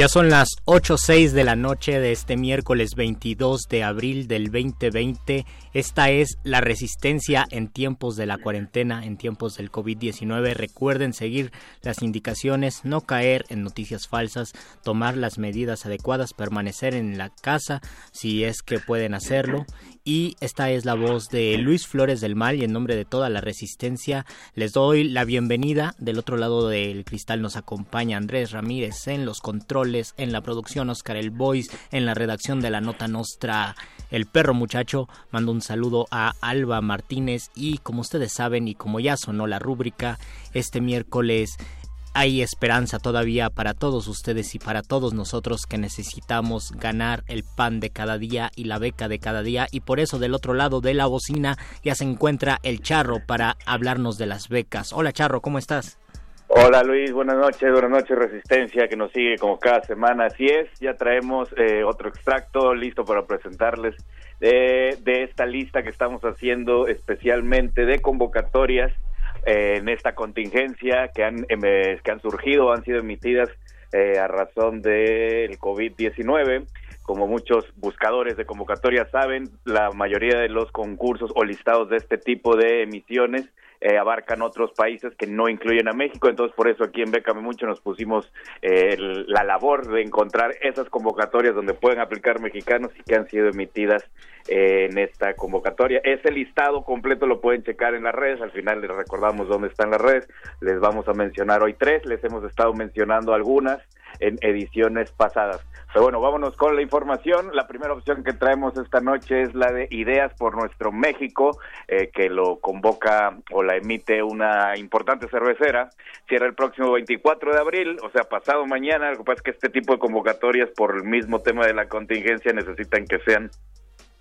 Ya son las 8.06 de la noche de este miércoles 22 de abril del 2020. Esta es la resistencia en tiempos de la cuarentena, en tiempos del COVID-19. Recuerden seguir las indicaciones, no caer en noticias falsas, tomar las medidas adecuadas, permanecer en la casa si es que pueden hacerlo y esta es la voz de Luis Flores del Mal y en nombre de toda la resistencia les doy la bienvenida. Del otro lado del cristal nos acompaña Andrés Ramírez en los controles, en la producción Oscar El Boys, en la redacción de la nota Nostra El Perro Muchacho. Mando un saludo a Alba Martínez y como ustedes saben y como ya sonó la rúbrica, este miércoles hay esperanza todavía para todos ustedes y para todos nosotros que necesitamos ganar el pan de cada día y la beca de cada día y por eso del otro lado de la bocina ya se encuentra el Charro para hablarnos de las becas. Hola Charro, ¿cómo estás? Hola Luis, buenas noches, buenas noches Resistencia que nos sigue como cada semana. Así es, ya traemos eh, otro extracto listo para presentarles de esta lista que estamos haciendo especialmente de convocatorias eh, en esta contingencia que han, em, eh, que han surgido, han sido emitidas eh, a razón del COVID-19. Como muchos buscadores de convocatoria saben, la mayoría de los concursos o listados de este tipo de emisiones eh, abarcan otros países que no incluyen a México, entonces por eso aquí en Bécame Mucho nos pusimos eh, la labor de encontrar esas convocatorias donde pueden aplicar mexicanos y que han sido emitidas eh, en esta convocatoria. Ese listado completo lo pueden checar en las redes, al final les recordamos dónde están las redes, les vamos a mencionar hoy tres, les hemos estado mencionando algunas en ediciones pasadas. Pero bueno, vámonos con la información. La primera opción que traemos esta noche es la de Ideas por Nuestro México, eh, que lo convoca o la emite una importante cervecera. Cierra el próximo 24 de abril, o sea, pasado mañana. Lo que pasa es que este tipo de convocatorias, por el mismo tema de la contingencia, necesitan que sean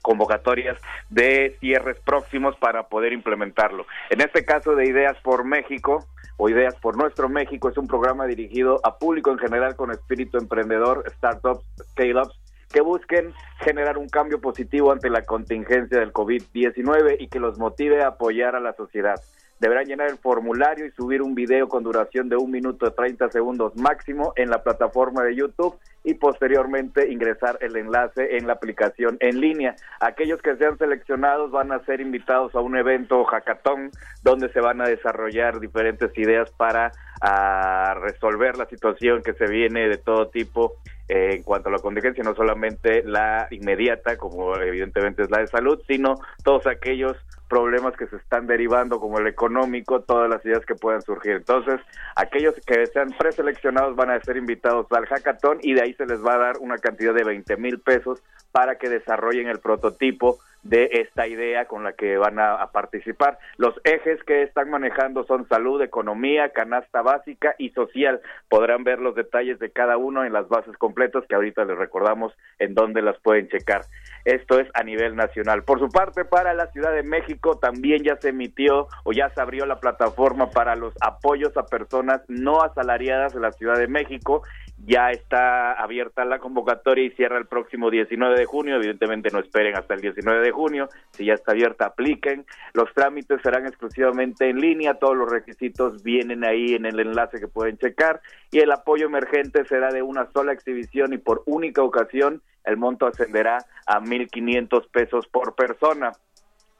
convocatorias de cierres próximos para poder implementarlo. En este caso de Ideas por México, o Ideas por Nuestro México es un programa dirigido a público en general con espíritu emprendedor, startups, scale-ups, que busquen generar un cambio positivo ante la contingencia del COVID-19 y que los motive a apoyar a la sociedad deberán llenar el formulario y subir un video con duración de un minuto y 30 segundos máximo en la plataforma de YouTube y posteriormente ingresar el enlace en la aplicación en línea. Aquellos que sean seleccionados van a ser invitados a un evento hackathon donde se van a desarrollar diferentes ideas para a resolver la situación que se viene de todo tipo eh, en cuanto a la contingencia, no solamente la inmediata, como evidentemente es la de salud, sino todos aquellos problemas que se están derivando, como el económico, todas las ideas que puedan surgir. Entonces, aquellos que sean preseleccionados van a ser invitados al hackathon y de ahí se les va a dar una cantidad de 20 mil pesos para que desarrollen el prototipo de esta idea con la que van a, participar. Los ejes que están manejando son salud, economía, canasta básica y social. Podrán ver los detalles de cada uno en las bases completas que ahorita les recordamos en dónde las pueden checar. Esto es a nivel nacional. Por su parte, para la Ciudad de México también ya se emitió o ya se abrió la plataforma para los apoyos a personas no asalariadas de la Ciudad de México ya está abierta la convocatoria y cierra el próximo 19 de junio. Evidentemente no esperen hasta el 19 de junio. Si ya está abierta, apliquen. Los trámites serán exclusivamente en línea. Todos los requisitos vienen ahí en el enlace que pueden checar. Y el apoyo emergente será de una sola exhibición y por única ocasión el monto ascenderá a 1.500 pesos por persona.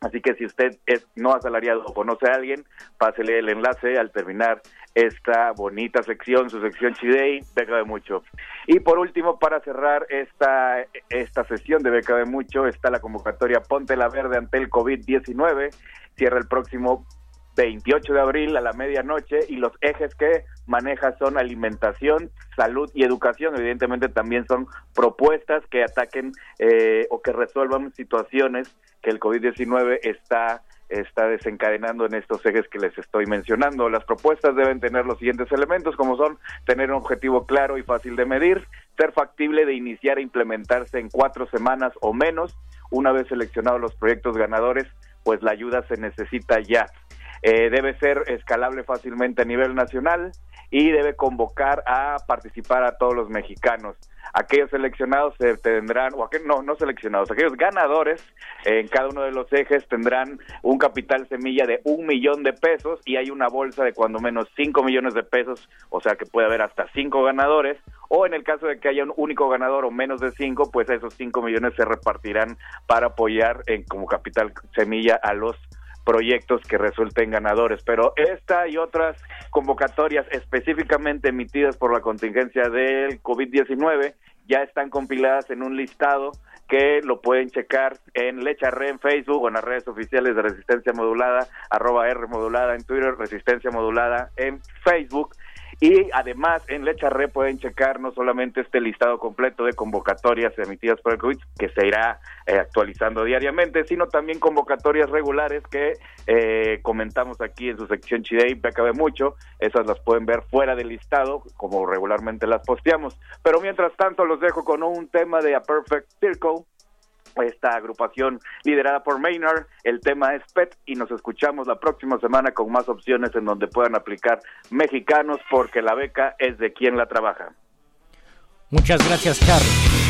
Así que si usted es no asalariado o conoce a alguien, pásele el enlace al terminar esta bonita sección, su sección Chidey, Beca de Mucho. Y por último, para cerrar esta, esta sesión de Beca de Mucho, está la convocatoria Ponte la Verde ante el COVID-19. Cierra el próximo 28 de abril a la medianoche y los ejes que maneja son alimentación, salud y educación. Evidentemente también son propuestas que ataquen eh, o que resuelvan situaciones que el COVID-19 está está desencadenando en estos ejes que les estoy mencionando. Las propuestas deben tener los siguientes elementos, como son tener un objetivo claro y fácil de medir, ser factible de iniciar e implementarse en cuatro semanas o menos. Una vez seleccionados los proyectos ganadores, pues la ayuda se necesita ya. Eh, debe ser escalable fácilmente a nivel nacional y debe convocar a participar a todos los mexicanos. Aquellos seleccionados se tendrán, o aquellos, no, no seleccionados, aquellos ganadores en cada uno de los ejes tendrán un capital semilla de un millón de pesos y hay una bolsa de cuando menos cinco millones de pesos, o sea que puede haber hasta cinco ganadores, o en el caso de que haya un único ganador o menos de cinco, pues esos cinco millones se repartirán para apoyar en, como capital semilla a los proyectos que resulten ganadores. Pero esta y otras convocatorias específicamente emitidas por la contingencia del COVID-19 ya están compiladas en un listado que lo pueden checar en Lecharre en Facebook o en las redes oficiales de Resistencia Modulada, arroba R Modulada en Twitter, Resistencia Modulada en Facebook y además en Lecharre pueden checar no solamente este listado completo de convocatorias emitidas por el COVID, que se irá eh, actualizando diariamente, sino también convocatorias regulares que eh, comentamos aquí en su sección Chidey, me acabé mucho, esas las pueden ver fuera del listado, como regularmente las posteamos. Pero mientras tanto los dejo con un tema de A Perfect Circle, esta agrupación liderada por Maynard. El tema es PET y nos escuchamos la próxima semana con más opciones en donde puedan aplicar mexicanos porque la beca es de quien la trabaja. Muchas gracias, Charles.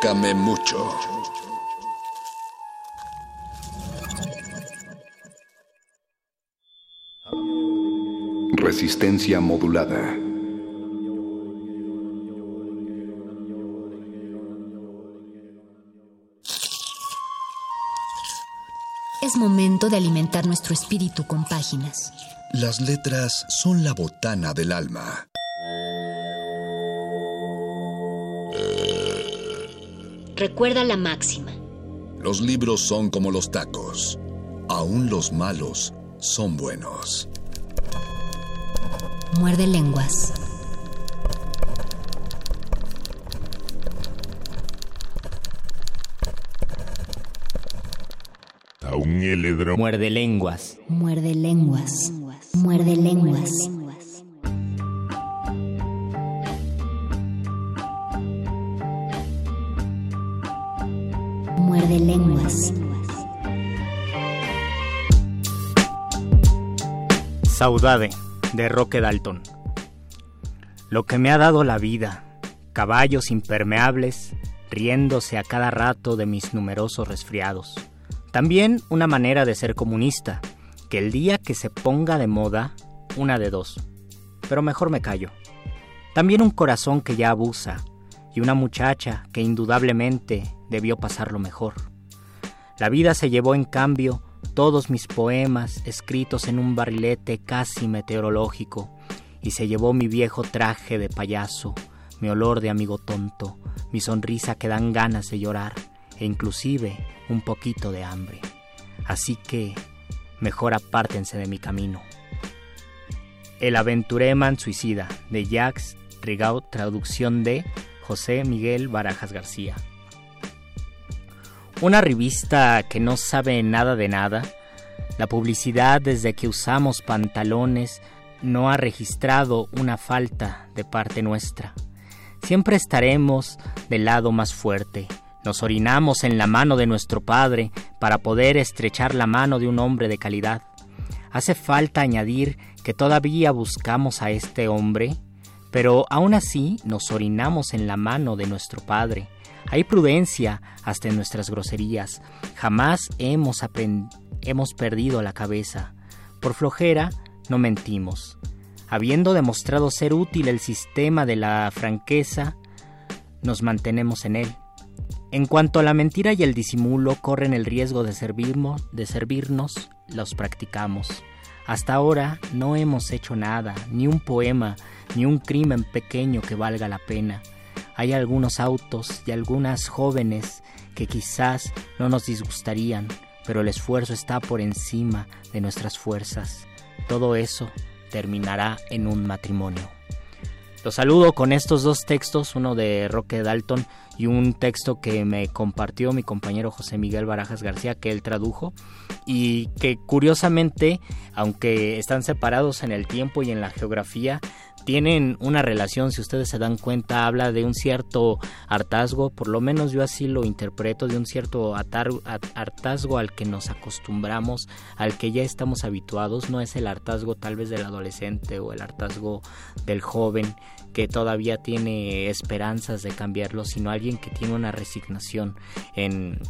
Mucho. Resistencia modulada. Es momento de alimentar nuestro espíritu con páginas. Las letras son la botana del alma. Recuerda la máxima. Los libros son como los tacos. Aún los malos son buenos. Muerde lenguas. A un Muerde lenguas. Muerde lenguas. Muerde lenguas. Muerde lenguas. Saudade de Roque Dalton. Lo que me ha dado la vida, caballos impermeables, riéndose a cada rato de mis numerosos resfriados. También una manera de ser comunista, que el día que se ponga de moda, una de dos. Pero mejor me callo. También un corazón que ya abusa, y una muchacha que indudablemente debió pasarlo mejor. La vida se llevó en cambio todos mis poemas escritos en un barrilete casi meteorológico, y se llevó mi viejo traje de payaso, mi olor de amigo tonto, mi sonrisa que dan ganas de llorar, e inclusive un poquito de hambre. Así que mejor apártense de mi camino. El aventureman suicida, de Jacques Rigaud, traducción de José Miguel Barajas García. Una revista que no sabe nada de nada. La publicidad desde que usamos pantalones no ha registrado una falta de parte nuestra. Siempre estaremos del lado más fuerte. Nos orinamos en la mano de nuestro Padre para poder estrechar la mano de un hombre de calidad. Hace falta añadir que todavía buscamos a este hombre, pero aún así nos orinamos en la mano de nuestro Padre hay prudencia hasta en nuestras groserías. Jamás hemos, hemos perdido la cabeza. Por flojera, no mentimos. Habiendo demostrado ser útil el sistema de la franqueza, nos mantenemos en él. En cuanto a la mentira y el disimulo corren el riesgo de, de servirnos, los practicamos. Hasta ahora no hemos hecho nada, ni un poema, ni un crimen pequeño que valga la pena. Hay algunos autos y algunas jóvenes que quizás no nos disgustarían, pero el esfuerzo está por encima de nuestras fuerzas. Todo eso terminará en un matrimonio. Los saludo con estos dos textos, uno de Roque Dalton y un texto que me compartió mi compañero José Miguel Barajas García, que él tradujo, y que curiosamente, aunque están separados en el tiempo y en la geografía, tienen una relación, si ustedes se dan cuenta, habla de un cierto hartazgo, por lo menos yo así lo interpreto, de un cierto hartazgo al que nos acostumbramos, al que ya estamos habituados, no es el hartazgo tal vez del adolescente o el hartazgo del joven que todavía tiene esperanzas de cambiarlo, sino alguien que tiene una resignación en,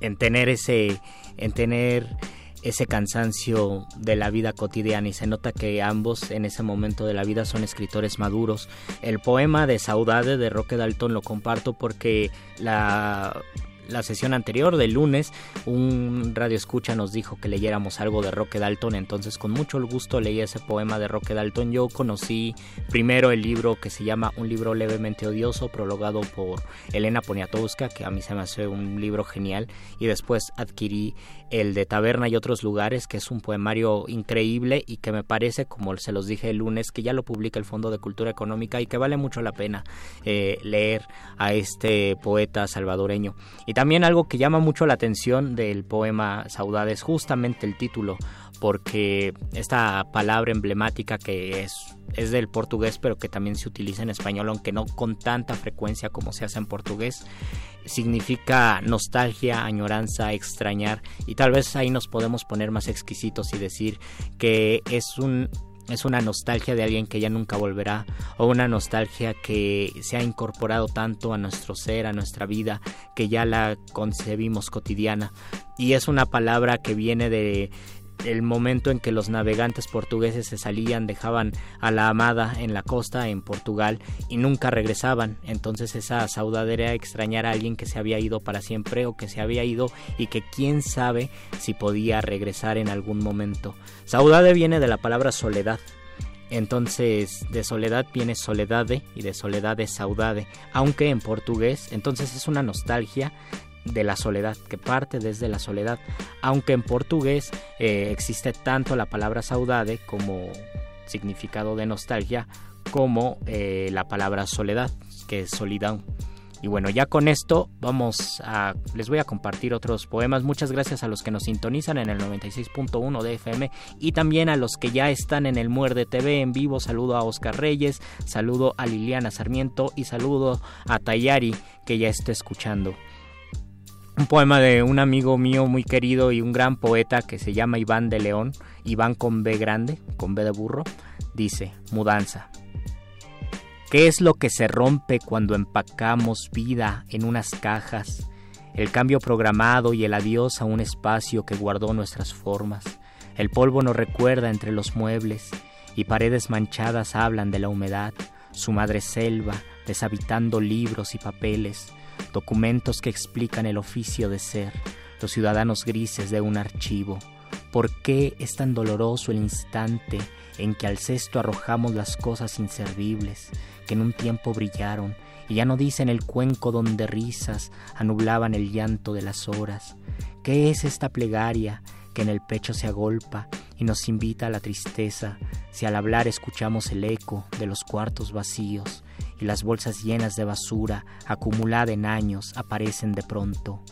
en tener ese, en tener ese cansancio de la vida cotidiana y se nota que ambos en ese momento de la vida son escritores maduros. El poema de Saudade de Roque Dalton lo comparto porque la la sesión anterior del lunes, un radio escucha nos dijo que leyéramos algo de Roque Dalton, entonces con mucho gusto leí ese poema de Roque Dalton. Yo conocí primero el libro que se llama Un libro levemente odioso, prologado por Elena Poniatowska, que a mí se me hace un libro genial, y después adquirí el de Taberna y otros lugares, que es un poemario increíble y que me parece, como se los dije el lunes, que ya lo publica el Fondo de Cultura Económica y que vale mucho la pena eh, leer a este poeta salvadoreño. También algo que llama mucho la atención del poema Saudade es justamente el título, porque esta palabra emblemática que es, es del portugués, pero que también se utiliza en español, aunque no con tanta frecuencia como se hace en portugués, significa nostalgia, añoranza, extrañar, y tal vez ahí nos podemos poner más exquisitos y decir que es un es una nostalgia de alguien que ya nunca volverá o una nostalgia que se ha incorporado tanto a nuestro ser, a nuestra vida, que ya la concebimos cotidiana. Y es una palabra que viene de el momento en que los navegantes portugueses se salían, dejaban a la amada en la costa en Portugal y nunca regresaban. Entonces esa saudade era extrañar a alguien que se había ido para siempre o que se había ido y que quién sabe si podía regresar en algún momento. Saudade viene de la palabra soledad. Entonces, de soledad viene soledade y de soledad es saudade, aunque en portugués, entonces es una nostalgia de la soledad, que parte desde la soledad, aunque en portugués eh, existe tanto la palabra saudade como significado de nostalgia, como eh, la palabra soledad, que es solidão. Y bueno, ya con esto vamos a les voy a compartir otros poemas. Muchas gracias a los que nos sintonizan en el 96.1 de FM y también a los que ya están en el Muerde TV en vivo. Saludo a Oscar Reyes, saludo a Liliana Sarmiento y saludo a Tayari que ya está escuchando un poema de un amigo mío muy querido y un gran poeta que se llama Iván de León, Iván con B grande, con B de burro, dice, mudanza. ¿Qué es lo que se rompe cuando empacamos vida en unas cajas? El cambio programado y el adiós a un espacio que guardó nuestras formas. El polvo nos recuerda entre los muebles y paredes manchadas hablan de la humedad, su madre selva, deshabitando libros y papeles documentos que explican el oficio de ser, los ciudadanos grises de un archivo. ¿Por qué es tan doloroso el instante en que al cesto arrojamos las cosas inservibles que en un tiempo brillaron y ya no dicen el cuenco donde risas anublaban el llanto de las horas? ¿Qué es esta plegaria que en el pecho se agolpa y nos invita a la tristeza si al hablar escuchamos el eco de los cuartos vacíos las bolsas llenas de basura acumulada en años aparecen de pronto.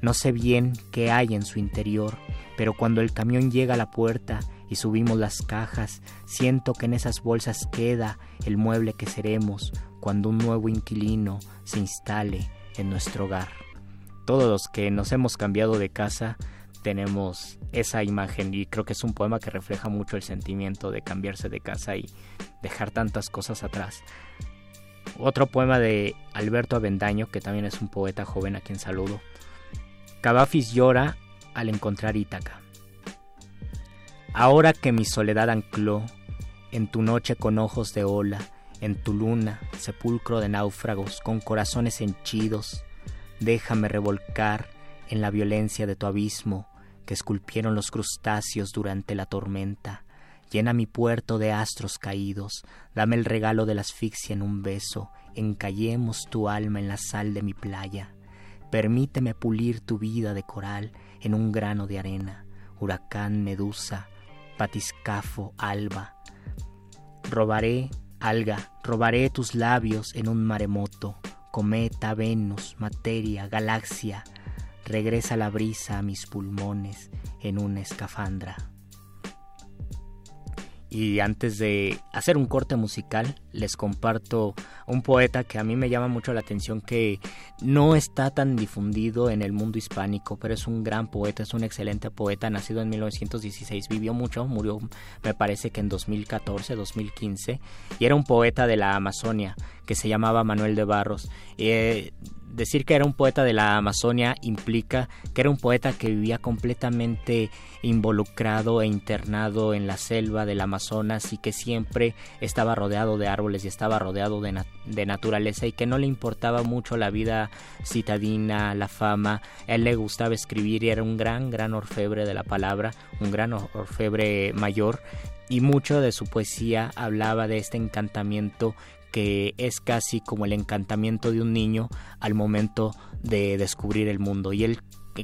No sé bien qué hay en su interior, pero cuando el camión llega a la puerta y subimos las cajas, siento que en esas bolsas queda el mueble que seremos cuando un nuevo inquilino se instale en nuestro hogar. Todos los que nos hemos cambiado de casa tenemos esa imagen y creo que es un poema que refleja mucho el sentimiento de cambiarse de casa y dejar tantas cosas atrás. Otro poema de Alberto Avendaño, que también es un poeta joven a quien saludo. Cavafis llora al encontrar Ítaca. Ahora que mi soledad ancló en tu noche con ojos de ola, en tu luna, sepulcro de náufragos con corazones henchidos, déjame revolcar en la violencia de tu abismo que esculpieron los crustáceos durante la tormenta Llena mi puerto de astros caídos, dame el regalo de la asfixia en un beso, encallemos tu alma en la sal de mi playa. Permíteme pulir tu vida de coral en un grano de arena, huracán, medusa, patiscafo, alba. Robaré, alga, robaré tus labios en un maremoto, cometa, Venus, materia, galaxia. Regresa la brisa a mis pulmones en una escafandra. Y antes de hacer un corte musical, les comparto un poeta que a mí me llama mucho la atención, que no está tan difundido en el mundo hispánico, pero es un gran poeta, es un excelente poeta, nacido en 1916, vivió mucho, murió me parece que en 2014, 2015, y era un poeta de la Amazonia que se llamaba Manuel de Barros. Eh, decir que era un poeta de la Amazonia implica que era un poeta que vivía completamente involucrado e internado en la selva del Amazonas y que siempre estaba rodeado de árboles y estaba rodeado de, de naturaleza y que no le importaba mucho la vida citadina, la fama. Él le gustaba escribir y era un gran, gran orfebre de la palabra, un gran orfebre mayor y mucho de su poesía hablaba de este encantamiento que es casi como el encantamiento de un niño al momento de descubrir el mundo. Y él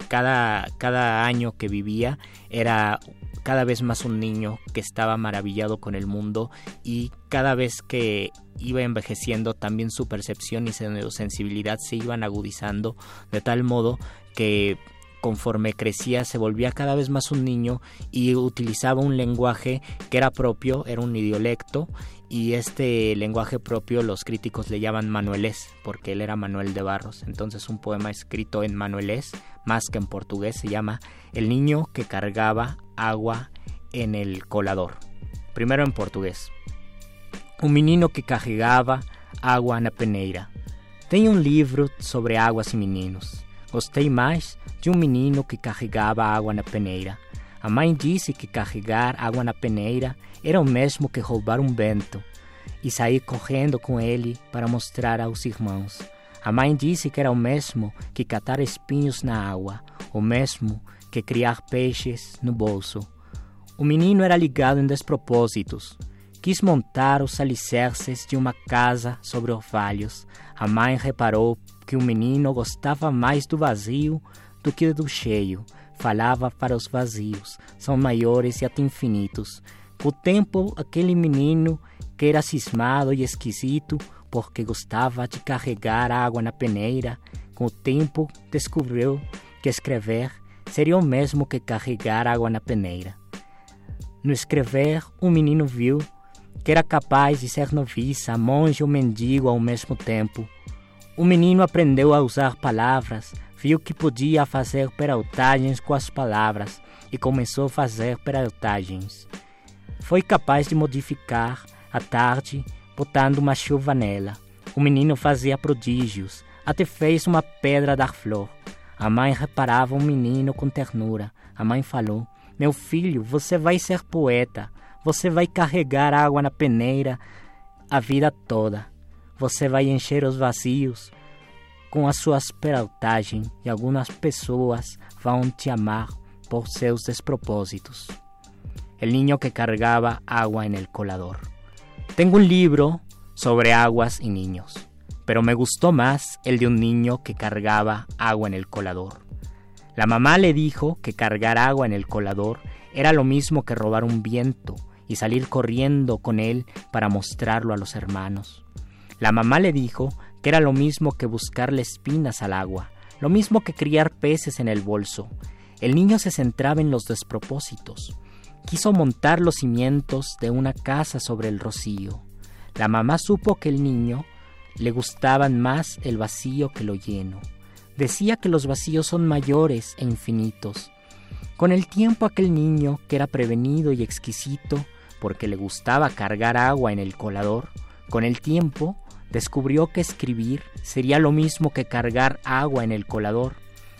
cada, cada año que vivía era cada vez más un niño que estaba maravillado con el mundo y cada vez que iba envejeciendo también su percepción y su sensibilidad se iban agudizando de tal modo que conforme crecía se volvía cada vez más un niño y utilizaba un lenguaje que era propio, era un idiolecto y este lenguaje propio los críticos le llaman manuelés porque él era Manuel de Barros. Entonces un poema escrito en manuelés más que en portugués se llama El niño que cargaba agua en el colador. Primeiro em português. Um menino que carregava água na peneira. Tem um livro sobre águas e meninos. Gostei mais de um menino que carregava água na peneira. A mãe disse que carregar água na peneira era o mesmo que roubar um vento e sair correndo com ele para mostrar aos irmãos. A mãe disse que era o mesmo que catar espinhos na água, o mesmo que criar peixes no bolso. O menino era ligado em despropósitos. Quis montar os alicerces de uma casa sobre orvalhos. A mãe reparou que o menino gostava mais do vazio do que do cheio. Falava para os vazios, são maiores e até infinitos. O tempo, aquele menino, que era cismado e esquisito, porque gostava de carregar água na peneira, com o tempo descobriu que escrever seria o mesmo que carregar água na peneira. No escrever, o menino viu que era capaz de ser noviça, monge ou mendigo ao mesmo tempo. O menino aprendeu a usar palavras, viu que podia fazer peraltagens com as palavras e começou a fazer peraltagens. Foi capaz de modificar a tarde botando uma chuva nela. O menino fazia prodígios, até fez uma pedra dar flor. A mãe reparava o menino com ternura. A mãe falou: Meu filho, você vai ser poeta. Você vai carregar água na peneira a vida toda. Você vai encher os vazios com as suas peraltagens e algumas pessoas vão te amar por seus despropósitos. El niño que cargaba agua en el colador. Tengo un libro sobre aguas y niños, pero me gustó más el de un niño que cargaba agua en el colador. La mamá le dijo que cargar agua en el colador era lo mismo que robar un viento y salir corriendo con él para mostrarlo a los hermanos. La mamá le dijo que era lo mismo que buscarle espinas al agua, lo mismo que criar peces en el bolso. El niño se centraba en los despropósitos. Quiso montar los cimientos de una casa sobre el rocío. La mamá supo que el niño le gustaban más el vacío que lo lleno. Decía que los vacíos son mayores e infinitos. Con el tiempo aquel niño, que era prevenido y exquisito, porque le gustaba cargar agua en el colador, con el tiempo descubrió que escribir sería lo mismo que cargar agua en el colador.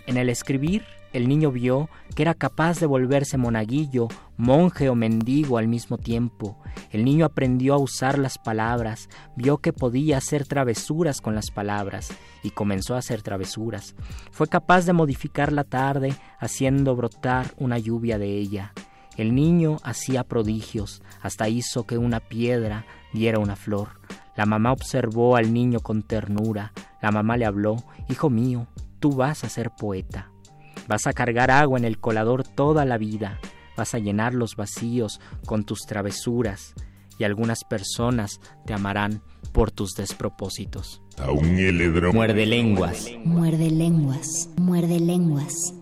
En el escribir el niño vio que era capaz de volverse monaguillo, monje o mendigo al mismo tiempo. El niño aprendió a usar las palabras, vio que podía hacer travesuras con las palabras y comenzó a hacer travesuras. Fue capaz de modificar la tarde haciendo brotar una lluvia de ella. El niño hacía prodigios, hasta hizo que una piedra diera una flor. La mamá observó al niño con ternura. La mamá le habló, Hijo mío, tú vas a ser poeta. Vas a cargar agua en el colador toda la vida, vas a llenar los vacíos con tus travesuras y algunas personas te amarán por tus despropósitos. Muerde lenguas. Muerde lenguas. Muerde lenguas.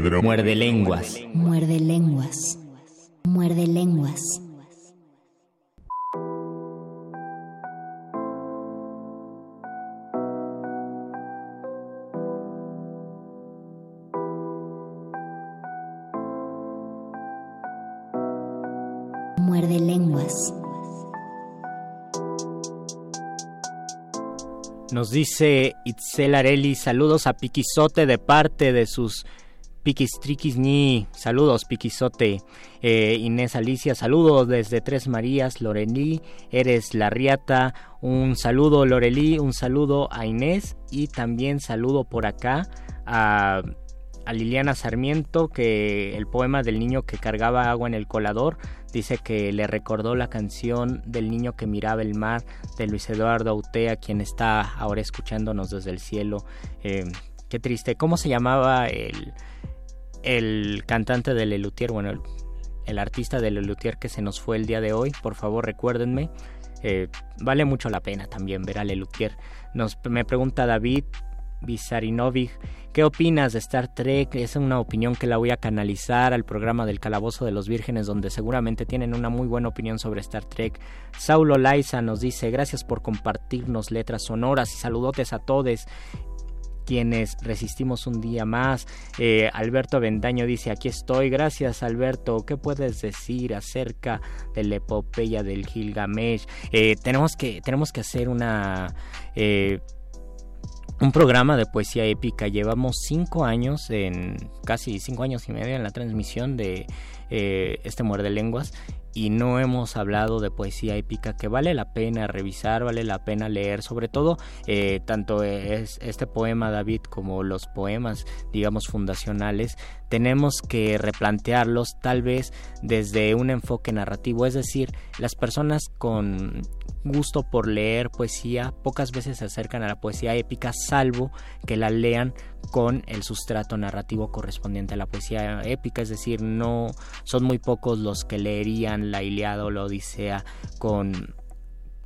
Muerde lenguas. Muerde lenguas. Muerde lenguas. Muerde lenguas. Nos dice Itzel Areli, saludos a Piquizote de parte de sus Piquis Ni, saludos Piquizote. Eh, Inés Alicia, saludos desde Tres Marías, Lorelí, eres la riata. Un saludo Lorelí, un saludo a Inés y también saludo por acá a, a Liliana Sarmiento, que el poema del niño que cargaba agua en el colador dice que le recordó la canción del niño que miraba el mar de Luis Eduardo Autea, quien está ahora escuchándonos desde el cielo. Eh, qué triste. ¿Cómo se llamaba el el cantante de Lelutier, bueno, el, artista de Lelutier que se nos fue el día de hoy, por favor recuérdenme. Eh, vale mucho la pena también ver a Lelutier. Nos, me pregunta David Vizarinovic, ¿qué opinas de Star Trek? Es una opinión que la voy a canalizar al programa del Calabozo de los Vírgenes, donde seguramente tienen una muy buena opinión sobre Star Trek. Saulo Laiza nos dice, gracias por compartirnos letras sonoras y saludotes a todos quienes resistimos un día más. Eh, Alberto Vendaño dice, aquí estoy, gracias Alberto, ¿qué puedes decir acerca de la epopeya del Gilgamesh? Eh, tenemos, que, tenemos que hacer una... Eh, un programa de poesía épica. Llevamos cinco años, en casi cinco años y medio en la transmisión de este Muerde Lenguas y no hemos hablado de poesía épica que vale la pena revisar, vale la pena leer, sobre todo eh, tanto es este poema David como los poemas, digamos, fundacionales, tenemos que replantearlos tal vez desde un enfoque narrativo, es decir, las personas con gusto por leer poesía pocas veces se acercan a la poesía épica, salvo que la lean con el sustrato narrativo correspondiente a la poesía épica, es decir, no son muy pocos los que leerían la Iliada o la Odisea con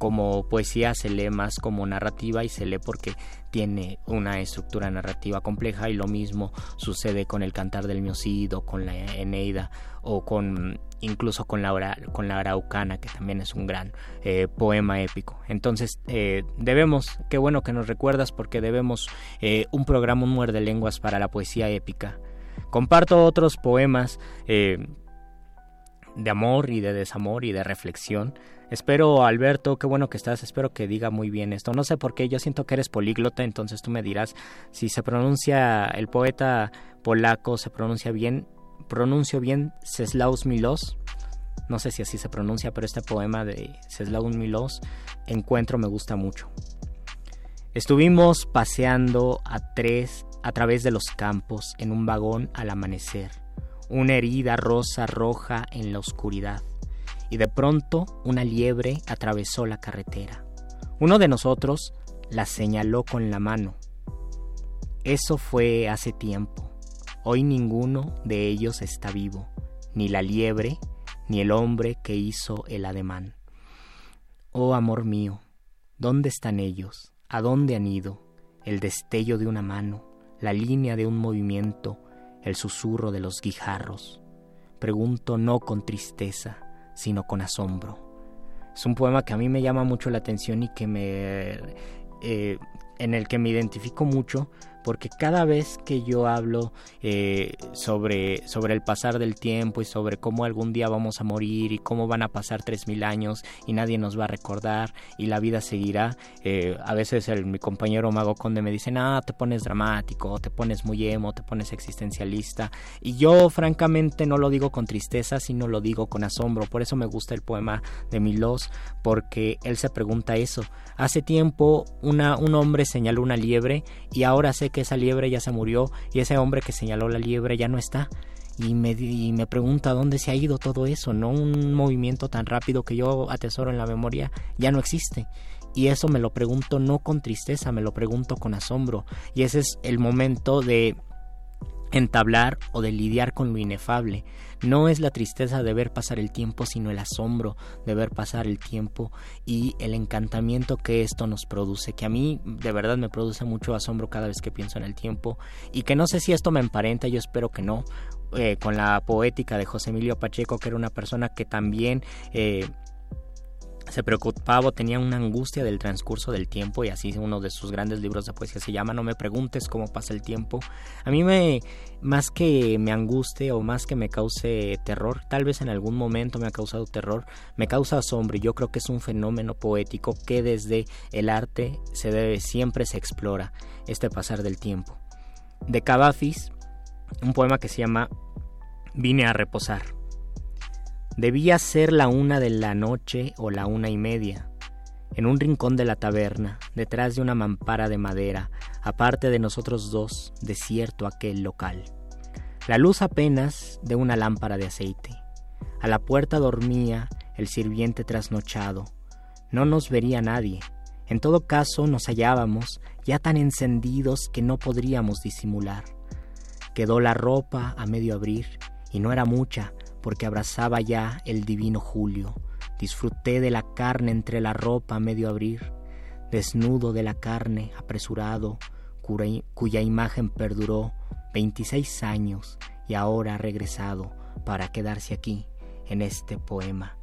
como poesía se lee más como narrativa y se lee porque tiene una estructura narrativa compleja y lo mismo sucede con el Cantar del Miocid o con la Eneida o con incluso con la, con la Araucana que también es un gran eh, poema épico. Entonces eh, debemos, qué bueno que nos recuerdas porque debemos eh, un programa, un muerde lenguas para la poesía épica. Comparto otros poemas de amor y de desamor y de reflexión Espero, Alberto, qué bueno que estás, espero que diga muy bien esto. No sé por qué, yo siento que eres políglota, entonces tú me dirás si se pronuncia el poeta polaco, se pronuncia bien, pronuncio bien Ceslaus Milos. No sé si así se pronuncia, pero este poema de Ceslaus Milos, Encuentro, me gusta mucho. Estuvimos paseando a tres a través de los campos en un vagón al amanecer, una herida rosa roja en la oscuridad y de pronto una liebre atravesó la carretera. Uno de nosotros la señaló con la mano. Eso fue hace tiempo. Hoy ninguno de ellos está vivo, ni la liebre, ni el hombre que hizo el ademán. Oh amor mío, ¿dónde están ellos? ¿A dónde han ido? El destello de una mano, la línea de un movimiento, el susurro de los guijarros. Pregunto no con tristeza, sino con asombro. Es un poema que a mí me llama mucho la atención y que me eh, en el que me identifico mucho porque cada vez que yo hablo eh, sobre, sobre el pasar del tiempo y sobre cómo algún día vamos a morir y cómo van a pasar tres mil años y nadie nos va a recordar y la vida seguirá, eh, a veces mi compañero Mago Conde me dice, ah, te pones dramático, te pones muy emo, te pones existencialista y yo francamente no lo digo con tristeza, sino lo digo con asombro, por eso me gusta el poema de Milos, porque él se pregunta eso, hace tiempo una, un hombre señaló una liebre y ahora sé que esa liebre ya se murió y ese hombre que señaló la liebre ya no está. Y me, y me pregunta dónde se ha ido todo eso, ¿no? Un movimiento tan rápido que yo atesoro en la memoria ya no existe. Y eso me lo pregunto no con tristeza, me lo pregunto con asombro. Y ese es el momento de entablar o de lidiar con lo inefable. No es la tristeza de ver pasar el tiempo, sino el asombro de ver pasar el tiempo y el encantamiento que esto nos produce, que a mí de verdad me produce mucho asombro cada vez que pienso en el tiempo. Y que no sé si esto me emparenta, yo espero que no, eh, con la poética de José Emilio Pacheco, que era una persona que también... Eh, se preocupaba, tenía una angustia del transcurso del tiempo y así uno de sus grandes libros de poesía se llama No me preguntes cómo pasa el tiempo. A mí me, más que me anguste o más que me cause terror, tal vez en algún momento me ha causado terror, me causa asombro y yo creo que es un fenómeno poético que desde el arte se debe, siempre se explora este pasar del tiempo. De Cavafis, un poema que se llama Vine a reposar. Debía ser la una de la noche o la una y media. En un rincón de la taberna, detrás de una mampara de madera, aparte de nosotros dos, desierto aquel local. La luz apenas de una lámpara de aceite. A la puerta dormía el sirviente trasnochado. No nos vería nadie. En todo caso nos hallábamos ya tan encendidos que no podríamos disimular. Quedó la ropa a medio abrir, y no era mucha, porque abrazaba ya el divino julio. Disfruté de la carne entre la ropa a medio abrir, desnudo de la carne, apresurado, cuya imagen perduró veintiséis años y ahora ha regresado para quedarse aquí en este poema.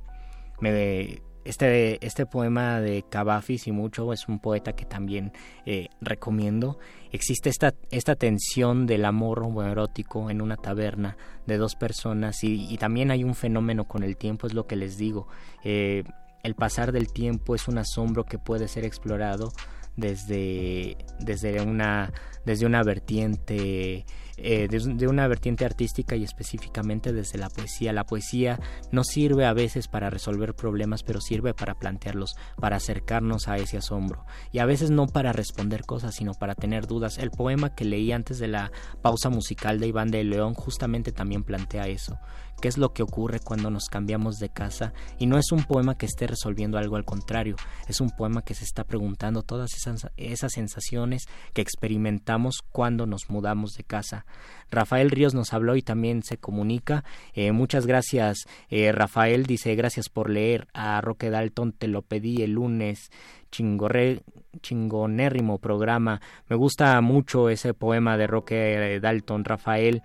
Me este, este poema de Cavafis y mucho es un poeta que también eh, recomiendo. Existe esta, esta tensión del amor homoerótico en una taberna de dos personas y, también hay un fenómeno con el tiempo, es lo que les digo. Eh, el pasar del tiempo es un asombro que puede ser explorado desde, desde, una, desde una vertiente eh, de, una vertiente artística y específicamente desde la poesía. La poesía no sirve a veces para resolver problemas, pero sirve para plantearlos, para acercarnos a ese asombro. Y a veces no para responder cosas, sino para tener dudas. El poema que leí antes de la pausa musical de Iván de León justamente también plantea eso qué es lo que ocurre cuando nos cambiamos de casa y no es un poema que esté resolviendo algo al contrario, es un poema que se está preguntando todas esas, esas sensaciones que experimentamos cuando nos mudamos de casa, Rafael Ríos nos habló y también se comunica. Eh, muchas gracias, eh, Rafael. Dice, gracias por leer. A Roque Dalton te lo pedí el lunes. Chingorre, chingonérrimo programa. Me gusta mucho ese poema de Roque Dalton, Rafael.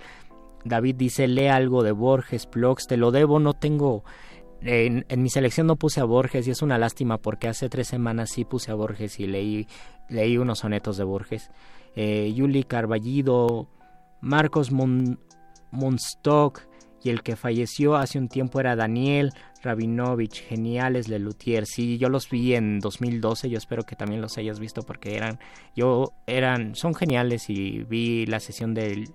David dice, lee algo de Borges, Blogs, te lo debo, no tengo... En, mi selección no puse a Borges y es una lástima porque hace tres semanas sí puse a Borges y leí, leí unos sonetos de Borges. Eh, Yuli Carballido, Marcos Monstock y el que falleció hace un tiempo era Daniel Rabinovich, geniales Lelutier. Sí, yo los vi en 2012, yo espero que también los hayas visto porque eran, yo eran, son geniales y vi la sesión del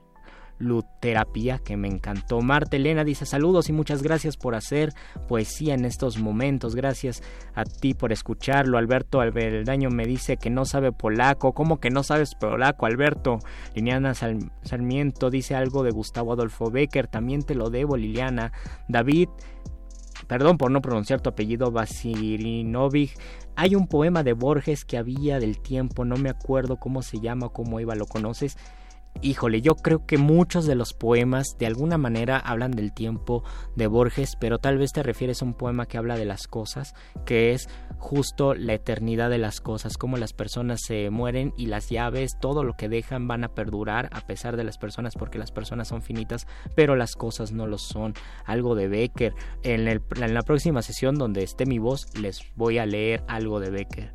Luterapia, que me encantó. Marta Elena dice saludos y muchas gracias por hacer poesía en estos momentos. Gracias a ti por escucharlo. Alberto Albeldaño me dice que no sabe polaco. ¿Cómo que no sabes polaco, Alberto? Liliana Sarmiento dice algo de Gustavo Adolfo Becker. También te lo debo, Liliana. David perdón por no pronunciar tu apellido, Vasilinovich. Hay un poema de Borges que había del tiempo, no me acuerdo cómo se llama, cómo iba, ¿lo conoces? Híjole, yo creo que muchos de los poemas de alguna manera hablan del tiempo de Borges, pero tal vez te refieres a un poema que habla de las cosas, que es justo la eternidad de las cosas, cómo las personas se mueren y las llaves, todo lo que dejan van a perdurar a pesar de las personas, porque las personas son finitas, pero las cosas no lo son. Algo de Becker. En, en la próxima sesión donde esté mi voz, les voy a leer algo de Becker.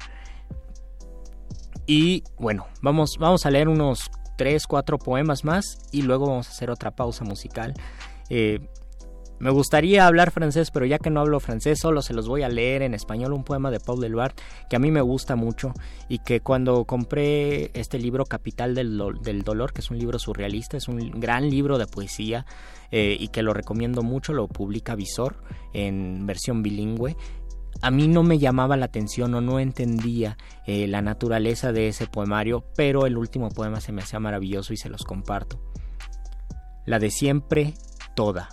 Y bueno, vamos, vamos a leer unos tres, cuatro poemas más y luego vamos a hacer otra pausa musical. Eh, me gustaría hablar francés, pero ya que no hablo francés, solo se los voy a leer en español un poema de Paul Delvart que a mí me gusta mucho y que cuando compré este libro Capital del, Dolor, que es un libro surrealista, es un gran libro de poesía eh, y que lo recomiendo mucho, lo publica Visor en versión bilingüe a mí no me llamaba la atención o no entendía eh, la naturaleza de ese poemario, pero el último poema se me hacía maravilloso y se los comparto. La de siempre, toda.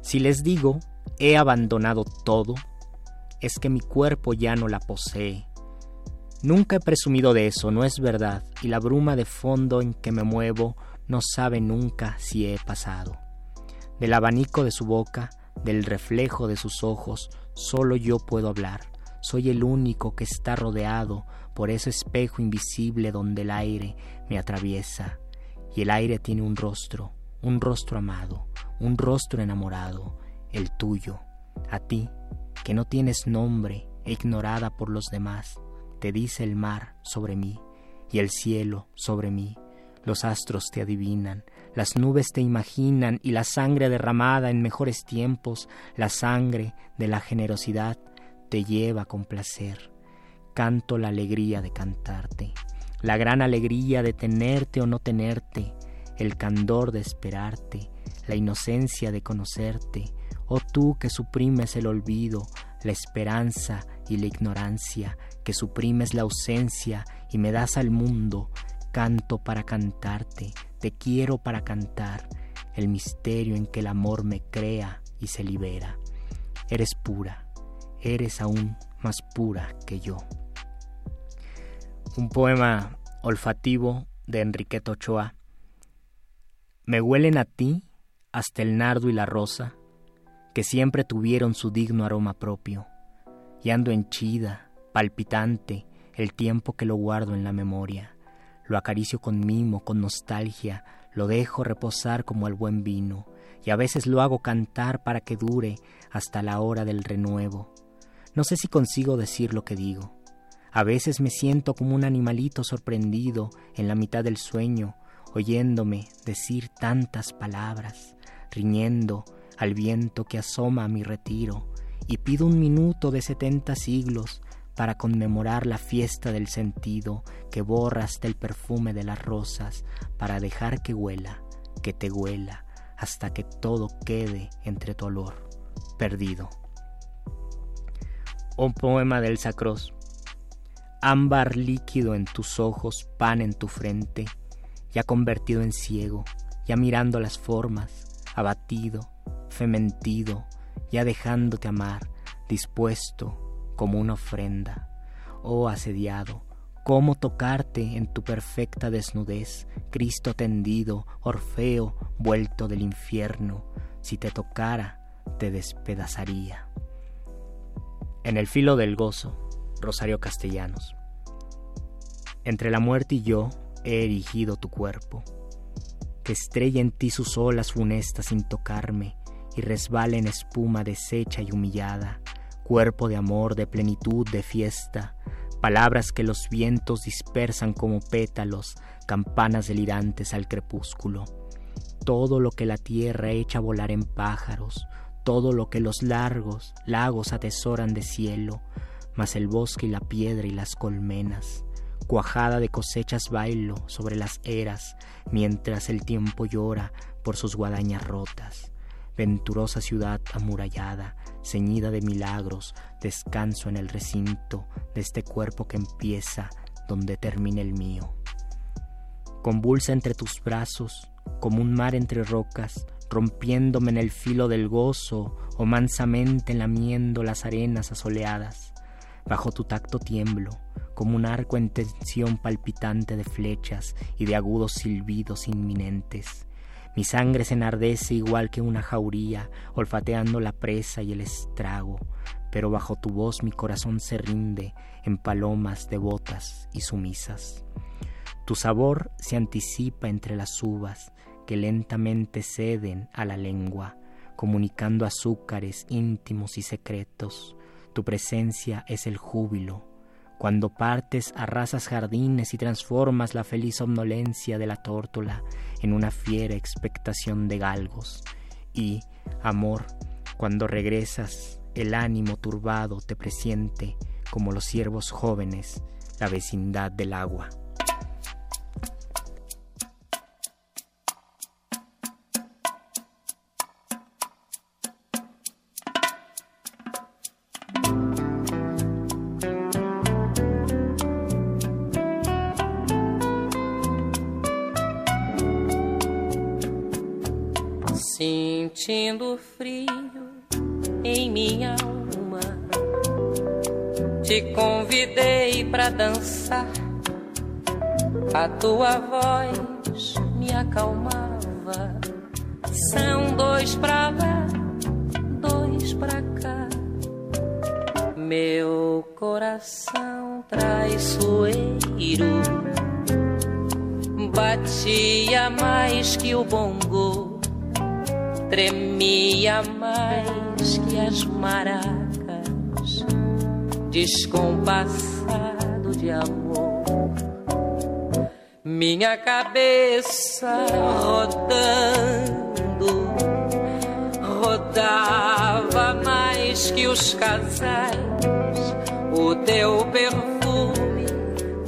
Si les digo, he abandonado todo, es que mi cuerpo ya no la posee. Nunca he presumido de eso, no es verdad, y la bruma de fondo en que me muevo no sabe nunca si he pasado. Del abanico de su boca, del reflejo de sus ojos, Solo yo puedo hablar. Soy el único que está rodeado por ese espejo invisible donde el aire me atraviesa. Y el aire tiene un rostro, un rostro amado, un rostro enamorado, el tuyo. A ti, que no tienes nombre e ignorada por los demás, te dice el mar sobre mí y el cielo sobre mí. Los astros te adivinan, las nubes te imaginan y la sangre derramada en mejores tiempos, la sangre de la generosidad, te lleva con placer. Canto la alegría de cantarte, la gran alegría de tenerte o no tenerte, el candor de esperarte, la inocencia de conocerte, oh tú que suprimes el olvido, la esperanza y la ignorancia, que suprimes la ausencia y me das al mundo, canto para cantarte, te quiero para cantar el misterio en que el amor me crea y se libera. Eres pura, eres aún más pura que yo. Un poema olfativo de Enriqueta Ochoa. Me huelen a ti hasta el nardo y la rosa, que siempre tuvieron su digno aroma propio, y ando henchida, palpitante, el tiempo que lo guardo en la memoria lo acaricio con mimo, con nostalgia, lo dejo reposar como el buen vino, y a veces lo hago cantar para que dure hasta la hora del renuevo. No sé si consigo decir lo que digo. A veces me siento como un animalito sorprendido en la mitad del sueño, oyéndome decir tantas palabras, riñendo al viento que asoma a mi retiro, y pido un minuto de setenta siglos para conmemorar la fiesta del sentido que borra hasta el perfume de las rosas, para dejar que huela, que te huela, hasta que todo quede entre tu olor, perdido. Un poema del Sacros. Ámbar líquido en tus ojos, pan en tu frente, ya convertido en ciego, ya mirando las formas, abatido, fementido, ya dejándote amar, dispuesto, como una ofrenda, oh asediado, cómo tocarte en tu perfecta desnudez, Cristo tendido, Orfeo vuelto del infierno, si te tocara, te despedazaría. En el filo del gozo, Rosario Castellanos. Entre la muerte y yo he erigido tu cuerpo, que estrella en ti sus olas funestas sin tocarme y resbale en espuma deshecha y humillada, cuerpo de amor, de plenitud, de fiesta, palabras que los vientos dispersan como pétalos, campanas delirantes al crepúsculo. Todo lo que la tierra echa a volar en pájaros, todo lo que los largos lagos atesoran de cielo, mas el bosque y la piedra y las colmenas. Cuajada de cosechas bailo sobre las eras, mientras el tiempo llora por sus guadañas rotas. Venturosa ciudad amurallada, ceñida de milagros, descanso en el recinto de este cuerpo que empieza donde termina el mío. Convulsa entre tus brazos, como un mar entre rocas, rompiéndome en el filo del gozo o mansamente lamiendo las arenas asoleadas. Bajo tu tacto tiemblo, como un arco en tensión palpitante de flechas y de agudos silbidos inminentes. Mi sangre se enardece igual que una jauría, olfateando la presa y el estrago, pero bajo tu voz mi corazón se rinde en palomas devotas y sumisas. Tu sabor se anticipa entre las uvas que lentamente ceden a la lengua, comunicando azúcares íntimos y secretos, tu presencia es el júbilo. Cuando partes arrasas jardines y transformas la feliz somnolencia de la tórtola en una fiera expectación de galgos. Y, amor, cuando regresas, el ánimo turbado te presiente, como los ciervos jóvenes, la vecindad del agua. Sentindo frio em minha alma. Te convidei para dançar, a tua voz me acalmava. São dois pra lá, dois pra cá. Meu coração traiçoeiro batia mais que o bongo tremia mais que as maracas, descompassado de amor. Minha cabeça rodando, rodava mais que os casais, o teu perfume,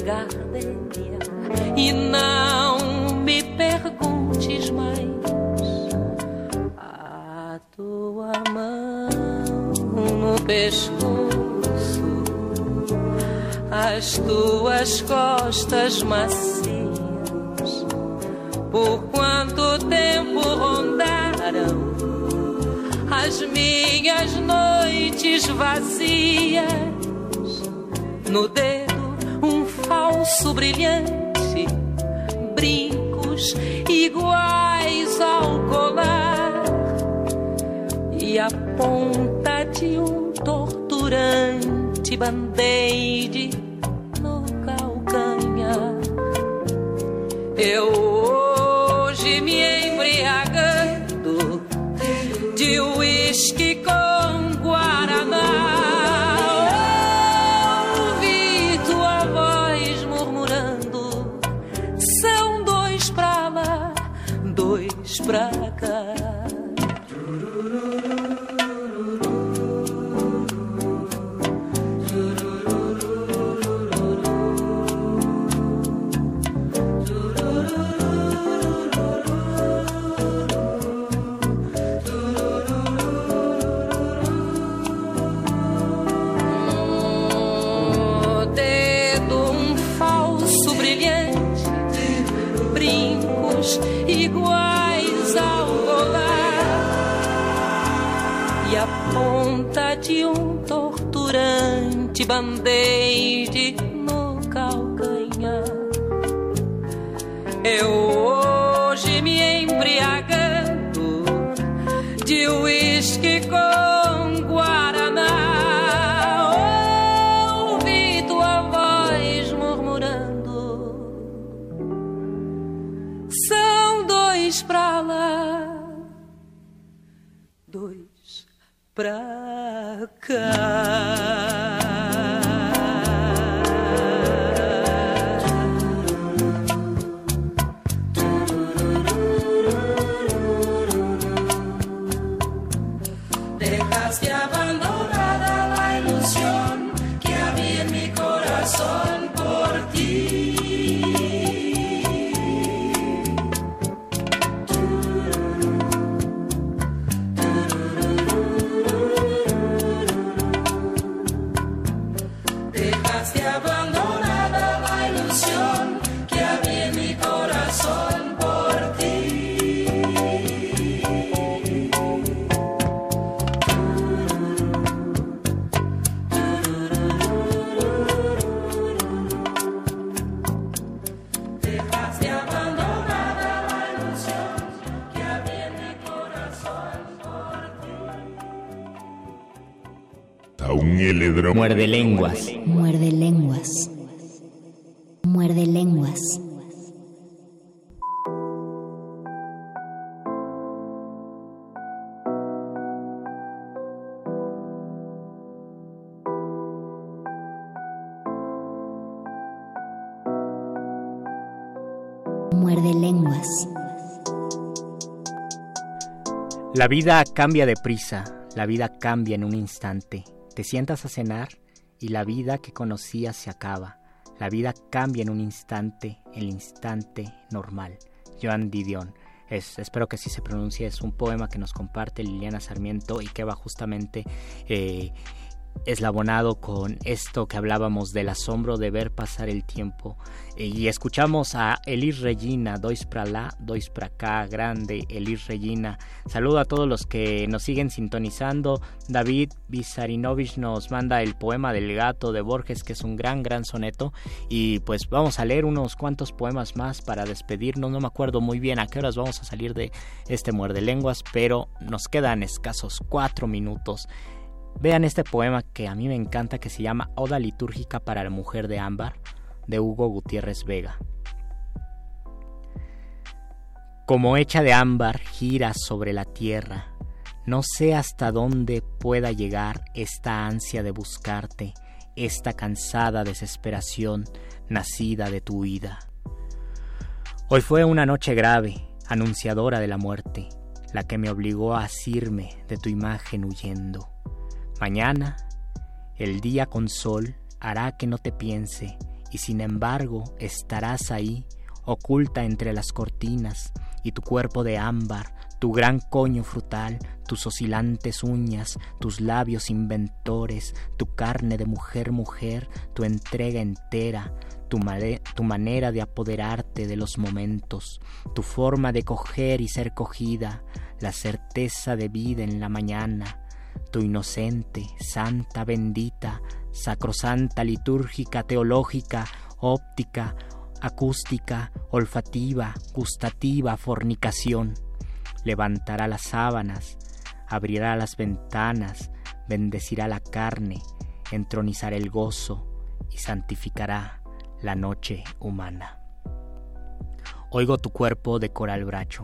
gardenia, e não me perguntes mais mão no pescoço, as tuas costas macias. Por quanto tempo rondaram as minhas noites vazias? No dedo um falso brilhante, brincos iguais ao colar e a ponta de um torturante band-aid no calcanhar. Eu hoje me embriagando de uísque com te band-aid no calcanhar. Eu hoje me embriagando de uísque com guaraná. Ouvi tua voz murmurando: São dois pra lá, dois pra cá. Muerde lenguas. Muerde lenguas. Muerde lenguas. Muerde lenguas. La vida cambia de prisa, la vida cambia en un instante. Te sientas a cenar y la vida que conocías se acaba. La vida cambia en un instante, el instante normal. Joan Didion. Es, espero que así se pronuncie. Es un poema que nos comparte Liliana Sarmiento y que va justamente eh, eslabonado con esto que hablábamos del asombro de ver pasar el tiempo. Y escuchamos a Elis Regina, dois pra lá, dois pra cá, grande Elis Regina. Saludo a todos los que nos siguen sintonizando. David Bizarinovich nos manda el poema del gato de Borges, que es un gran, gran soneto. Y pues vamos a leer unos cuantos poemas más para despedirnos. No me acuerdo muy bien a qué horas vamos a salir de este muerde lenguas, pero nos quedan escasos cuatro minutos. Vean este poema que a mí me encanta que se llama Oda litúrgica para la mujer de ámbar de Hugo Gutiérrez Vega. Como hecha de ámbar gira sobre la tierra, no sé hasta dónde pueda llegar esta ansia de buscarte, esta cansada desesperación nacida de tu huida. Hoy fue una noche grave, anunciadora de la muerte, la que me obligó a asirme de tu imagen huyendo. Mañana, el día con sol hará que no te piense, y sin embargo estarás ahí, oculta entre las cortinas, y tu cuerpo de ámbar, tu gran coño frutal, tus oscilantes uñas, tus labios inventores, tu carne de mujer mujer, tu entrega entera, tu, tu, manera de apoderarte de los momentos, tu forma de coger y ser cogida, la certeza de vida en la mañana, tu inocente, santa, bendita, sacrosanta, litúrgica, teológica, óptica, acústica, olfativa, gustativa, fornicación. Levantará las sábanas, abrirá las ventanas, bendecirá la carne, entronizará el gozo y santificará la noche humana. Oigo tu cuerpo de coral bracho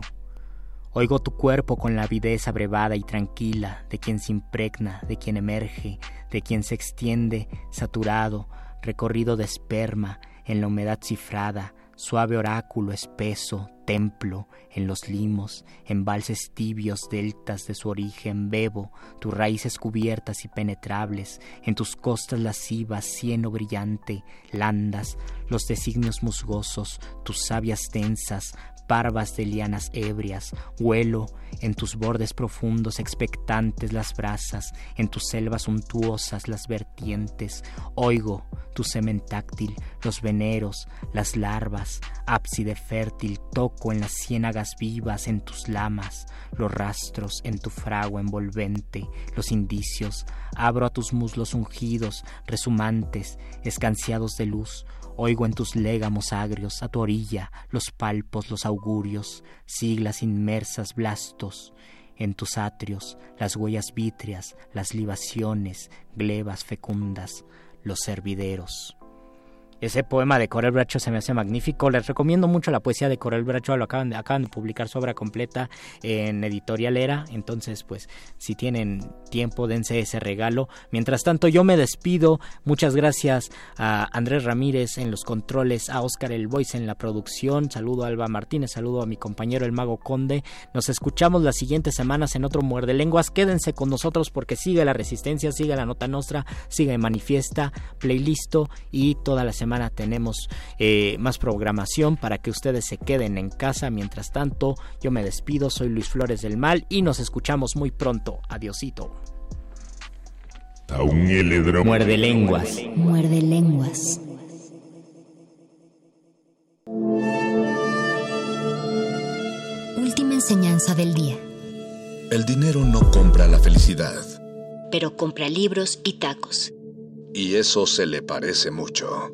Oigo tu cuerpo con la avidez abrevada y tranquila de quien se impregna, de quien emerge, de quien se extiende, saturado, recorrido de esperma, en la humedad cifrada, suave oráculo espeso, templo, en los limos, embalses tibios, deltas de su origen, bebo, tus raíces cubiertas y penetrables, en tus costas lascivas, cieno brillante, landas, los designios musgosos, tus sabias densas, parvas de lianas ebrias, huelo en tus bordes profundos expectantes las brasas, en tus selvas untuosas las vertientes, oigo tu semen táctil, los veneros, las larvas, ábside fértil, toco en las ciénagas vivas, en tus lamas, los rastros en tu fragua envolvente, los indicios, abro a tus muslos ungidos, resumantes, escanciados de luz, Oigo en tus légamos agrios, a tu orilla, los palpos, los augurios, siglas inmersas, blastos. En tus atrios, las huellas vítreas, las libaciones, glebas fecundas, los servideros. Ese poema de Corel Bracho se me hace magnífico. Les recomiendo mucho la poesía de Corel Bracho. Lo acaban de, acaban de publicar su obra completa en Editorial Era. Entonces, pues, si tienen tiempo, dense ese regalo. Mientras tanto, yo me despido. Muchas gracias a Andrés Ramírez en los controles, a Oscar El Voice en la producción. Saludo a Alba Martínez, saludo a mi compañero el Mago Conde. Nos escuchamos las siguientes semanas en otro Muerde Lenguas. Quédense con nosotros porque sigue la resistencia, sigue la nota nostra, sigue manifiesta, playlisto y toda la semana tenemos eh, más programación para que ustedes se queden en casa. Mientras tanto, yo me despido, soy Luis Flores del Mal y nos escuchamos muy pronto. Adiosito. Muerde lenguas. Muerde lenguas. Última enseñanza del día. El dinero no compra la felicidad. Pero compra libros y tacos. Y eso se le parece mucho.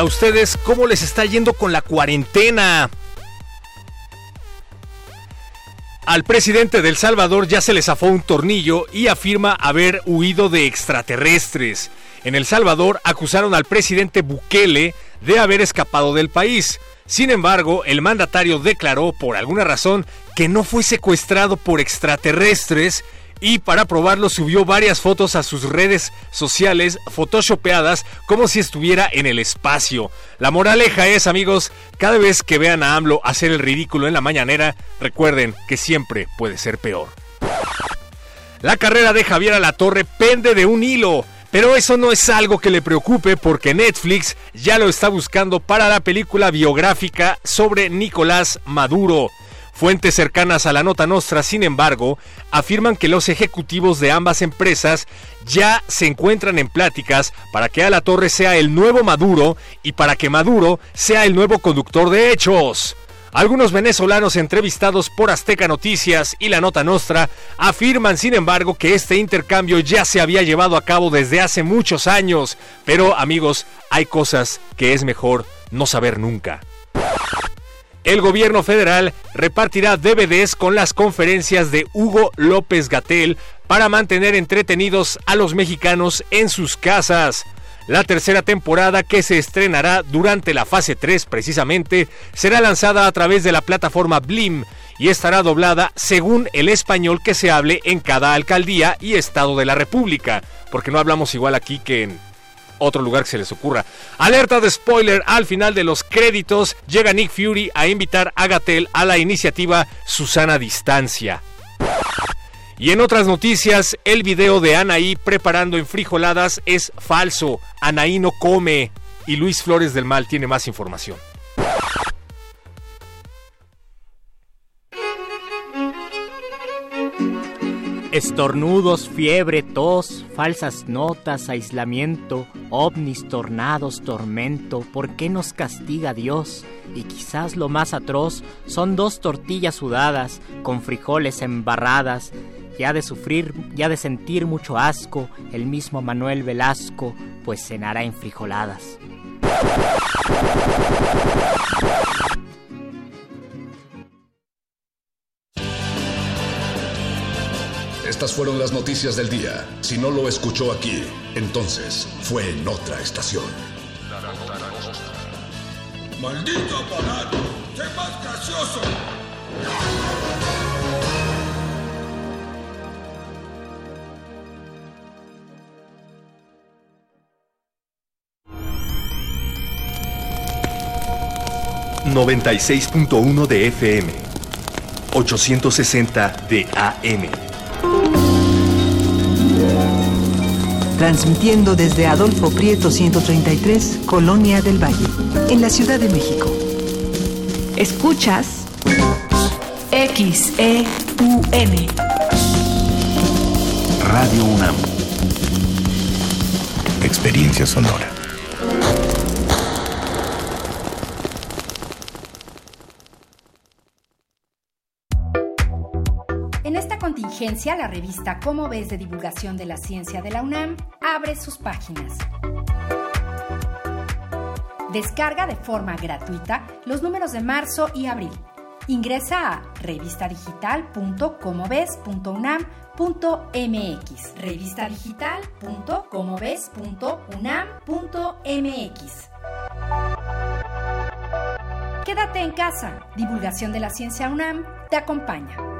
A ustedes cómo les está yendo con la cuarentena? Al presidente del Salvador ya se le zafó un tornillo y afirma haber huido de extraterrestres. En El Salvador acusaron al presidente Bukele de haber escapado del país. Sin embargo, el mandatario declaró por alguna razón que no fue secuestrado por extraterrestres y para probarlo subió varias fotos a sus redes sociales photoshopeadas como si estuviera en el espacio. La moraleja es, amigos, cada vez que vean a AMLO hacer el ridículo en la mañanera, recuerden que siempre puede ser peor. La carrera de Javier Alatorre pende de un hilo. Pero eso no es algo que le preocupe porque Netflix ya lo está buscando para la película biográfica sobre Nicolás Maduro. Fuentes cercanas a la nota nostra, sin embargo, afirman que los ejecutivos de ambas empresas ya se encuentran en pláticas para que a la torre sea el nuevo Maduro y para que Maduro sea el nuevo conductor de hechos. Algunos venezolanos entrevistados por Azteca Noticias y la Nota Nostra afirman, sin embargo, que este intercambio ya se había llevado a cabo desde hace muchos años. Pero, amigos, hay cosas que es mejor no saber nunca. El gobierno federal repartirá DVDs con las conferencias de Hugo López Gatel para mantener entretenidos a los mexicanos en sus casas. La tercera temporada, que se estrenará durante la fase 3 precisamente, será lanzada a través de la plataforma Blim y estará doblada según el español que se hable en cada alcaldía y estado de la República, porque no hablamos igual aquí que en otro lugar que se les ocurra. Alerta de spoiler, al final de los créditos llega Nick Fury a invitar a Gatel a la iniciativa Susana Distancia. Y en otras noticias, el video de Anaí preparando en frijoladas es falso. Anaí no come. Y Luis Flores del Mal tiene más información. Estornudos, fiebre, tos, falsas notas, aislamiento, ovnis, tornados, tormento, ¿por qué nos castiga Dios? Y quizás lo más atroz son dos tortillas sudadas, con frijoles embarradas, ya de sufrir, ya de sentir mucho asco, el mismo Manuel Velasco, pues cenará en frijoladas. Estas fueron las noticias del día. Si no lo escuchó aquí, entonces fue en otra estación. ¡Maldito aparato! ¡Sé más gracioso! ...96.1 de FM... ...860 de AM... transmitiendo desde Adolfo Prieto 133, Colonia del Valle, en la Ciudad de México. Escuchas XEUN. Radio UNAM. Experiencia sonora. La revista Cómo ves de divulgación de la ciencia de la UNAM abre sus páginas. Descarga de forma gratuita los números de marzo y abril. Ingresa a revistadigital.comoves.unam.mx. revistadigital.comoves.unam.mx. Quédate en casa. Divulgación de la ciencia UNAM te acompaña.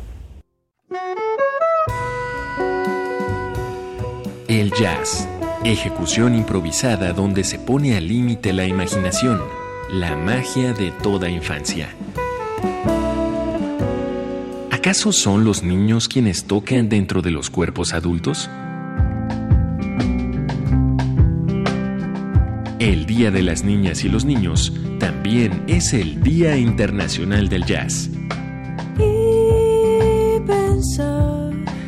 El jazz. Ejecución improvisada donde se pone al límite la imaginación, la magia de toda infancia. ¿Acaso son los niños quienes tocan dentro de los cuerpos adultos? El Día de las Niñas y los Niños también es el Día Internacional del Jazz.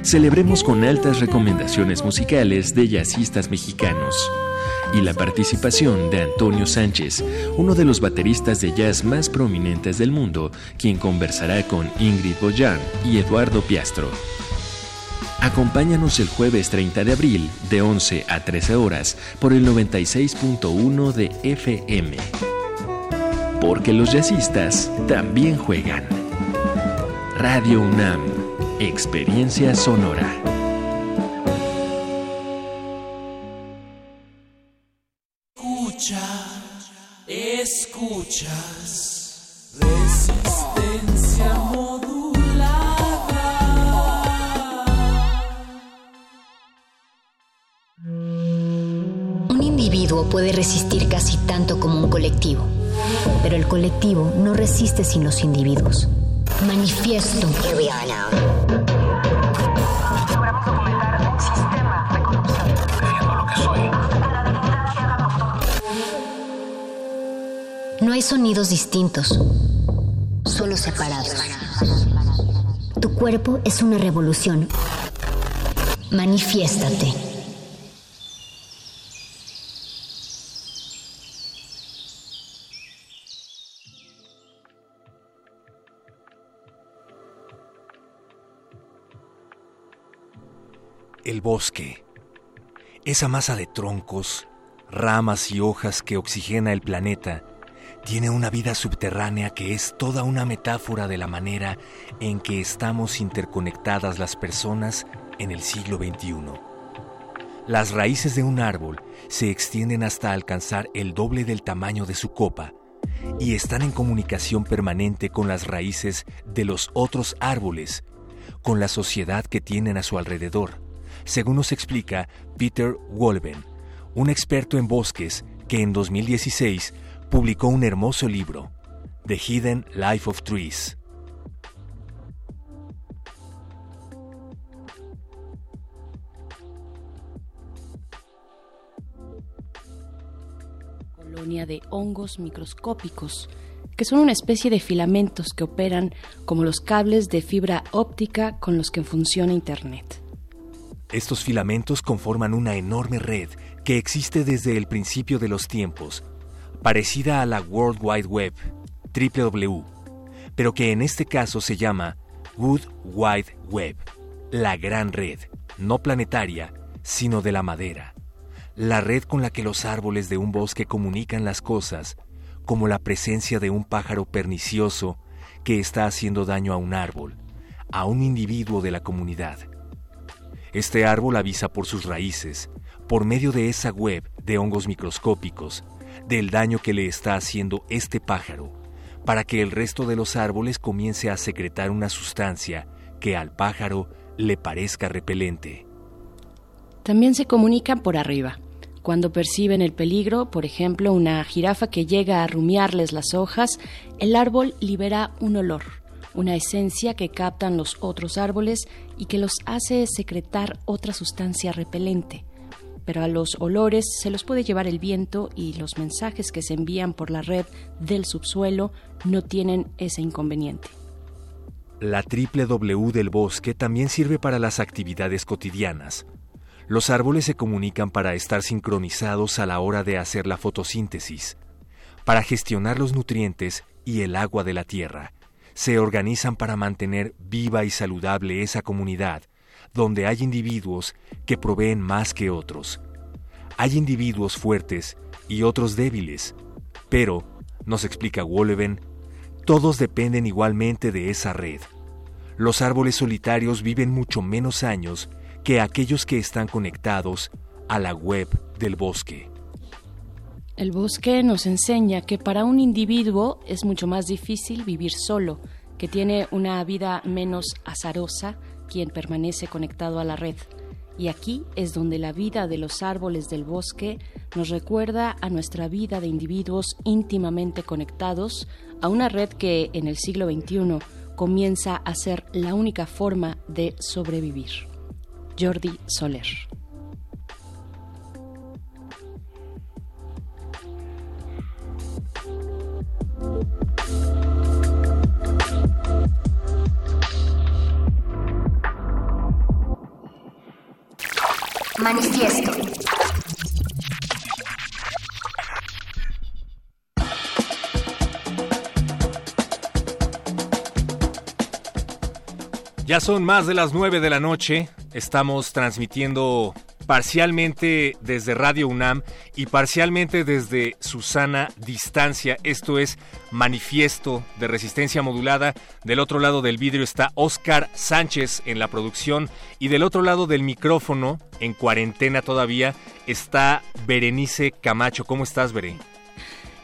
Celebremos con altas recomendaciones musicales de jazzistas mexicanos y la participación de Antonio Sánchez, uno de los bateristas de jazz más prominentes del mundo, quien conversará con Ingrid Boyan y Eduardo Piastro. Acompáñanos el jueves 30 de abril de 11 a 13 horas por el 96.1 de FM. Porque los jazzistas también juegan. Radio UNAM, Experiencia Sonora. Escucha, escuchas. Resistencia modulada. Un individuo puede resistir casi tanto como un colectivo, pero el colectivo no resiste sin los individuos. Manifiesto. Here we are now. No hay sonidos distintos, solo separados. Tu cuerpo es una revolución. Manifiéstate. El bosque. Esa masa de troncos, ramas y hojas que oxigena el planeta tiene una vida subterránea que es toda una metáfora de la manera en que estamos interconectadas las personas en el siglo XXI. Las raíces de un árbol se extienden hasta alcanzar el doble del tamaño de su copa y están en comunicación permanente con las raíces de los otros árboles, con la sociedad que tienen a su alrededor, según nos explica Peter Wolven, un experto en bosques que en 2016 publicó un hermoso libro, The Hidden Life of Trees. Colonia de hongos microscópicos, que son una especie de filamentos que operan como los cables de fibra óptica con los que funciona Internet. Estos filamentos conforman una enorme red que existe desde el principio de los tiempos, parecida a la World Wide Web, WW, pero que en este caso se llama Good Wide Web, la gran red, no planetaria, sino de la madera, la red con la que los árboles de un bosque comunican las cosas, como la presencia de un pájaro pernicioso que está haciendo daño a un árbol, a un individuo de la comunidad, Este árbol avisa por sus raíces, por medio de esa web de hongos microscópicos, del daño que le está haciendo este pájaro, para que el resto de los árboles comience a secretar una sustancia que al pájaro le parezca repelente. También se comunican por arriba. Cuando perciben el peligro, por ejemplo, una jirafa que llega a rumiarles las hojas, el árbol libera un olor, una esencia que captan los otros árboles y que los hace secretar otra sustancia repelente. Pero a los olores se los puede llevar el viento y los mensajes que se envían por la red del subsuelo no tienen ese inconveniente. La triple W del bosque también sirve para las actividades cotidianas. Los árboles se comunican para estar sincronizados a la hora de hacer la fotosíntesis, para gestionar los nutrientes y el agua de la tierra. Se organizan para mantener viva y saludable esa comunidad, donde hay individuos que proveen más que otros. Hay individuos fuertes y otros débiles, pero, nos explica Wolleven, todos dependen igualmente de esa red. Los árboles solitarios viven mucho menos años que aquellos que están conectados a la web del bosque. El bosque nos enseña que para un individuo es mucho más difícil vivir solo, que tiene una vida menos azarosa quien permanece conectado a la red. Y aquí es donde la vida de los árboles del bosque nos recuerda a nuestra vida de individuos íntimamente conectados a una red que en el siglo XXI comienza a ser la única forma de sobrevivir. Jordi Soler. Manifiesto. Ya son más de las nueve de la noche. Estamos transmitiendo parcialmente desde Radio UNAM y parcialmente desde Susana Distancia. Esto es Manifiesto de Resistencia Modulada. Del otro lado del vidrio está Oscar Sánchez en la producción y del otro lado del micrófono, en cuarentena todavía, está Berenice Camacho. ¿Cómo estás, Bere?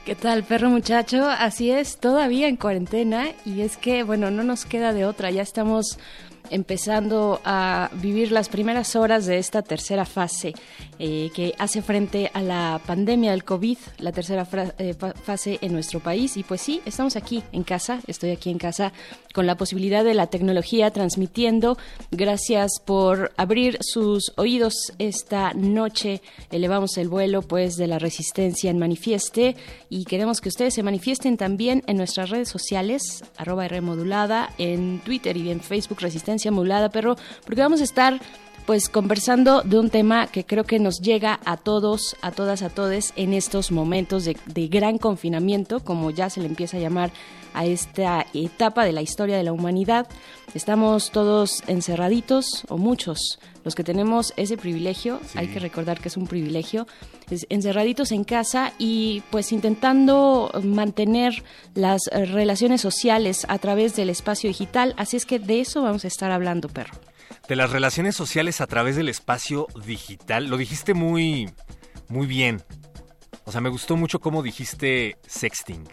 ¿Qué tal, perro muchacho? Así es, todavía en cuarentena y es que, bueno, no nos queda de otra. Ya estamos empezando a vivir las primeras horas de esta tercera fase eh, que hace frente a la pandemia del COVID, la tercera eh, fase en nuestro país. Y pues sí, estamos aquí en casa, estoy aquí en casa con la posibilidad de la tecnología transmitiendo. Gracias por abrir sus oídos esta noche. Elevamos el vuelo pues de la resistencia en Manifieste y queremos que ustedes se manifiesten también en nuestras redes sociales, arroba Rmodulada, en Twitter y en Facebook Resistencia Modulada, Perro, porque vamos a estar pues conversando de un tema que creo que nos llega a todos, a todas, a todes en estos momentos de, de, gran confinamiento, como ya se le empieza a llamar a esta etapa de la historia de la humanidad. Estamos todos encerraditos, o muchos, los que tenemos ese privilegio, sí. hay que recordar que es un privilegio, es encerraditos en casa y pues intentando mantener las relaciones sociales a través del espacio digital. Así es que de eso vamos a estar hablando, perro de las relaciones sociales a través del espacio digital. Lo dijiste muy, muy bien. O sea, me gustó mucho cómo dijiste sexting.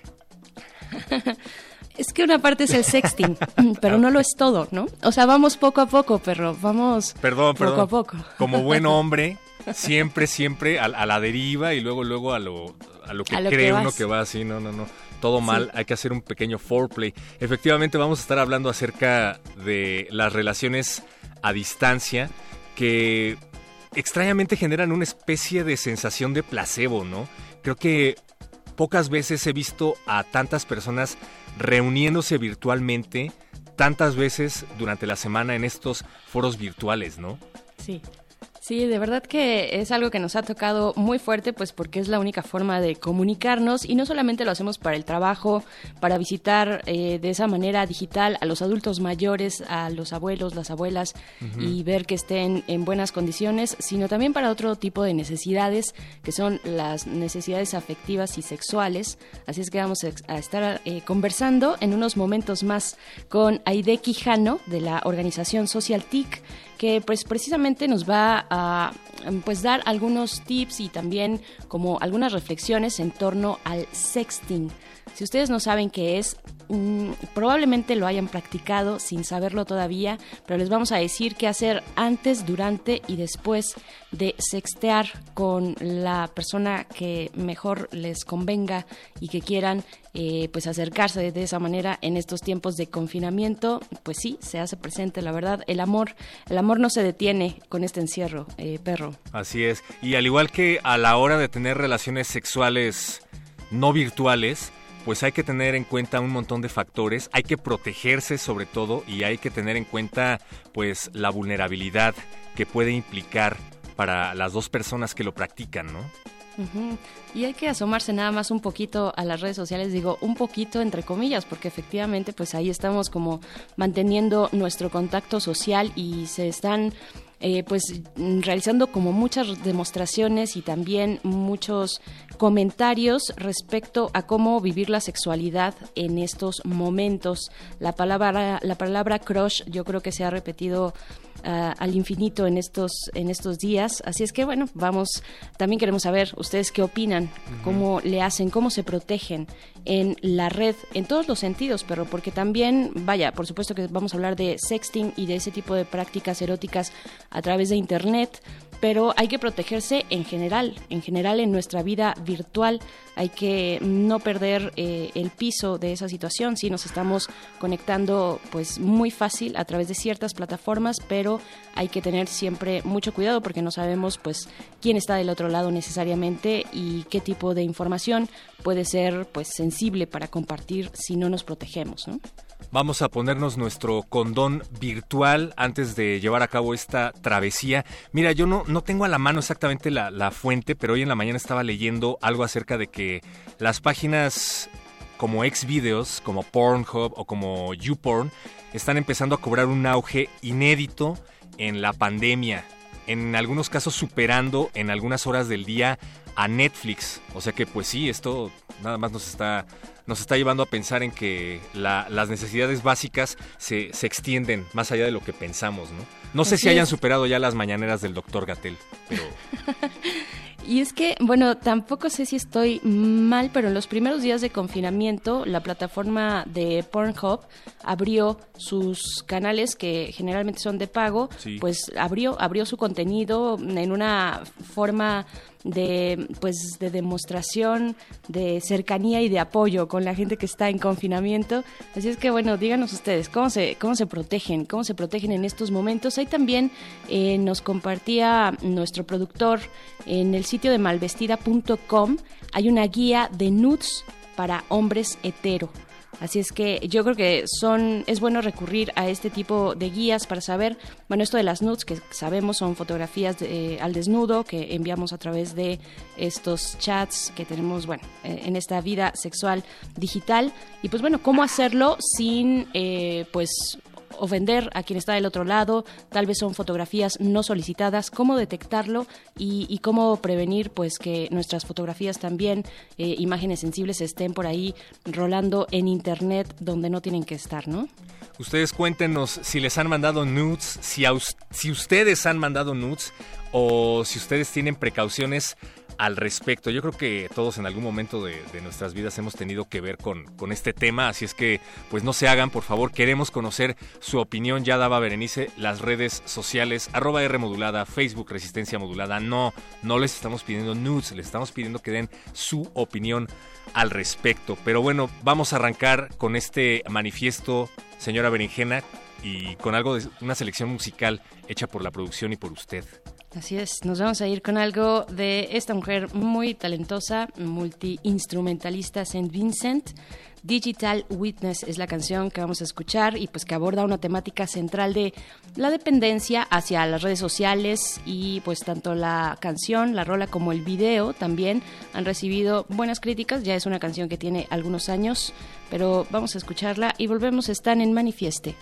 Es que una parte es el sexting, pero no lo es todo, ¿no? O sea, vamos poco a poco, perro, vamos perdón, poco perdón. a poco. Como buen hombre, siempre, siempre a, a, la deriva y luego, luego a lo, a lo que a lo cree que uno que va así, no, no, no. Todo mal, sí. hay que hacer un pequeño foreplay. Efectivamente, vamos a estar hablando acerca de las relaciones a distancia que extrañamente generan una especie de sensación de placebo, ¿no? Creo que pocas veces he visto a tantas personas reuniéndose virtualmente, tantas veces durante la semana en estos foros virtuales, ¿no? Sí. Sí, de verdad que es algo que nos ha tocado muy fuerte, pues porque es la única forma de comunicarnos y no solamente lo hacemos para el trabajo, para visitar eh, de esa manera digital a los adultos mayores, a los abuelos, las abuelas uh -huh. y ver que estén en buenas condiciones, sino también para otro tipo de necesidades que son las necesidades afectivas y sexuales. Así es que vamos a estar eh, conversando en unos momentos más con Aide Quijano de la organización Social TIC que pues precisamente nos va a pues dar algunos tips y también como algunas reflexiones en torno al sexting. Si ustedes no saben qué es, mm, probablemente lo hayan practicado sin saberlo todavía, pero les vamos a decir qué hacer antes, durante y después de sextear con la persona que mejor les convenga y que quieran eh, pues acercarse de esa manera en estos tiempos de confinamiento, pues sí, se hace presente, la verdad, el amor, el amor no se detiene con este encierro, eh, perro. Así es, y al igual que a la hora de tener relaciones sexuales no virtuales, pues hay que tener en cuenta un montón de factores, hay que protegerse sobre todo y hay que tener en cuenta pues la vulnerabilidad que puede implicar para las dos personas que lo practican, ¿no? Y hay que asomarse nada más un poquito a las redes sociales, digo un poquito entre comillas, porque efectivamente pues ahí estamos como manteniendo nuestro contacto social y se están eh, pues realizando como muchas demostraciones y también muchos comentarios respecto a cómo vivir la sexualidad en estos momentos. La palabra, la palabra crush yo creo que se ha repetido uh, al infinito en estos, en estos días. Así es que bueno, vamos, también queremos saber ustedes qué opinan, uh -huh. cómo le hacen, cómo se protegen en la red, en todos los sentidos, pero porque también, vaya, por supuesto que vamos a hablar de sexting y de ese tipo de prácticas eróticas a través de Internet pero hay que protegerse en general, en general en nuestra vida virtual. Hay que no perder eh, el piso de esa situación. Sí, nos estamos conectando pues muy fácil a través de ciertas plataformas, pero hay que tener siempre mucho cuidado porque no sabemos pues quién está del otro lado necesariamente y qué tipo de información puede ser pues sensible para compartir si no nos protegemos, ¿no? Vamos a ponernos nuestro condón virtual antes de llevar a cabo esta travesía. Mira, yo no, no tengo a la mano exactamente la, la fuente, pero hoy en la mañana estaba leyendo algo acerca de que las páginas como Xvideos, como Pornhub o como YouPorn están empezando a cobrar un auge inédito en la pandemia. En algunos casos superando en algunas horas del día a Netflix. O sea que pues sí, esto nada más nos está nos está llevando a pensar en que la, las necesidades básicas se, se, extienden más allá de lo que pensamos, ¿no? No sé Así si hayan es. superado ya las mañaneras del doctor Gatel, pero... Y es que, bueno, tampoco sé si estoy mal, pero en los primeros días de confinamiento, la plataforma de Pornhub abrió sus canales que generalmente son de pago, sí. pues abrió, abrió su contenido en una forma de pues de demostración de cercanía y de apoyo con la gente que está en confinamiento. Así es que bueno díganos ustedes cómo se cómo se protegen cómo se protegen en estos momentos ahí también eh, nos compartía nuestro productor en el sitio de malvestida.com hay una guía de nudes para hombres hetero. Así es que yo creo que son es bueno recurrir a este tipo de guías para saber, bueno, esto de las nudes que sabemos son fotografías eh, al desnudo que enviamos a través de estos chats que tenemos, bueno, eh, en esta vida sexual digital. Y pues bueno, cómo hacerlo sin eh, pues ofender a quien está del otro lado, tal vez son fotografías no solicitadas, cómo detectarlo y, cómo prevenir pues que nuestras fotografías también, eh, imágenes sensibles, estén por ahí rolando en internet donde no tienen que estar, ¿no? Ustedes cuéntenos si les han mandado nudes, si, si ustedes han mandado nudes o si ustedes tienen precauciones al respecto. Yo creo que todos en algún momento de, nuestras vidas hemos tenido que ver con, con, este tema, así es que pues no se hagan, por favor, queremos conocer su opinión. Ya daba Berenice las redes sociales, arroba R modulada, Facebook Resistencia Modulada. No, no les estamos pidiendo nudes, les estamos pidiendo que den su opinión al respecto. Pero bueno, vamos a arrancar con este manifiesto, señora Berenjena, y con algo de una selección musical hecha por la producción y por usted. Así es, nos vamos a ir con algo de esta mujer muy talentosa, multiinstrumentalista St. Vincent. Digital Witness es la canción que vamos a escuchar y pues que aborda una temática central de la dependencia hacia las redes sociales y pues tanto la canción, la rola como el video también han recibido buenas críticas, ya es una canción que tiene algunos años, pero vamos a escucharla y volvemos, están en Manifieste.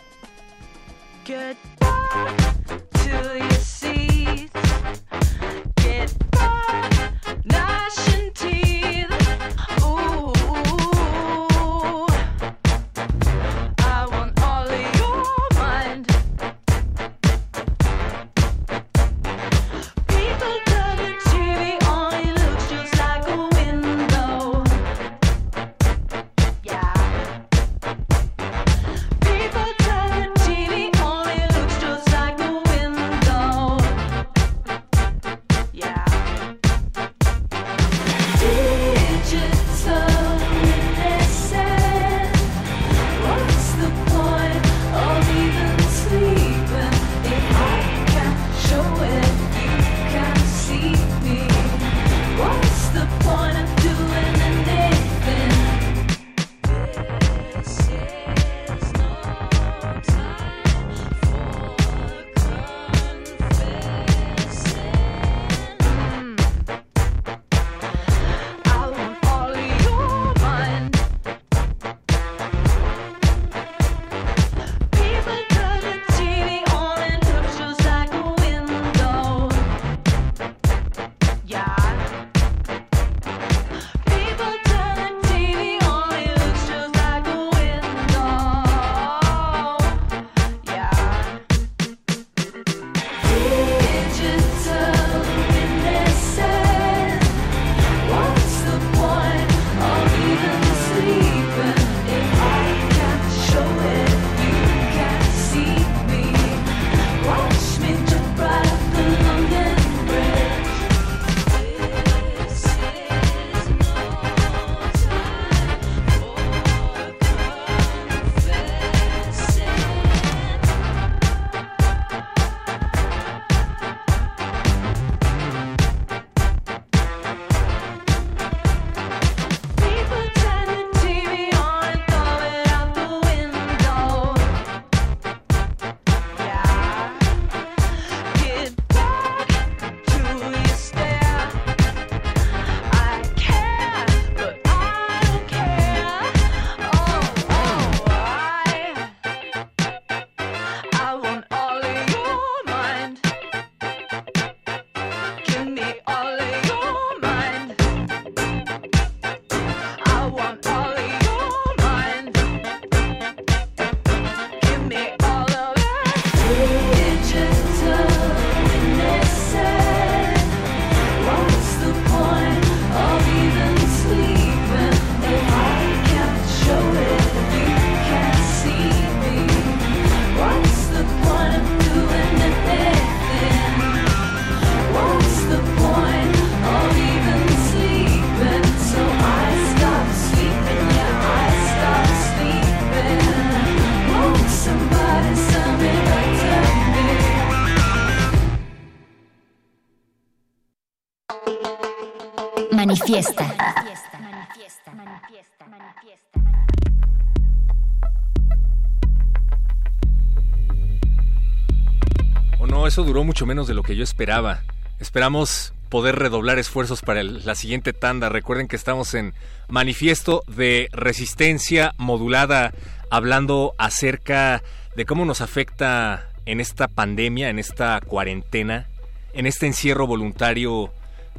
Duró mucho menos de lo que yo esperaba. Esperamos poder redoblar esfuerzos para la siguiente tanda. Recuerden que estamos en manifiesto de resistencia modulada, hablando acerca de cómo nos afecta en esta pandemia, en esta cuarentena, en este encierro voluntario,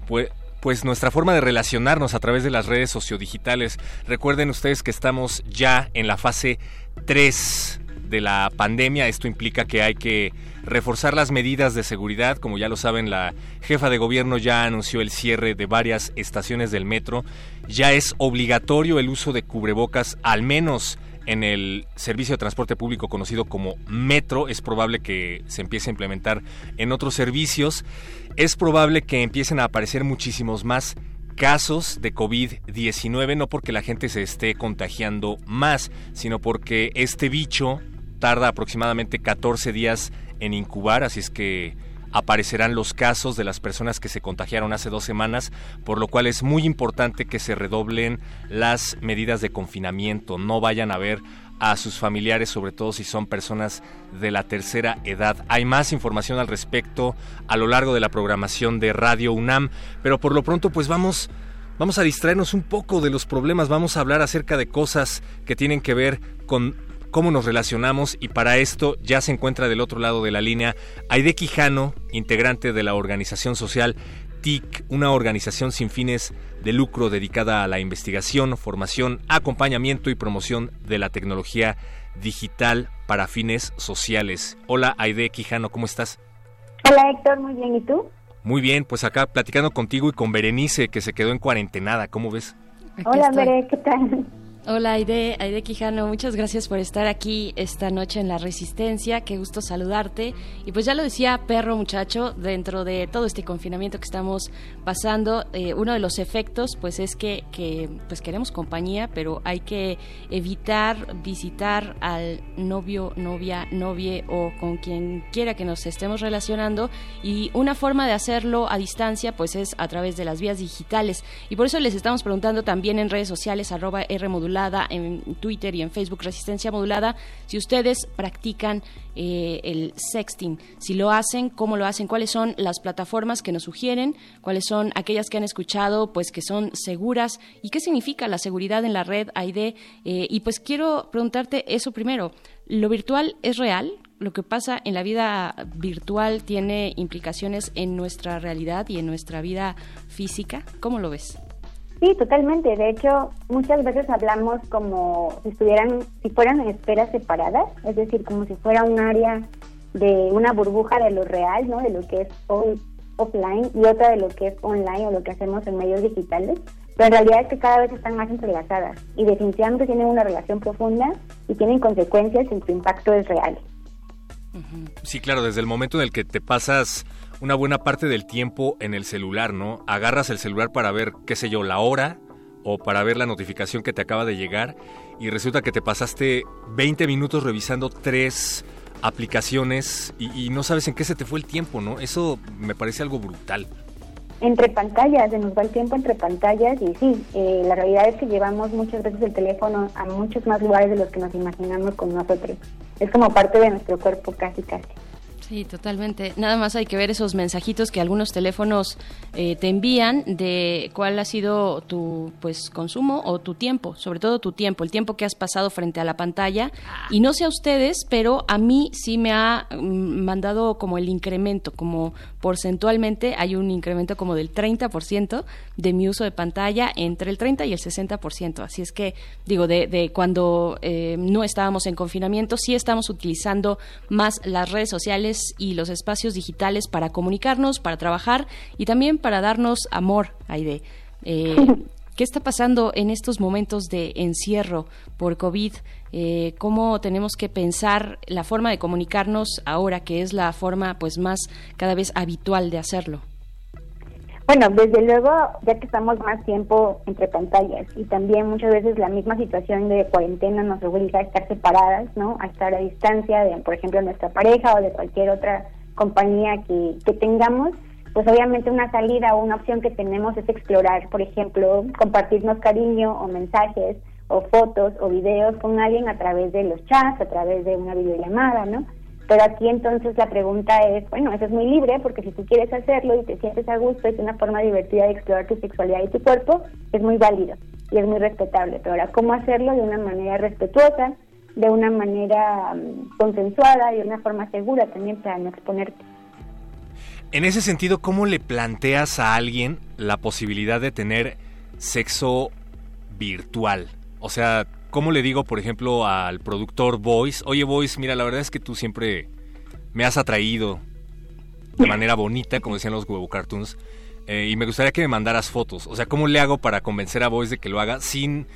pues, nuestra forma de relacionarnos a través de las redes sociodigitales. Recuerden ustedes que estamos ya en la fase 3 de la pandemia. Esto implica que hay que reforzar las medidas de seguridad. Como ya lo saben, la jefa de gobierno ya anunció el cierre de varias estaciones del metro. Ya es obligatorio el uso de cubrebocas, al menos en el servicio de transporte público conocido como metro. Es probable que se empiece a implementar en otros servicios es probable que empiecen a aparecer muchísimos más casos de COVID-19, no porque la gente se esté contagiando más, sino porque este bicho tarda aproximadamente 14 días en incubar, así es que aparecerán los casos de las personas que se contagiaron hace dos semanas, por lo cual es muy importante que se redoblen las medidas de confinamiento, no vayan a ver a sus familiares, sobre todo si son personas de la tercera edad. Hay más información al respecto a lo largo de la programación de Radio UNAM, pero por lo pronto pues vamos vamos a distraernos un poco de los problemas, vamos a hablar acerca de cosas que tienen que ver con cómo nos relacionamos y para esto ya se encuentra del otro lado de la línea Aide Quijano, integrante de la organización social TIC, una organización sin fines de lucro dedicada a la investigación, formación, acompañamiento y promoción de la tecnología digital para fines sociales. Hola Aide Quijano, ¿cómo estás? Hola Héctor, muy bien, ¿y tú? Muy bien, pues acá platicando contigo y con Berenice que se quedó en cuarentenada, ¿cómo ves? Hola Bere, ¿qué tal? Hola Aide, Aide Quijano, muchas gracias por estar aquí esta noche en La Resistencia, qué gusto saludarte. Y pues ya lo decía Perro Muchacho, dentro de todo este confinamiento que estamos pasando, eh, uno de los efectos pues es que, que, pues queremos compañía, pero hay que evitar visitar al novio, novia, novie o con quien quiera que nos estemos relacionando y una forma de hacerlo a distancia pues es a través de las vías digitales. Y por eso les estamos preguntando también en redes sociales arroba En Twitter y en Facebook Resistencia Modulada, si ustedes practican eh, el sexting, si lo hacen, cómo lo hacen, cuáles son las plataformas que nos sugieren, cuáles son aquellas que han escuchado, pues que son seguras y qué significa la seguridad en la red AID. Eh, y pues quiero preguntarte eso primero, ¿lo virtual es real? lo que pasa en la vida virtual tiene implicaciones en nuestra realidad y en nuestra vida física. ¿Cómo lo ves? Sí, totalmente. De hecho, muchas veces hablamos como si estuvieran, si fueran en esferas separadas, es decir, como si fuera un área de una burbuja de lo real, ¿no? De lo que es offline y otra de lo que es online o lo que hacemos en medios digitales. Pero en realidad es que cada vez están más entrelazadas y definitivamente tienen una relación profunda y tienen consecuencias y su impacto es real. Sí, claro, desde el momento en el que te pasas una buena parte del tiempo en el celular, ¿no? Agarras el celular para ver, qué sé yo, la hora o para ver la notificación que te acaba de llegar y resulta que te pasaste 20 minutos revisando tres aplicaciones y, no sabes en qué se te fue el tiempo, ¿no? Eso me parece algo brutal. Entre pantallas, se nos va el tiempo entre pantallas y sí, eh, la realidad es que llevamos muchas veces el teléfono a muchos más lugares de los que nos imaginamos con nosotros. Es como parte de nuestro cuerpo casi casi. Sí, totalmente. Nada más hay que ver esos mensajitos que algunos teléfonos eh, te envían de cuál ha sido tu pues consumo o tu tiempo, sobre todo tu tiempo, el tiempo que has pasado frente a la pantalla. Y no sé a ustedes, pero a mí sí me ha mm, mandado como el incremento, como porcentualmente hay un incremento como del 30% de mi uso de pantalla entre el 30 y el 60%. Así es que digo, de, de cuando eh, no estábamos en confinamiento, sí estamos utilizando más las redes sociales y los espacios digitales para comunicarnos, para trabajar y también para darnos amor, Aide. Eh, ¿Qué está pasando en estos momentos de encierro por COVID? Eh, ¿Cómo tenemos que pensar la forma de comunicarnos ahora, que es la forma pues más cada vez habitual de hacerlo? Bueno, desde luego, ya que estamos más tiempo entre pantallas y también muchas veces la misma situación de cuarentena nos obliga a estar separadas, ¿no? A estar a distancia de, por ejemplo, nuestra pareja o de cualquier otra compañía que, que tengamos, pues obviamente una salida o una opción que tenemos es explorar, por ejemplo, compartirnos cariño o mensajes o fotos o videos con alguien a través de los chats, a través de una videollamada, ¿no? Pero aquí entonces la pregunta es, bueno, eso es muy libre porque si tú quieres hacerlo y te sientes a gusto, es una forma divertida de explorar tu sexualidad y tu cuerpo, es muy válido y es muy respetable. Pero ahora, ¿cómo hacerlo de una manera respetuosa, de una manera um, consensuada y de una forma segura también para no exponerte? En ese sentido, ¿cómo le planteas a alguien la posibilidad de tener sexo virtual? O sea, ¿cómo le digo, por ejemplo, al productor Voice, oye Voice, mira, la verdad es que tú siempre me has atraído de manera bonita, como decían los huevo cartoons, eh, y me gustaría que me mandaras fotos. O sea, ¿cómo le hago para convencer a Voice de que lo haga sin,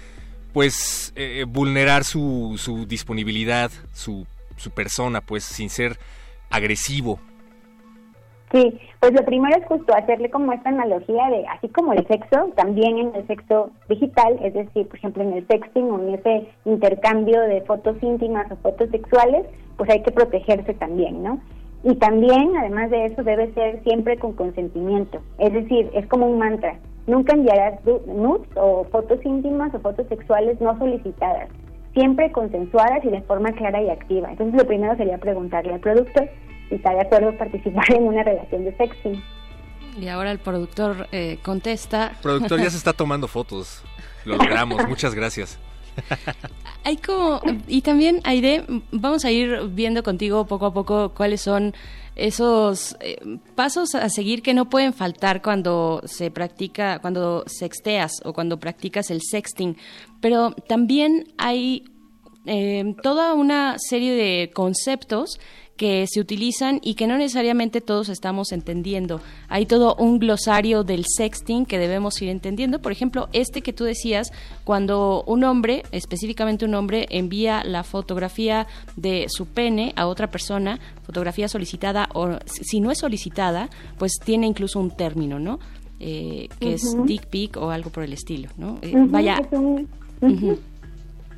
pues, eh, vulnerar su, su disponibilidad, su, su persona, pues, sin ser agresivo? Sí, pues lo primero es justo hacerle como esta analogía de, así como el sexo, también en el sexo digital, es decir, por ejemplo en el sexting o en ese intercambio de fotos íntimas o fotos sexuales, pues hay que protegerse también, ¿no? Y también, además de eso, debe ser siempre con consentimiento, es decir, es como un mantra, nunca enviarás nudes o fotos íntimas o fotos sexuales no solicitadas, siempre consensuadas y de forma clara y activa. Entonces lo primero sería preguntarle al productor está de acuerdo participar en una relación de sexting. Y ahora el productor eh, contesta. El productor ya se está tomando fotos. Lo logramos, muchas gracias. Hay como, y también Aide, vamos a ir viendo contigo poco a poco cuáles son esos eh, pasos a seguir que no pueden faltar cuando se practica, cuando sexteas o cuando practicas el sexting. Pero también hay eh, toda una serie de conceptos que se utilizan y que no necesariamente todos estamos entendiendo. Hay todo un glosario del sexting que debemos ir entendiendo. Por ejemplo, este que tú decías, cuando un hombre, específicamente un hombre, envía la fotografía de su pene a otra persona, fotografía solicitada o si no es solicitada, pues tiene incluso un término, ¿no? Eh, que es dick pic o algo por el estilo, ¿no? Eh, vaya.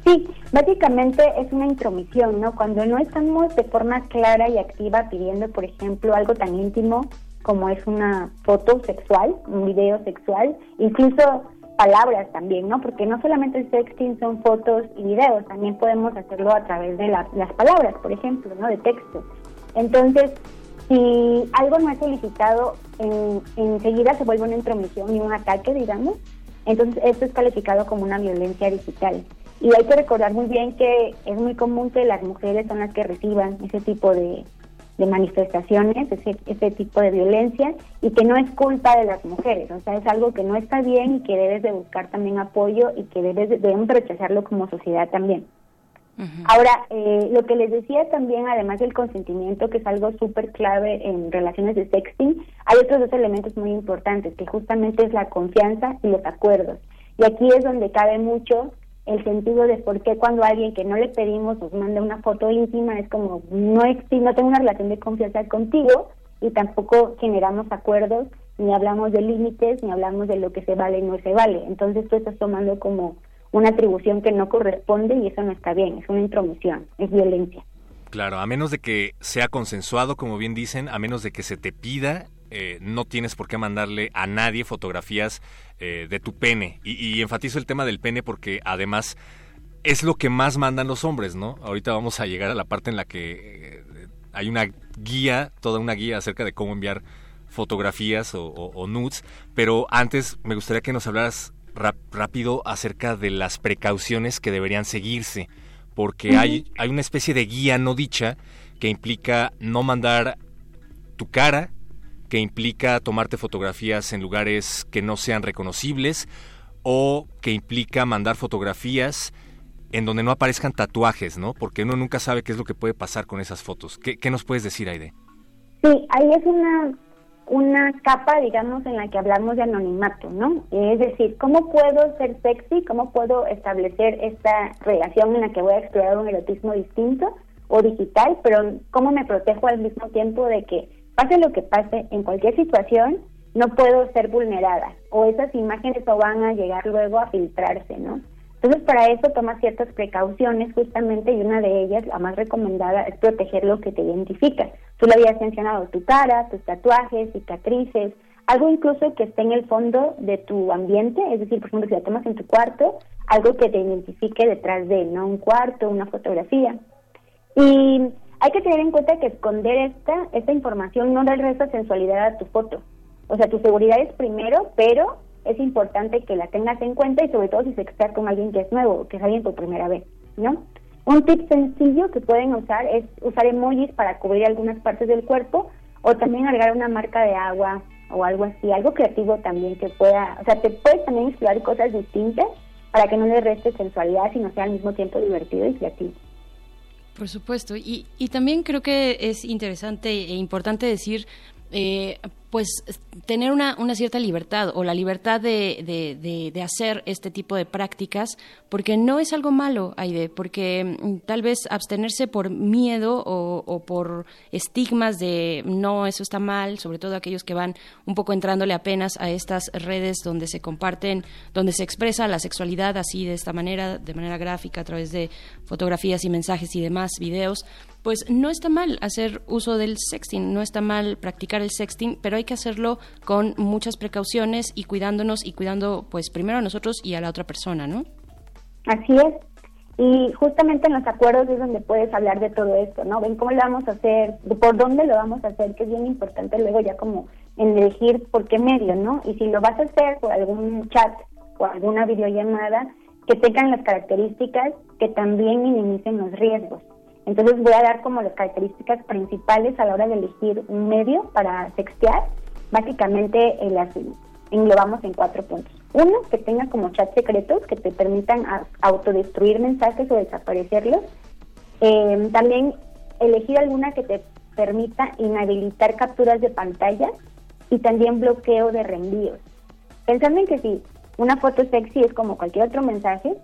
Sí, básicamente es una intromisión, ¿no? Cuando no estamos de forma clara y activa pidiendo, por ejemplo, algo tan íntimo como es una foto sexual, un video sexual, incluso palabras también, ¿no? Porque no solamente el sexting son fotos y videos, también podemos hacerlo a través de las palabras, por ejemplo, ¿no? De texto. Entonces, si algo no es solicitado, en, enseguida se vuelve una intromisión y un ataque, digamos. Entonces, esto es calificado como una violencia digital. Y hay que recordar muy bien que es muy común que las mujeres son las que reciban ese tipo de, manifestaciones, ese, ese tipo de violencia, y que no es culpa de las mujeres, o sea, es algo que no está bien y que debes de buscar también apoyo y que debes debemos rechazarlo como sociedad también. Ahora, eh, lo que les decía también, además del consentimiento, que es algo súper clave en relaciones de sexting, hay otros dos elementos muy importantes, que justamente es la confianza y los acuerdos. Y aquí es donde cabe mucho el sentido de por qué cuando alguien que no le pedimos nos manda una foto íntima es como no no tengo una relación de confianza contigo y tampoco generamos acuerdos ni hablamos de límites ni hablamos de lo que se vale y no se vale. Entonces tú estás tomando como una atribución que no corresponde y eso no está bien es una intromisión es violencia. Claro, a menos de que sea consensuado, como bien dicen, a menos de que se te pida, eh, no tienes por qué mandarle a nadie fotografías eh, de tu pene. Y, enfatizo el tema del pene porque además es lo que más mandan los hombres, ¿no? Ahorita vamos a llegar a la parte en la que eh, hay una guía, toda una guía acerca de cómo enviar fotografías o, nudes, pero antes me gustaría que nos hablaras rápido acerca de las precauciones que deberían seguirse, porque hay, hay una especie de guía no dicha que implica no mandar tu cara, que implica tomarte fotografías en lugares que no sean reconocibles o que implica mandar fotografías en donde no aparezcan tatuajes, ¿no? Porque uno nunca sabe qué es lo que puede pasar con esas fotos. ¿Qué, nos puedes decir, Aide? Sí, ahí es una una capa, digamos, en la que hablamos de anonimato, ¿no? Es decir, ¿cómo puedo ser sexy? ¿Cómo puedo establecer esta relación en la que voy a explorar un erotismo distinto o digital? Pero ¿cómo me protejo al mismo tiempo de que pase lo que pase en cualquier situación, no puedo ser vulnerada o esas imágenes van a llegar luego a filtrarse, ¿no? Entonces, para eso toma ciertas precauciones justamente y una de ellas, la más recomendada, es proteger lo que te identifica. Tú lo habías mencionado, tu cara, tus tatuajes, cicatrices, algo incluso que esté en el fondo de tu ambiente, es decir, por ejemplo, si la tomas en tu cuarto, algo que te identifique detrás de él, ¿no? Un cuarto, una fotografía. Y hay que tener en cuenta que esconder esta, esta información no resto de sensualidad a tu foto. O sea, tu seguridad es primero, pero es importante que la tengas en cuenta y sobre todo si se está con alguien que es nuevo, que es alguien por primera vez, ¿no? Un tip sencillo que pueden usar es usar emojis para cubrir algunas partes del cuerpo o también agregar una marca de agua o algo así, algo creativo también que pueda, o sea, te puedes también explorar cosas distintas para que no le reste sensualidad, sino sea al mismo tiempo divertido y creativo. Por supuesto, y, y también creo que es interesante e importante decir eh, pues tener una, una, cierta libertad o la libertad de, de, de, hacer este tipo de prácticas, porque no es algo malo, Aide, porque mm, tal vez abstenerse por miedo o, o, por estigmas de no, eso está mal, sobre todo aquellos que van un poco entrándole apenas a estas redes donde se comparten, donde se expresa la sexualidad así de esta manera, de manera gráfica, a través de fotografías y mensajes y demás, videos pues no está mal hacer uso del sexting, no está mal practicar el sexting, pero hay que hacerlo con muchas precauciones y cuidándonos y cuidando pues primero a nosotros y a la otra persona, ¿no? Así es. Y justamente en los acuerdos es donde puedes hablar de todo esto, ¿no? Ven cómo lo vamos a hacer, por dónde lo vamos a hacer, que es bien importante luego ya como en elegir por qué medio, ¿no? Y si lo vas a hacer por algún chat o alguna videollamada, que tengan las características que también minimicen los riesgos. Entonces voy a dar como las características principales a la hora de elegir un medio para sextear. Básicamente las englobamos en cuatro puntos. Uno, que tenga como chat secretos que te permitan autodestruir mensajes o desaparecerlos. Eh, también elegir alguna que te permita inhabilitar capturas de pantalla y también bloqueo de reenvíos. Pensando en que si una foto sexy es como cualquier otro mensaje,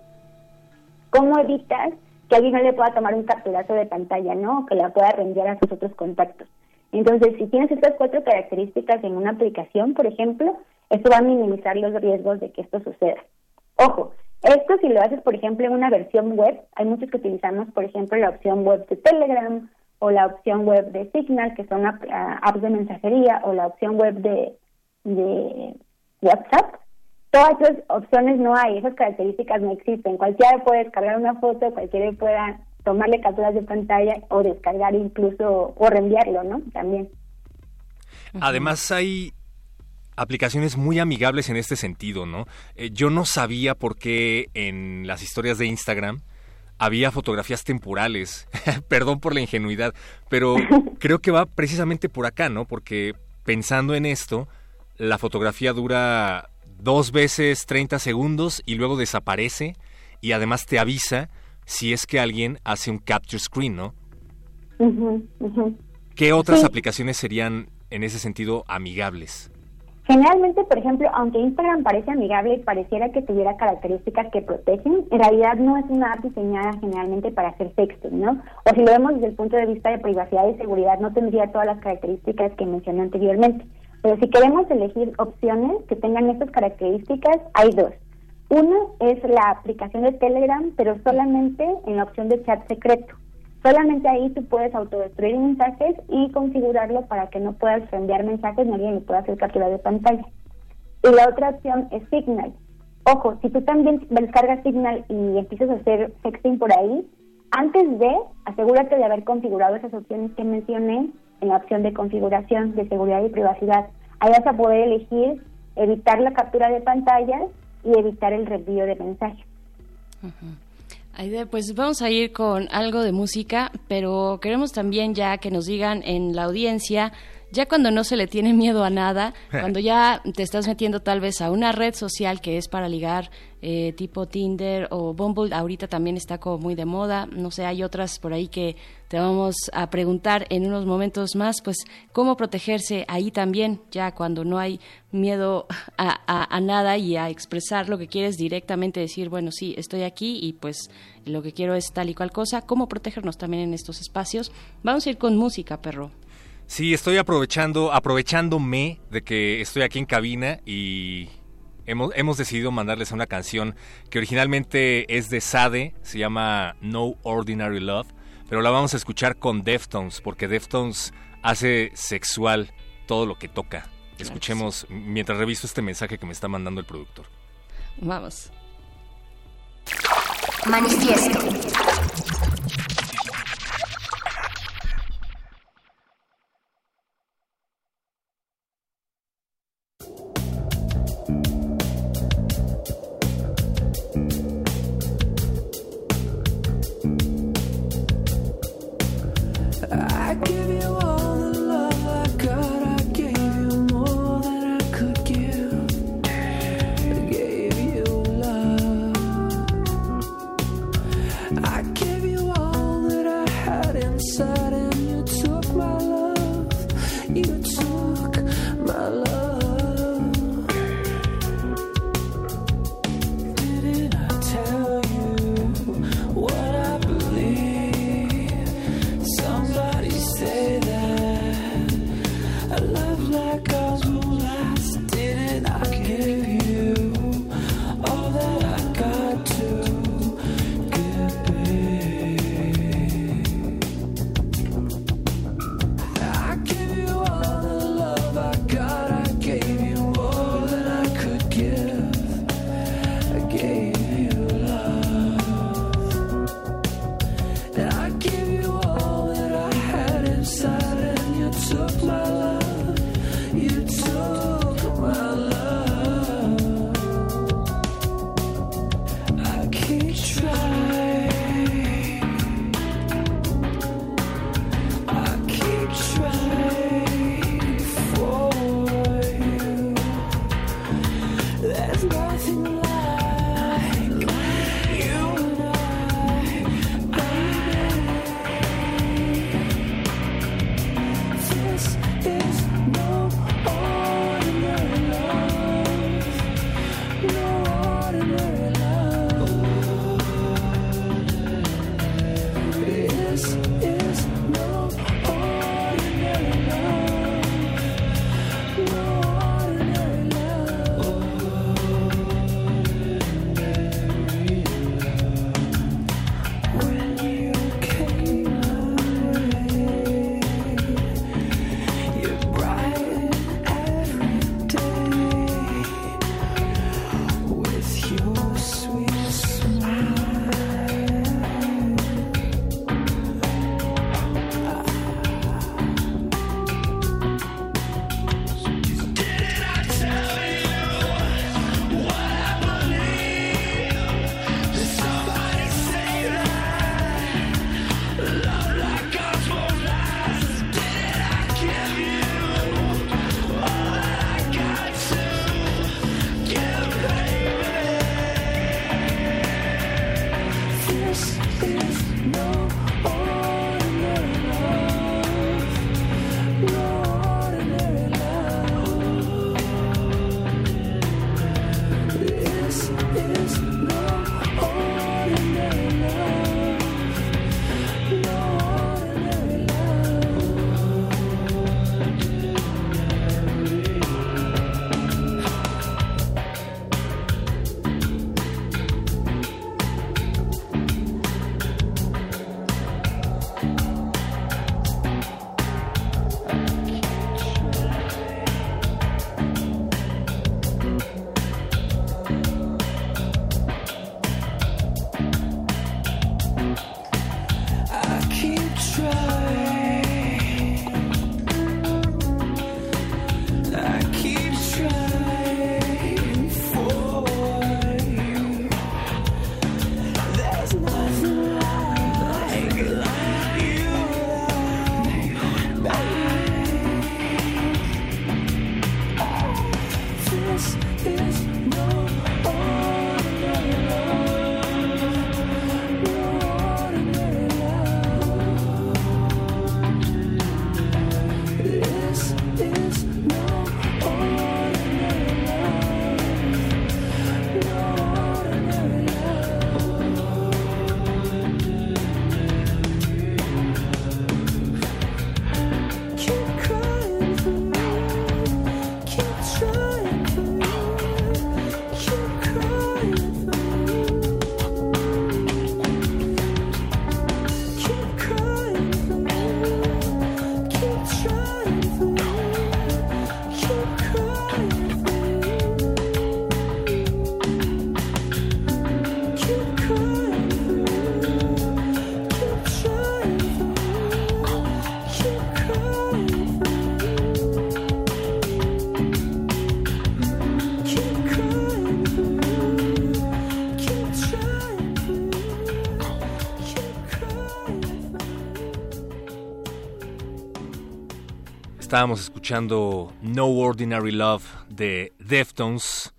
¿cómo evitas que alguien no le pueda tomar un capturazo de pantalla, ¿no? O que la pueda reenviar a sus otros contactos. Entonces, si tienes estas cuatro características en una aplicación, por ejemplo, esto va a minimizar los riesgos de que esto suceda. Ojo, esto si lo haces, por ejemplo, en una versión web, hay muchos que utilizamos, por ejemplo, la opción web de Telegram o la opción web de Signal, que son apps de mensajería, o la opción web de WhatsApp. Todas esas opciones no hay, esas características no existen. Cualquiera puede descargar una foto, cualquiera pueda tomarle capturas de pantalla o descargar incluso o reenviarlo, ¿no? También. Además hay aplicaciones muy amigables en este sentido, ¿no? Eh, yo no sabía por qué en las historias de Instagram había fotografías temporales. Perdón por la ingenuidad, pero creo que va precisamente por acá, ¿no? Porque pensando en esto, la fotografía dura dos veces 30 segundos y luego desaparece y además te avisa si es que alguien hace un capture screen, ¿no? ¿Qué otras aplicaciones serían en ese sentido amigables? Generalmente, por ejemplo, aunque Instagram parece amigable y pareciera que tuviera características que protegen, en realidad no es una app diseñada generalmente para hacer sexting, ¿no? O si lo vemos desde el punto de vista de privacidad y seguridad, no tendría todas las características que mencioné anteriormente. Pero si queremos elegir opciones que tengan estas características, hay dos. Uno es la aplicación de Telegram, pero solamente en la opción de chat secreto. Solamente ahí tú puedes autodestruir mensajes y configurarlo para que no puedas enviar mensajes ni alguien le pueda hacer captura de pantalla. Y la otra opción es Signal. Ojo, si tú también descargas Signal y empiezas a hacer sexting por ahí, Antes de, asegúrate de haber configurado esas opciones que mencioné en la opción de configuración de seguridad y privacidad. Ahí vas a poder elegir evitar la captura de pantalla y evitar el reenvío de mensajes. Aide, pues vamos a ir con algo de música, pero queremos también ya que nos digan en la audiencia ya cuando no se le tiene miedo a nada, cuando ya te estás metiendo tal vez a una red social que es para ligar, eh, tipo Tinder o Bumble, ahorita también está como muy de moda, no sé, hay otras por ahí que te vamos a preguntar en unos momentos más, pues cómo protegerse ahí también, ya cuando no hay miedo a, a nada y a expresar lo que quieres directamente, decir, bueno, sí, estoy aquí y pues lo que quiero es tal y cual cosa, cómo protegernos también en estos espacios. Vamos a ir con música, perro. Sí, estoy aprovechando, aprovechándome de que estoy aquí en cabina y hemos, hemos decidido mandarles una canción que originalmente es de Sade, se llama No Ordinary Love, pero la vamos a escuchar con Deftones, porque Deftones hace sexual todo lo que toca. Escuchemos mientras reviso este mensaje que me está mandando el productor. Vamos. Manifiesto. Estábamos escuchando No Ordinary Love de Deftones,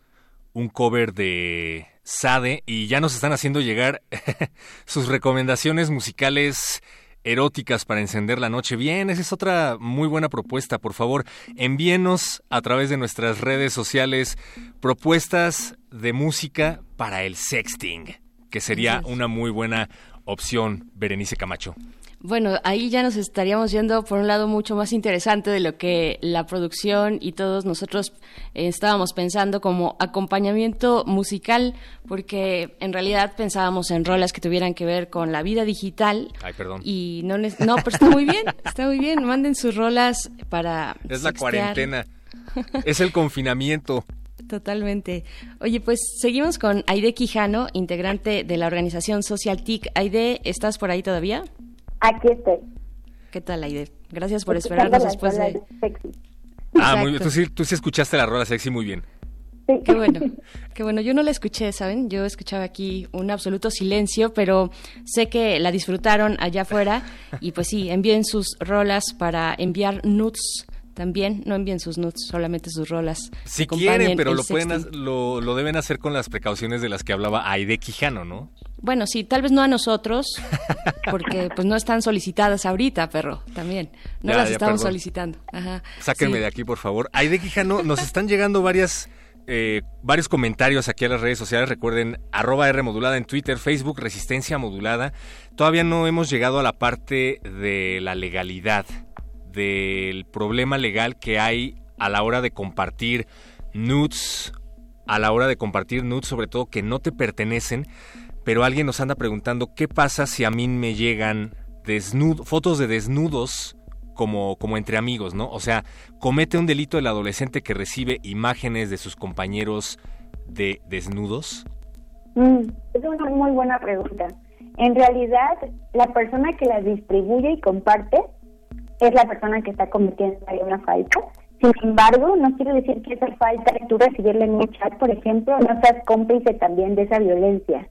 un cover de Sade, y ya nos están haciendo llegar sus recomendaciones musicales eróticas para encender la noche. Bien, esa es otra muy buena propuesta. Por favor, envíenos a través de nuestras redes sociales propuestas de música para el sexting, que sería una muy buena opción, Berenice Camacho. Bueno, ahí ya nos estaríamos yendo por un lado mucho más interesante de lo que la producción y todos nosotros eh, estábamos pensando como acompañamiento musical, porque en realidad pensábamos en rolas que tuvieran que ver con la vida digital. Ay, perdón. Y no, no, pero está muy bien, está muy bien. Manden sus rolas para. Es la sextear. cuarentena. es el confinamiento. Totalmente. Oye, pues seguimos con Aide Quijano, integrante de la organización Social TIC. Aide, ¿estás por ahí todavía? Aquí estoy. ¿Qué tal, Aide? Gracias por esperarnos después de... sexy. Ah, muy bien. Tú sí, tú sí escuchaste la rola sexy muy bien. Qué bueno, qué bueno. Yo no la escuché, ¿saben? Yo escuchaba aquí un absoluto silencio, pero sé que la disfrutaron allá afuera y pues sí, envíen sus rolas para enviar nudes también. No envíen sus nudes, solamente sus rolas. Si quieren, pero lo pueden lo, lo deben hacer con las precauciones de las que hablaba Aide Quijano, ¿no? Bueno, sí, tal vez no a nosotros, porque pues no están solicitadas ahorita, perro, también. No Ya, las ya, estamos perdón. solicitando. Ajá. Sáquenme Sí. de aquí, por favor. Aide Quijano, nos están llegando varias eh, varios comentarios aquí a las redes sociales. Recuerden, arroba R modulada en Twitter, Facebook, Resistencia modulada. Todavía no hemos llegado a la parte de la legalidad, del problema legal que hay a la hora de compartir nudes, a la hora de compartir nudes, sobre todo que no te pertenecen. Pero alguien nos anda preguntando qué pasa si a mí me llegan fotos de desnudos como, como entre amigos, ¿no? O sea, comete un delito el adolescente que recibe imágenes de sus compañeros de desnudos. Mm, es una muy buena pregunta. En realidad, la persona que las distribuye y comparte es la persona que está cometiendo una falta. Sin embargo, no quiere decir que esa falta de tú recibirla en un chat, por ejemplo, no seas cómplice también de esa violencia.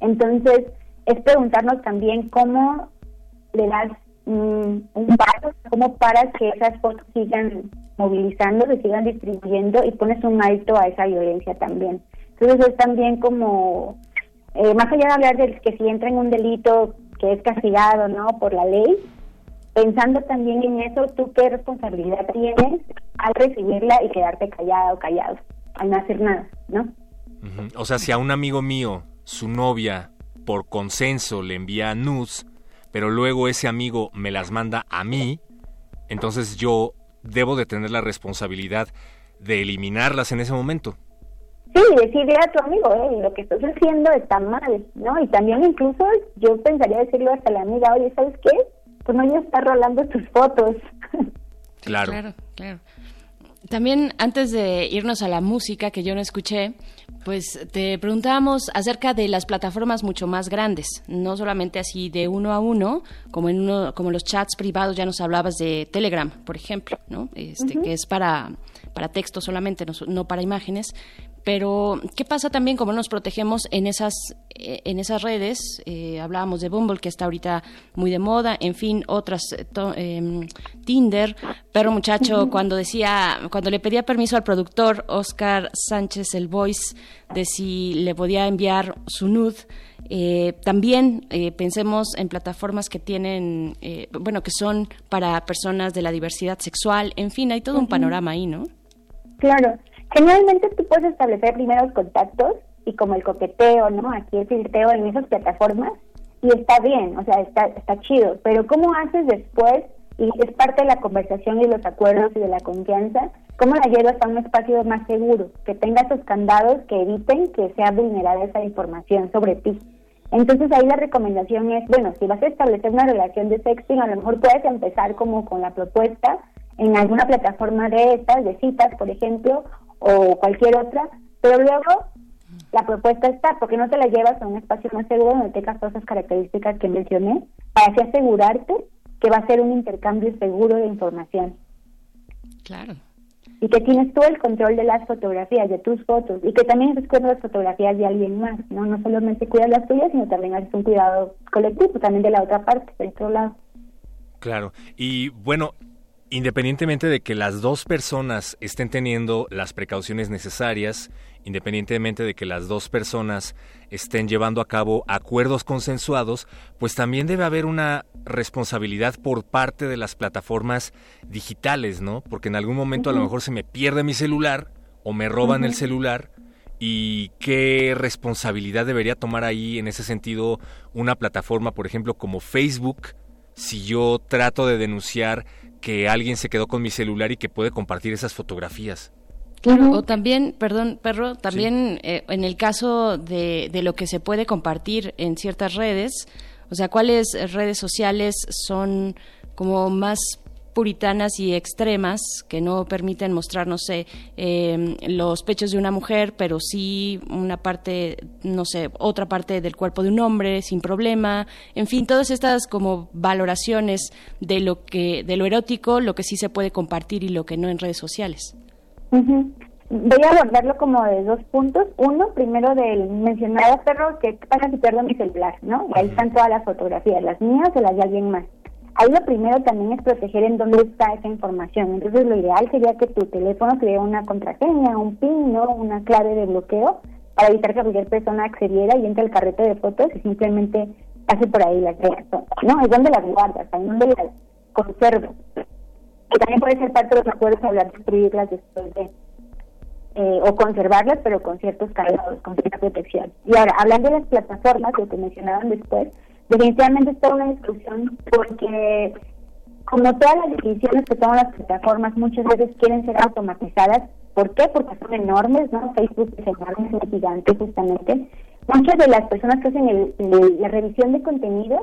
Entonces, es preguntarnos también cómo le das mm, un paso, cómo paras que esas fotos sigan movilizando, se sigan distribuyendo y pones un alto a esa violencia también. Entonces es también como, eh, más allá de hablar de que si entra en un delito que es castigado no por la ley, pensando también en eso, tú qué responsabilidad tienes al recibirla y quedarte callada o callado, al no hacer nada, ¿no? Ujú. O sea, si a un amigo mío, su novia, por consenso le envía nudes, pero luego ese amigo me las manda a mí, entonces yo debo de tener la responsabilidad de eliminarlas en ese momento. Sí, decirle a tu amigo, eh, lo que estás haciendo está mal, ¿no? Y también incluso yo pensaría decirlo hasta la amiga, oye, ¿sabes qué? Pues no ya está rolando tus fotos. Claro. Claro, claro. También antes de irnos a la música que yo no escuché, pues te preguntábamos acerca de las plataformas mucho más grandes, no solamente así de uno a uno, como en uno, como los chats privados ya nos hablabas de Telegram, por ejemplo, ¿no? Este que es para para texto solamente, no, no para imágenes. Pero, ¿qué pasa también cómo nos protegemos en esas, eh, en esas redes? Eh, hablábamos de Bumble, que está ahorita muy de moda, en fin, otras, eh, to- em, Tinder, Perro Muchacho, cuando decía, cuando le pedía permiso al productor Oscar Sánchez, el voice, de si le podía enviar su nude, eh, también eh, pensemos en plataformas que tienen, eh, bueno, que son para personas de la diversidad sexual, en fin, hay todo un panorama ahí, ¿no? Claro, generalmente tú puedes establecer primeros contactos y como el coqueteo, ¿no? Aquí el filtreo en esas plataformas y está bien, o sea, está, está chido, pero ¿cómo haces después? Y es parte de la conversación y los acuerdos y de la confianza, ¿cómo la llevas a un espacio más seguro? Que tenga esos candados que eviten que sea vulnerada esa información sobre ti. Entonces ahí la recomendación es, bueno, si vas a establecer una relación de sexting, a lo mejor puedes empezar como con la propuesta en alguna plataforma de estas, de citas, por ejemplo, o cualquier otra, pero luego la propuesta está, porque no te la llevas a un espacio más seguro donde tengas todas esas características que mencioné, para así asegurarte que va a ser un intercambio seguro de información Claro. y que tienes todo el control de las fotografías, de tus fotos, y que también de las fotografías de alguien más, ¿no? No solamente cuidas las tuyas, sino también haces un cuidado colectivo, también de la otra parte, del otro lado. Claro. Y bueno, independientemente de que las dos personas estén teniendo las precauciones necesarias, independientemente de que las dos personas estén llevando a cabo acuerdos consensuados, pues también debe haber una responsabilidad por parte de las plataformas digitales, ¿no? Porque en algún momento a lo mejor se me pierde mi celular o me roban el celular y qué responsabilidad debería tomar ahí en ese sentido una plataforma, por ejemplo, como Facebook, si yo trato de denunciar que alguien se quedó con mi celular y que puede compartir esas fotografías. Claro, o también, perdón, perro, también eh, en el caso de, de lo que se puede compartir en ciertas redes, o sea, cuáles redes sociales son como más puritanas y extremas que no permiten mostrar, no sé, eh, los pechos de una mujer, pero sí una parte, no sé, otra parte del cuerpo de un hombre sin problema, en fin, todas estas como valoraciones de lo que, de lo erótico, lo que sí se puede compartir y lo que no en redes sociales. Voy a abordarlo como de dos puntos. Uno, primero del mencionado perro, que ¿qué pasa si pierdo mi celular, ¿no? Y ahí están todas las fotografías, las mías o las de alguien más. Ahí lo primero también es proteger en dónde está esa información. Entonces lo ideal sería que tu teléfono tuviera una contraseña, un PIN, ¿no? Una clave de bloqueo para evitar que cualquier persona accediera y entre al carrete de fotos y simplemente pase por ahí las vea. ¿no? Es donde las guardas, ahí donde las conservas. Y también puede ser parte de los acuerdos hablar de destruirlas después de eh, o conservarlas, pero con ciertos candados, con cierta protección. Y ahora, hablando de las plataformas, lo que mencionaban después, definitivamente es toda una discusión porque como todas las decisiones que toman las plataformas muchas veces quieren ser automatizadas. ¿Por qué? Porque son enormes, ¿no? Facebook es enorme, es gigante justamente. Muchas de las personas que hacen la revisión de contenidos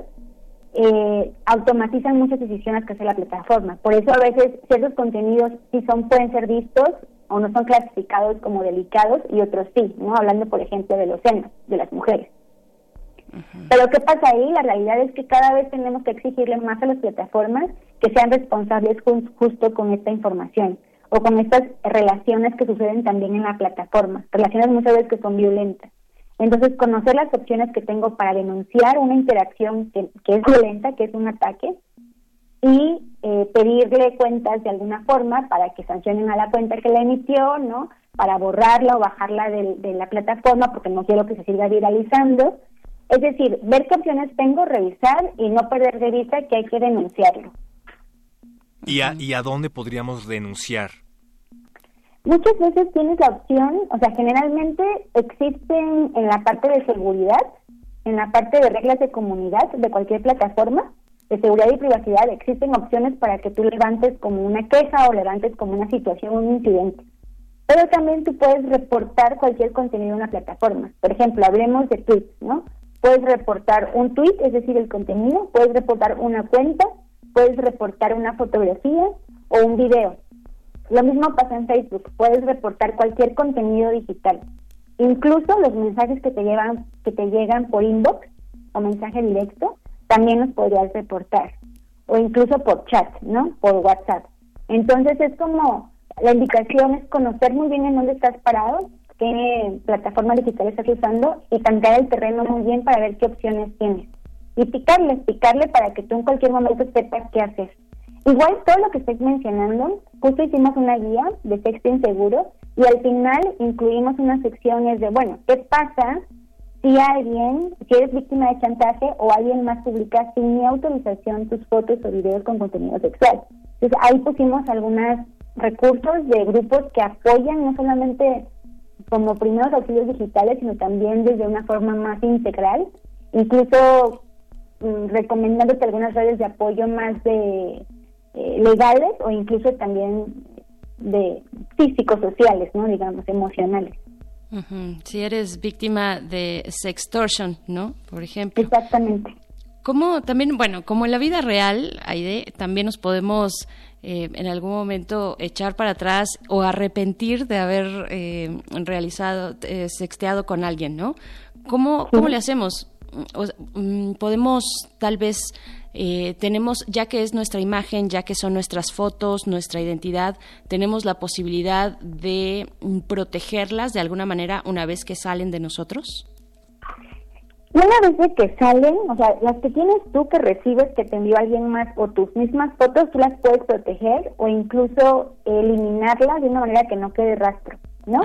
eh, automatizan muchas decisiones que hace la plataforma. Por eso a veces ciertos contenidos sí son pueden ser vistos o no son clasificados como delicados y otros sí, ¿no? Hablando, por ejemplo, de los senos de las mujeres. Pero ¿qué pasa ahí? La realidad es que cada vez tenemos que exigirle más a las plataformas que sean responsables jus- justo con esta información o con estas relaciones que suceden también en la plataforma, relaciones muchas veces que son violentas. Entonces, conocer las opciones que tengo para denunciar una interacción que, que es violenta, que es un ataque, y eh, pedirle cuentas de alguna forma para que sancionen a la cuenta que la emitió, ¿no? Para borrarla o bajarla de, la plataforma porque no quiero que se siga viralizando. Es decir, ver qué opciones tengo, revisar y no perder de vista que hay que denunciarlo. ¿Y a, y a dónde podríamos denunciar? Muchas veces tienes la opción, o sea, generalmente existen en la parte de seguridad, en la parte de reglas de comunidad de cualquier plataforma, de seguridad y privacidad, existen opciones para que tú levantes como una queja o levantes como una situación, un incidente. Pero también tú puedes reportar cualquier contenido en una plataforma. Por ejemplo, hablemos de tweets, ¿no? Puedes reportar un tweet, es decir, el contenido, puedes reportar una cuenta, puedes reportar una fotografía o un video. Lo mismo pasa en Facebook, puedes reportar cualquier contenido digital, incluso los mensajes que te llevan, que te llegan por inbox o mensaje directo, también los podrías reportar, o incluso por chat, ¿no? Por WhatsApp. Entonces es como la indicación es conocer muy bien en dónde estás parado, qué plataforma digital estás usando y tantear el terreno muy bien para ver qué opciones tienes. Y picarle, picarle para que tú en cualquier momento sepas qué hacer. Igual todo lo que estés mencionando, justo hicimos una guía de sexting seguro y al final incluimos unas secciones de, bueno, ¿qué pasa si alguien, si eres víctima de chantaje o alguien más publica sin mi autorización tus fotos o videos con contenido sexual? Entonces ahí pusimos algunos recursos de grupos que apoyan no solamente como primeros auxilios digitales, sino también desde una forma más integral, incluso mm, recomendándote algunas redes de apoyo más de eh, legales o incluso también de físicos sociales, ¿no? Digamos, emocionales. Si eres víctima de sextortion, ¿no? Por ejemplo. Exactamente. Como también, bueno, como en la vida real, Aide, también nos podemos eh, en algún momento echar para atrás o arrepentir de haber eh, realizado, eh, sexteado con alguien, ¿no? ¿Cómo, cómo le hacemos? O mm, podemos tal vez eh, tenemos, ya que es nuestra imagen, ya que son nuestras fotos, nuestra identidad, tenemos la posibilidad de mm, protegerlas de alguna manera una vez que salen de nosotros. Una vez de que salen, o sea, las que tienes tú que recibes que te envió alguien más o tus mismas fotos, tú las puedes proteger o incluso eliminarlas de una manera que no quede rastro, ¿no?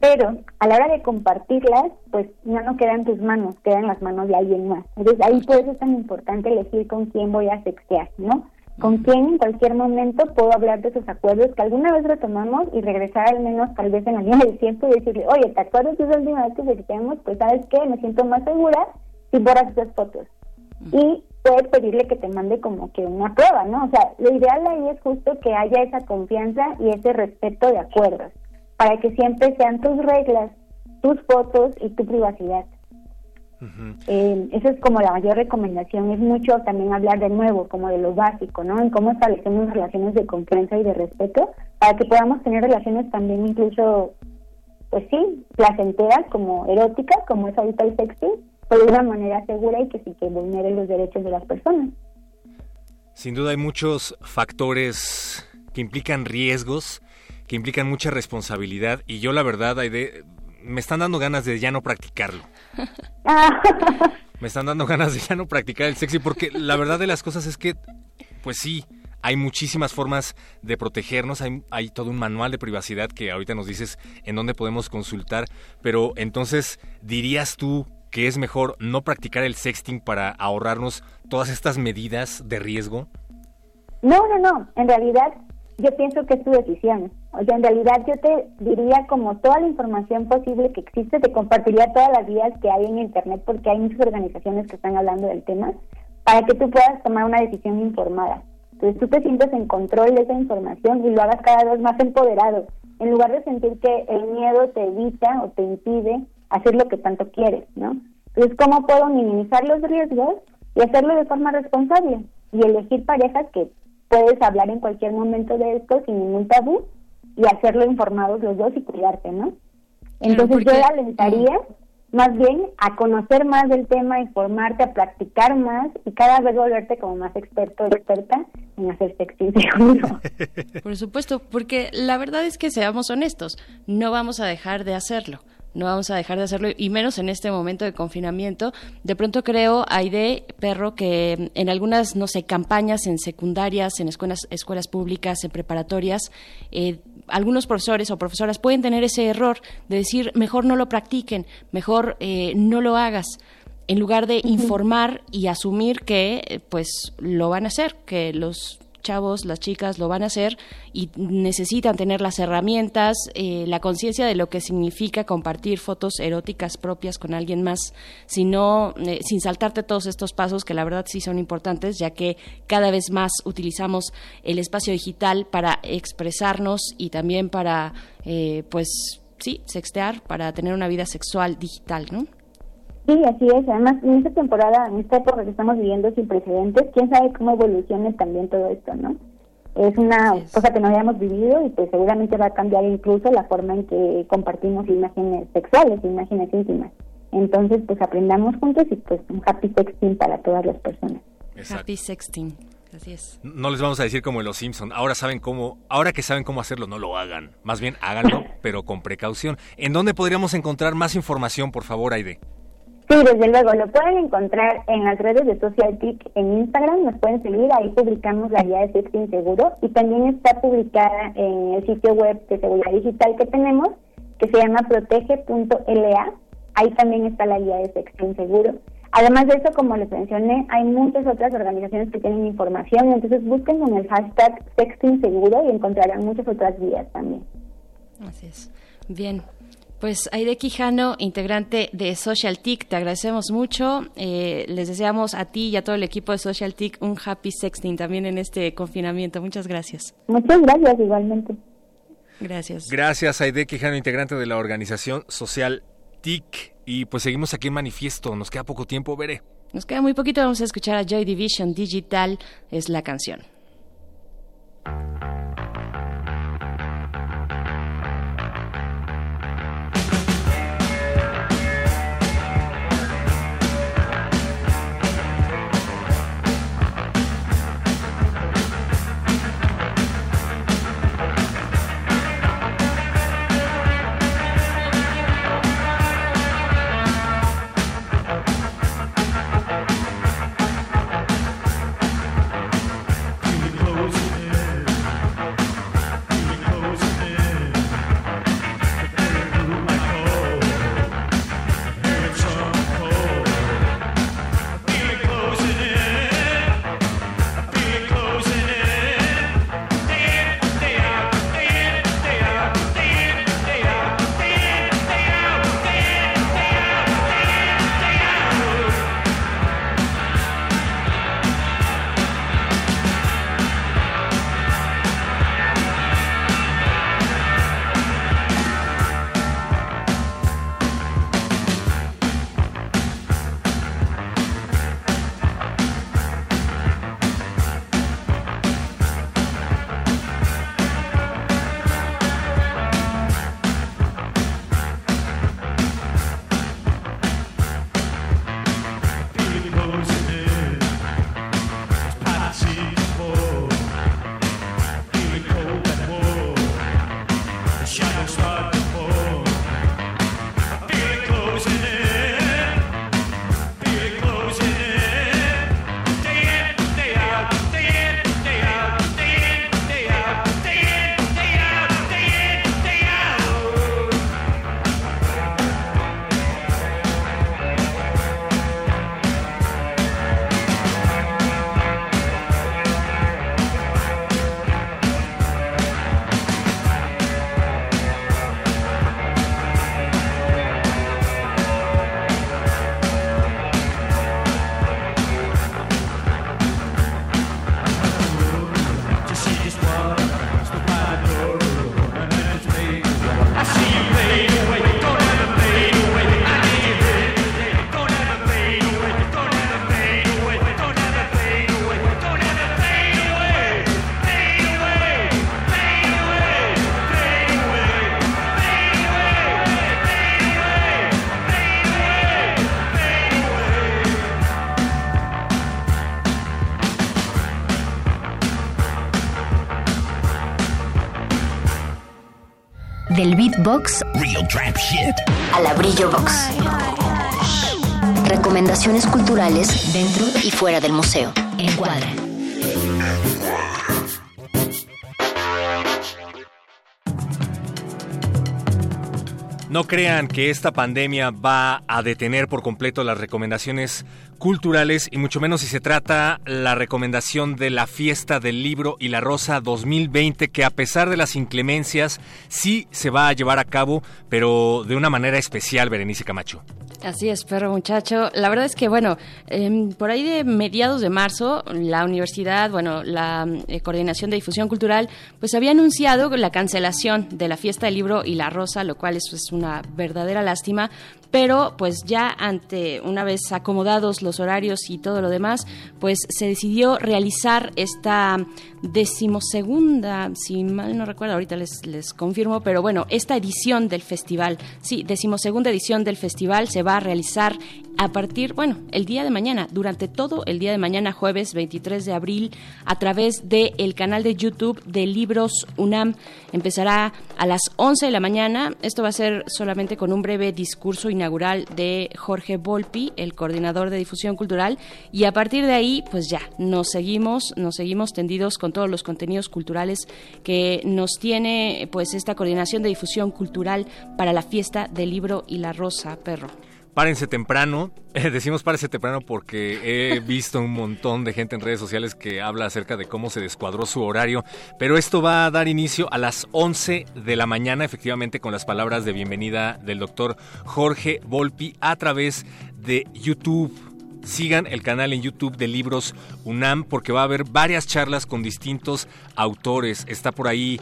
Pero a la hora de compartirlas, pues ya no queda en tus manos, queda en las manos de alguien más. Entonces ahí por eso es tan importante elegir con quién voy a sextear, ¿no? Con quién en cualquier momento puedo hablar de esos acuerdos que alguna vez retomamos y regresar al menos tal vez en la línea del tiempo y decirle, oye, ¿te acuerdas de esa última vez que sexteamos? Pues sabes qué, me siento más segura si borras esas fotos. Y puedes pedirle que te mande como que una prueba, ¿no? O sea, lo ideal ahí es justo que haya esa confianza y ese respeto de acuerdos para que siempre sean tus reglas, tus fotos y tu privacidad. Eh, esa es como la mayor recomendación. Es mucho también hablar de nuevo, como de lo básico, ¿no? En cómo establecemos relaciones de confianza y de respeto para que podamos tener relaciones también incluso, pues sí, placenteras, como eróticas, como es ahorita el sexting, pero de una manera segura y que sí que vulnere los derechos de las personas. Sin duda hay muchos factores que implican riesgos, que implican mucha responsabilidad y yo la verdad, Aide, me están dando ganas de ya no practicarlo. Me están dando ganas de ya no practicar el sexy porque la verdad de las cosas es que, pues sí, hay muchísimas formas de protegernos, hay, hay todo un manual de privacidad que ahorita nos dices en dónde podemos consultar, pero entonces dirías tú que es mejor no practicar el sexting para ahorrarnos todas estas medidas de riesgo? No, no, no. En realidad, yo pienso que es tu decisión. O sea, en realidad yo te diría como toda la información posible que existe, te compartiría todas las vías que hay en Internet porque hay muchas organizaciones que están hablando del tema para que tú puedas tomar una decisión informada. Entonces tú te sientes en control de esa información y lo hagas cada vez más empoderado, en lugar de sentir que el miedo te evita o te impide hacer lo que tanto quieres, ¿no? Entonces, ¿cómo puedo minimizar los riesgos y hacerlo de forma responsable? Y elegir parejas que puedes hablar en cualquier momento de esto sin ningún tabú y hacerlo informados los dos y cuidarte, ¿no? Entonces yo alentaría más bien a conocer más del tema, a informarte, a practicar más y cada vez volverte como más experto o experta en hacer sexting seguro. Por supuesto, porque la verdad es que seamos honestos, no vamos a dejar de hacerlo no vamos a dejar de hacerlo y menos en este momento de confinamiento. De pronto creo, Aide Perro, que en algunas, no sé, campañas en secundarias, en escuelas, escuelas públicas, en preparatorias, eh, algunos profesores o profesoras pueden tener ese error de decir, mejor no lo practiquen, mejor eh, no lo hagas en lugar de informar y asumir que eh, pues lo van a hacer, que los chavos, las chicas lo van a hacer y necesitan tener las herramientas, eh, la conciencia de lo que significa compartir fotos eróticas propias con alguien más, sino, eh, sin saltarte todos estos pasos que la verdad sí son importantes, ya que cada vez más utilizamos el espacio digital para expresarnos y también para, eh, pues, sí, sextear, para tener una vida sexual digital, ¿no? Sí, así es. Además, en esta temporada, en esta época que estamos viviendo sin precedentes, quién sabe cómo evolucione también todo esto, ¿no? Es una cosa que no habíamos vivido y pues seguramente va a cambiar incluso la forma en que compartimos imágenes sexuales, imágenes íntimas. Entonces, pues aprendamos juntos y pues un happy sexting para todas las personas. Happy sexting. Así es. No les vamos a decir como en Los Simpson. Ahora saben cómo, ahora que saben cómo hacerlo, no lo hagan. Más bien háganlo, pero con precaución. ¿En dónde podríamos encontrar más información, por favor, Aide? Sí, desde luego, lo pueden encontrar en las redes de Social Tick en Instagram, nos pueden seguir, ahí publicamos la guía de sexting seguro y también está publicada en el sitio web de seguridad digital que tenemos, que se llama protege.la, ahí también está la guía de sexting seguro. Además de eso, como les mencioné, hay muchas otras organizaciones que tienen información, entonces busquen con el hashtag sexting seguro y encontrarán muchas otras guías también. Así es. Bien, pues Aide Quijano, integrante de Social TIC, te agradecemos mucho. Eh, les deseamos a ti y a todo el equipo de Social TIC un happy sexting también en este confinamiento. Muchas gracias. Muchas gracias, igualmente. Gracias. Gracias, Aide Quijano, integrante de la organización Social TIC. Y pues seguimos aquí en Manifiesto. Nos queda poco tiempo, veré. Nos queda muy poquito. Vamos a escuchar a Joy Division Digital. Es la canción. Del beatbox Real trap shit. a la brillo box. Recomendaciones culturales dentro y fuera del museo. Encuadra. No crean que esta pandemia va a detener por completo las recomendaciones culturales y mucho menos si se trata la recomendación de la fiesta del libro y la rosa 2020 que a pesar de las inclemencias sí se va a llevar a cabo pero de una manera especial Berenice Camacho. Así es, perro muchacho. La verdad es que, bueno, em, por ahí de mediados de marzo, la universidad, bueno, la eh, Coordinación de Difusión Cultural, pues había anunciado la cancelación de la fiesta del libro y la rosa, lo cual es una verdadera lástima. Pero, pues ya ante, una vez acomodados los horarios y todo lo demás, pues se decidió realizar esta decimosegunda, si mal no recuerdo, ahorita les, les confirmo, pero bueno, esta edición del festival, sí, decimosegunda edición del festival se va a realizar a partir, bueno, el día de mañana, durante todo el día de mañana, jueves 23 de abril, a través del el canal de YouTube de Libros UNAM. Empezará a las 11 de la mañana. Esto va a ser solamente con un breve discurso inaugural de Jorge Volpi, el coordinador de difusión cultural. Y a partir de ahí, pues ya, nos seguimos, nos seguimos tendidos con todos los contenidos culturales que nos tiene, pues, esta coordinación de difusión cultural para la fiesta del libro y la rosa, perro. Párense temprano, Eh, decimos párense temprano porque he visto un montón de gente en redes sociales que habla acerca de cómo se descuadró su horario, pero esto va a dar inicio a las 11 de la mañana, efectivamente con las palabras de bienvenida del doctor Jorge Volpi a través de YouTube. Sigan el canal en YouTube de Libros UNAM porque va a haber varias charlas con distintos autores. Está por ahí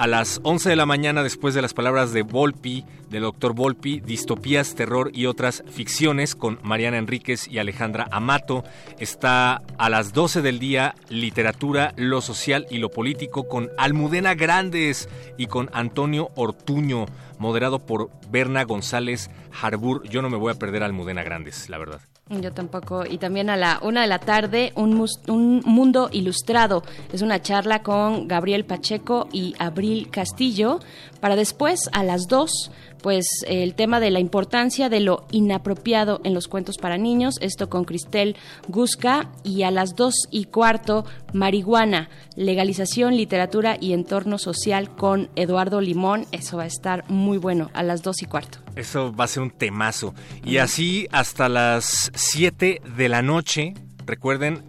a las 11 de la mañana después de las palabras de Volpi, del doctor Volpi, Distopías, Terror y otras ficciones con Mariana Enríquez y Alejandra Amato. Está a las 12 del día Literatura, lo social y lo político con Almudena Grandes y con Antonio Ortuño, moderado por Berna González Harbur. Yo no me voy a perder a Almudena Grandes, la verdad. Yo tampoco. Y también a la una de la tarde, un, un mundo ilustrado. Es una charla con Gabriel Pacheco y Abril Castillo. Para después, a las dos, pues el tema de la importancia de lo inapropiado en los cuentos para niños. Esto con Cristel Gusca. Y a las dos y cuarto, marihuana, legalización, literatura y entorno social con Eduardo Limón. Eso va a estar muy bueno a las dos y cuarto. Eso va a ser un temazo. Y así hasta las 7 de la noche. Recuerden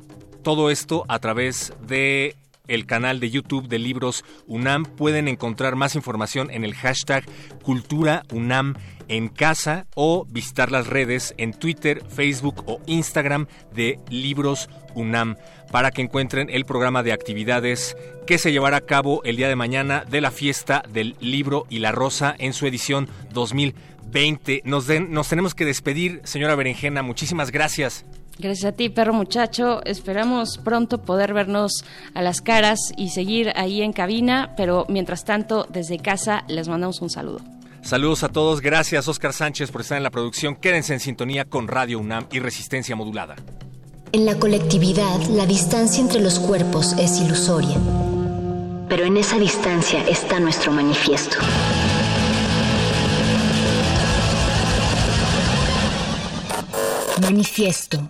todo esto a través de el canal de YouTube de Libros UNAM. Pueden encontrar más información en el hashtag Cultura UNAM en casa o visitar las redes en Twitter, Facebook o Instagram de Libros UNAM para que encuentren el programa de actividades que se llevará a cabo el día de mañana de la fiesta del libro y la rosa en su edición 2020. Nos, den- nos tenemos que despedir, señora Berenjena. Muchísimas gracias. Gracias a ti, perro muchacho. Esperamos pronto poder vernos a las caras y seguir ahí en cabina, pero mientras tanto, desde casa les mandamos un saludo. Saludos a todos. Gracias, Oscar Sánchez, por estar en la producción. Quédense en sintonía con Radio UNAM y Resistencia Modulada. En la colectividad, la distancia entre los cuerpos es ilusoria. Pero en esa distancia está nuestro manifiesto. Manifiesto.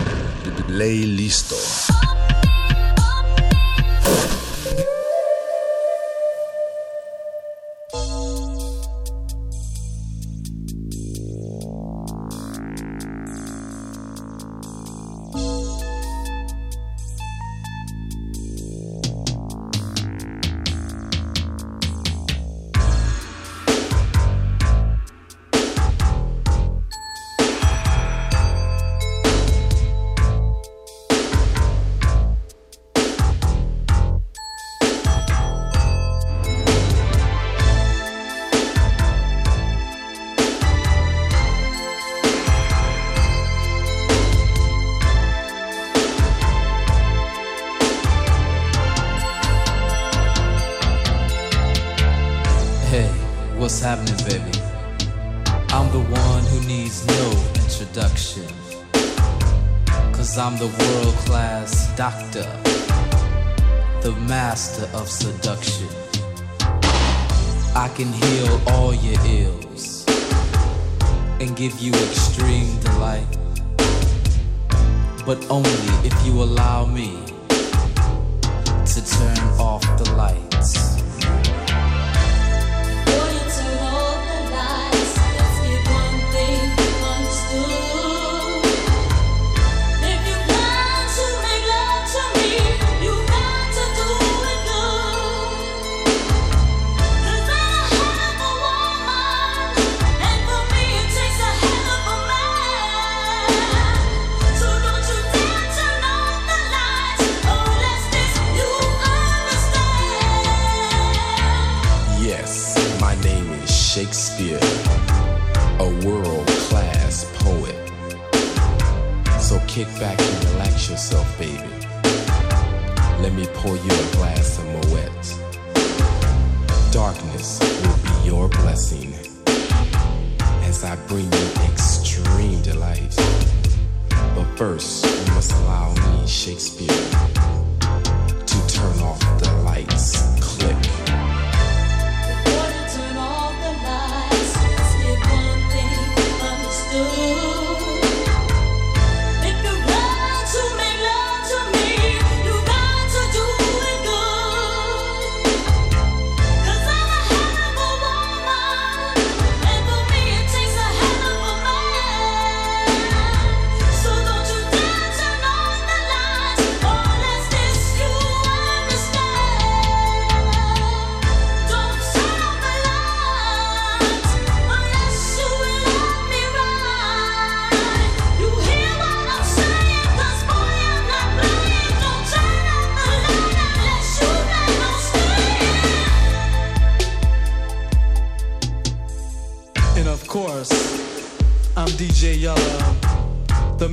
Ley listo.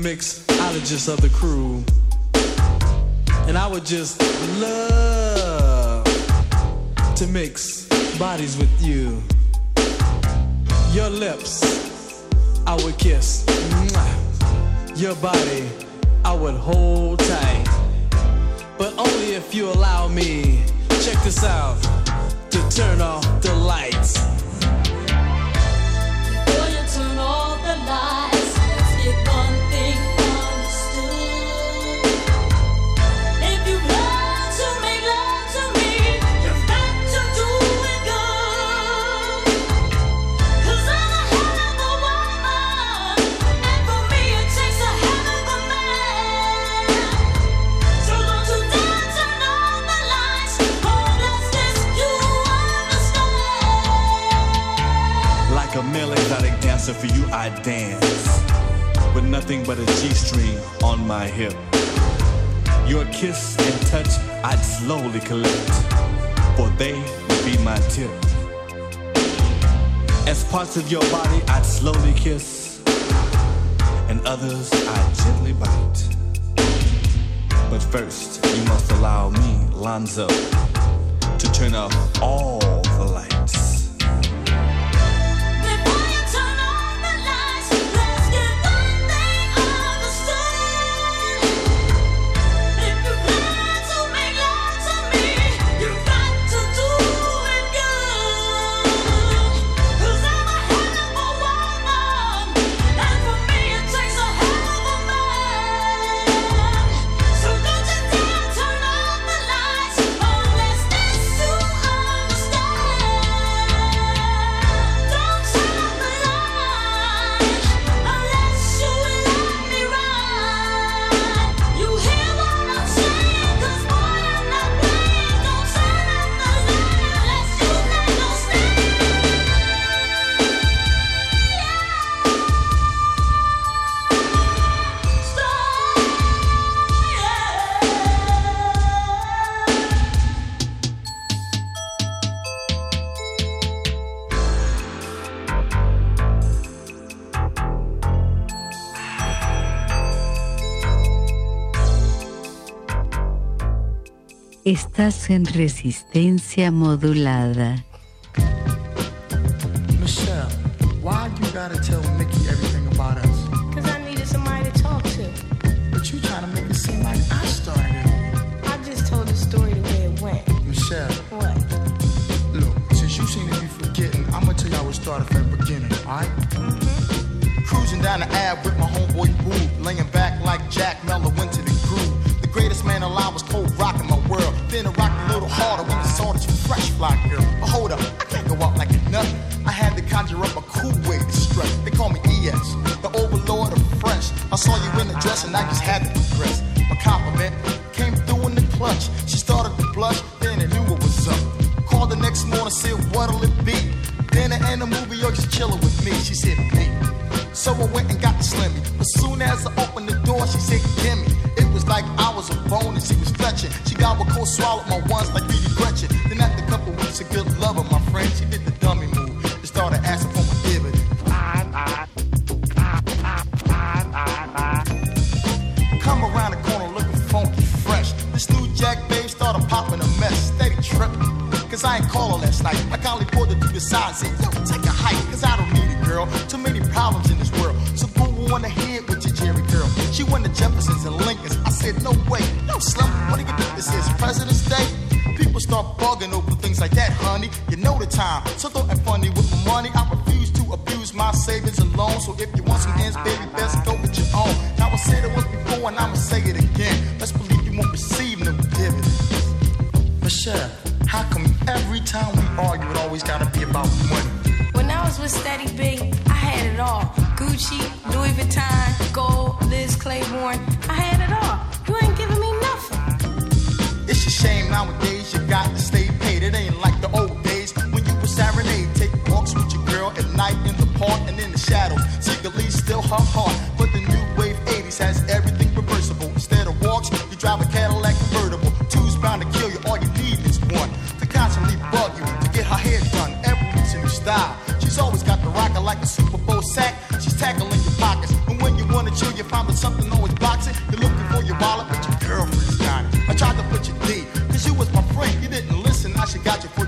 Out of the crew. And I would just love to mix bodies with you. Your lips, I would kiss. Your body, I would hold tight. But only if you allow me, check this out, to turn off the lights. dancing for you, I dance with nothing but a G-string on my hip. Your kiss and touch I'd slowly collect, for they would be my tip. As parts of your body I'd slowly kiss, and others I'd gently bite. But first, you must allow me, Lonzo, to turn off all En resistencia modulada. Like your got you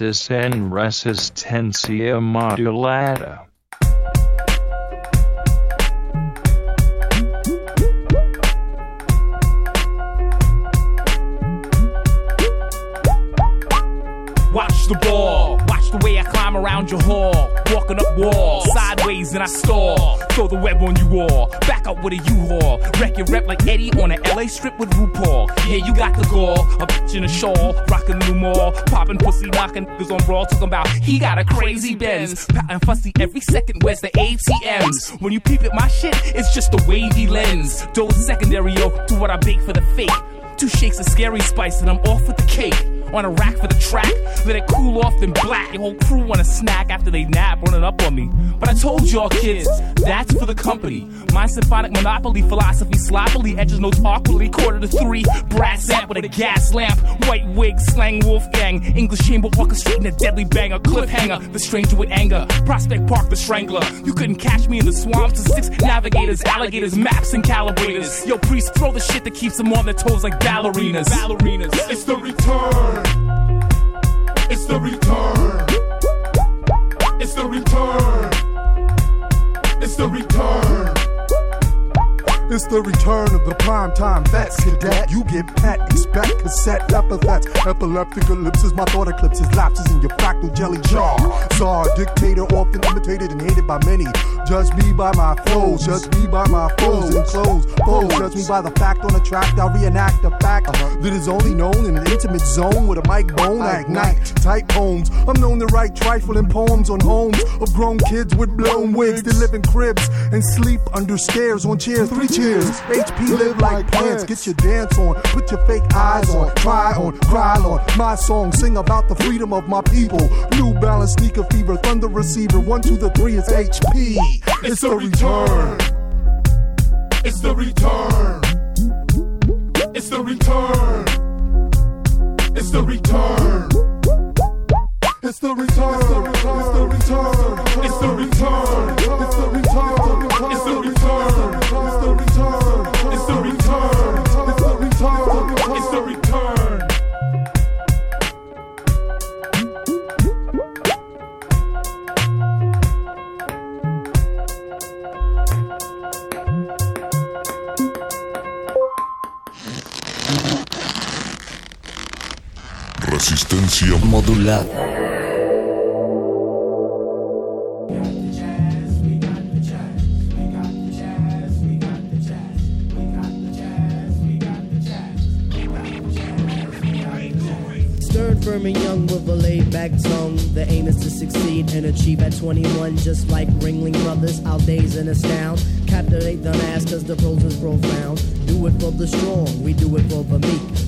en resistencia modulata. Watch the ball. Watch the way I climb around your hall. Walking up walls, sideways and I stall. Throw the web on you all. Back up with a U-Haul. Wreck your rep like Eddie on a LA strip with RuPaul. Yeah, you got the gall. A bitch in a shawl. Rockin' new mall. Poppin' pussy, knocking niggas on raw. Talking about he got a crazy Benz. Pattin' fussy every second. Where's the ATMs? When you peep at my shit, it's just a wavy lens. Dose secondary, yo, to what I bake for the fake. Two shakes of scary spice and I'm off with the cake. On a rack for the track, let it cool off then black. Your whole crew want a snack after they nap, running up on me. But I told y'all kids, that's for the company. My symphonic monopoly philosophy sloppily edges notes awkwardly. Quarter to three, brass amp with a gas lamp. White wig, slang Wolfgang. English chamber orchestrating a deadly banger. Cliffhanger, the stranger with anger. Prospect Park, the strangler. You couldn't catch me in the swamps. The six navigators, alligators, maps, and calibrators. Yo, priest, throw the shit that keeps them on their toes like ballerinas. Ballerinas. It's the return. It's the return. It's the return. It's the return. It's the return of the primetime vets, cadet. You get pet, expect cassette epithets. Epileptic ellipses, my thought eclipses, lapses in your fractal jelly jar. Czar, dictator, often imitated and hated by many. Judge me by my flows, judge me by my foes and clothes. Foes, judge me by the fact on the track. I reenact a fact that is only known in an intimate zone with a mic bone. I ignite tight poems. I'm known to write trifling poems on homes of grown kids with blown wigs that live in cribs and sleep under stairs on chairs. Three cheers. HP live like plants. Get your dance on. Put your fake eyes on. Try on. Cry on. My song. Sing about the freedom of my people. New balance sneaker fever. Thunder receiver. One, two, the three is HP. It's the return. It's the return. It's the return. It's the return. It's the return. It's the return. It's the return. It's the return. It's the return. It's the return. It's the return. It's the return. It's the return. Resistencia modulada. Firm, and young with a laid back tongue. The aim is to succeed and achieve at 21, just like Ringling Brothers. Our days and astound. Captivate the mass, cause the prose is profound. Do it for the strong, we do it for the meek.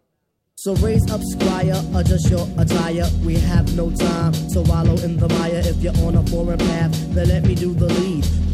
So raise up, squire, adjust your attire. We have no time to wallow in the mire. If you're on a foreign path, then let me do the lead.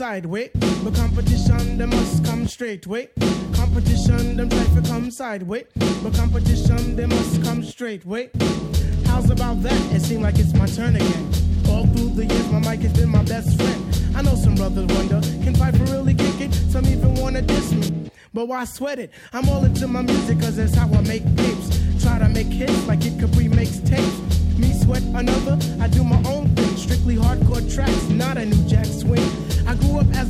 To. But competition, them must come straight way. Competition, them try to come sideways. But competition, they must come straight way. How's about that? It seems like it's my turn again. All through the years, my mic has been my best friend. I know some brothers wonder, can Piper really kick it? Some even wanna diss me. But why sweat it? I'm all into my music, cause that's how I make tapes. Try to make hits like it Capri makes tapes. Me sweat another, I do my own thing. Strictly hardcore tracks, not a new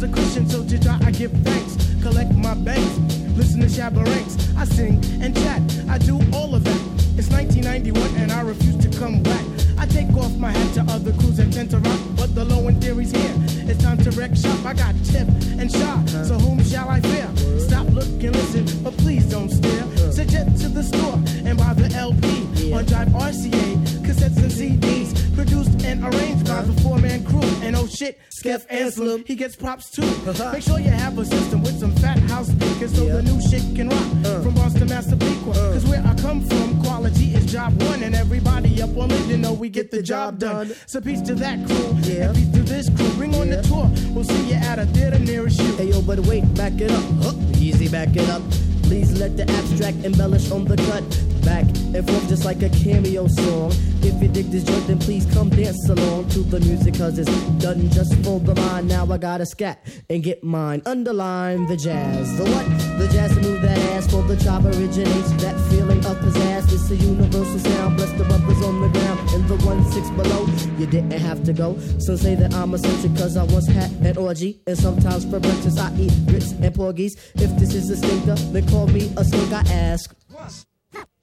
a Christian, so Jah I give thanks. Collect my banks, listen to shababaranks I sing and chat, I do all of that. It's 1991 and I refuse to come back. I take off my hat to other crews that tend to rock, but the low end theory's here. It's time to wreck shop. I got tip and shot, so whom shall I fear? Stop, look, and listen, but please don't stare. Suggest to the store and buy the LP on Drive RCA, cassettes and CDs, produced and arranged by the four-man crew. And oh shit, Skeff Anselm, he gets props too. Uh-huh. Make sure you have a system with some fat house speakers so the new shit can rock uh. from Boston Massapequa. Uh. Cause where I come from, quality is job one, and everybody up on Linden know we get the job done. So peace to that crew, and peace to this crew. Bring on the tour, we'll see you at a theater nearest you. Hey yo, but wait, back it up. Huh, easy, back it up. Please let the abstract embellish on the cut. Back and forth just like a cameo song. If you dig this joint, then please come dance along to the music, cause it's done just for the mind. Now I gotta scat and get mine. Underline the jazz. The what? The jazz to move that ass for the job originates. That feeling of pizzazz. It's a universal sound. Bless the brothers on the ground in the one six below. You didn't have to go. Some say that I'm eccentric cause I once had an orgy. And sometimes for breakfast I eat grits and porgies. If this is a stinker, then call me a skink. I ask.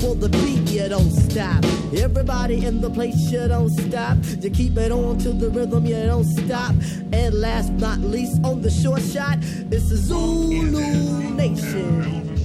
for the beat, you don't stop. Everybody in the place, you don't stop. You keep it on to the rhythm, you don't stop. And last but not least, on the short shot, it's the Zulu Nation.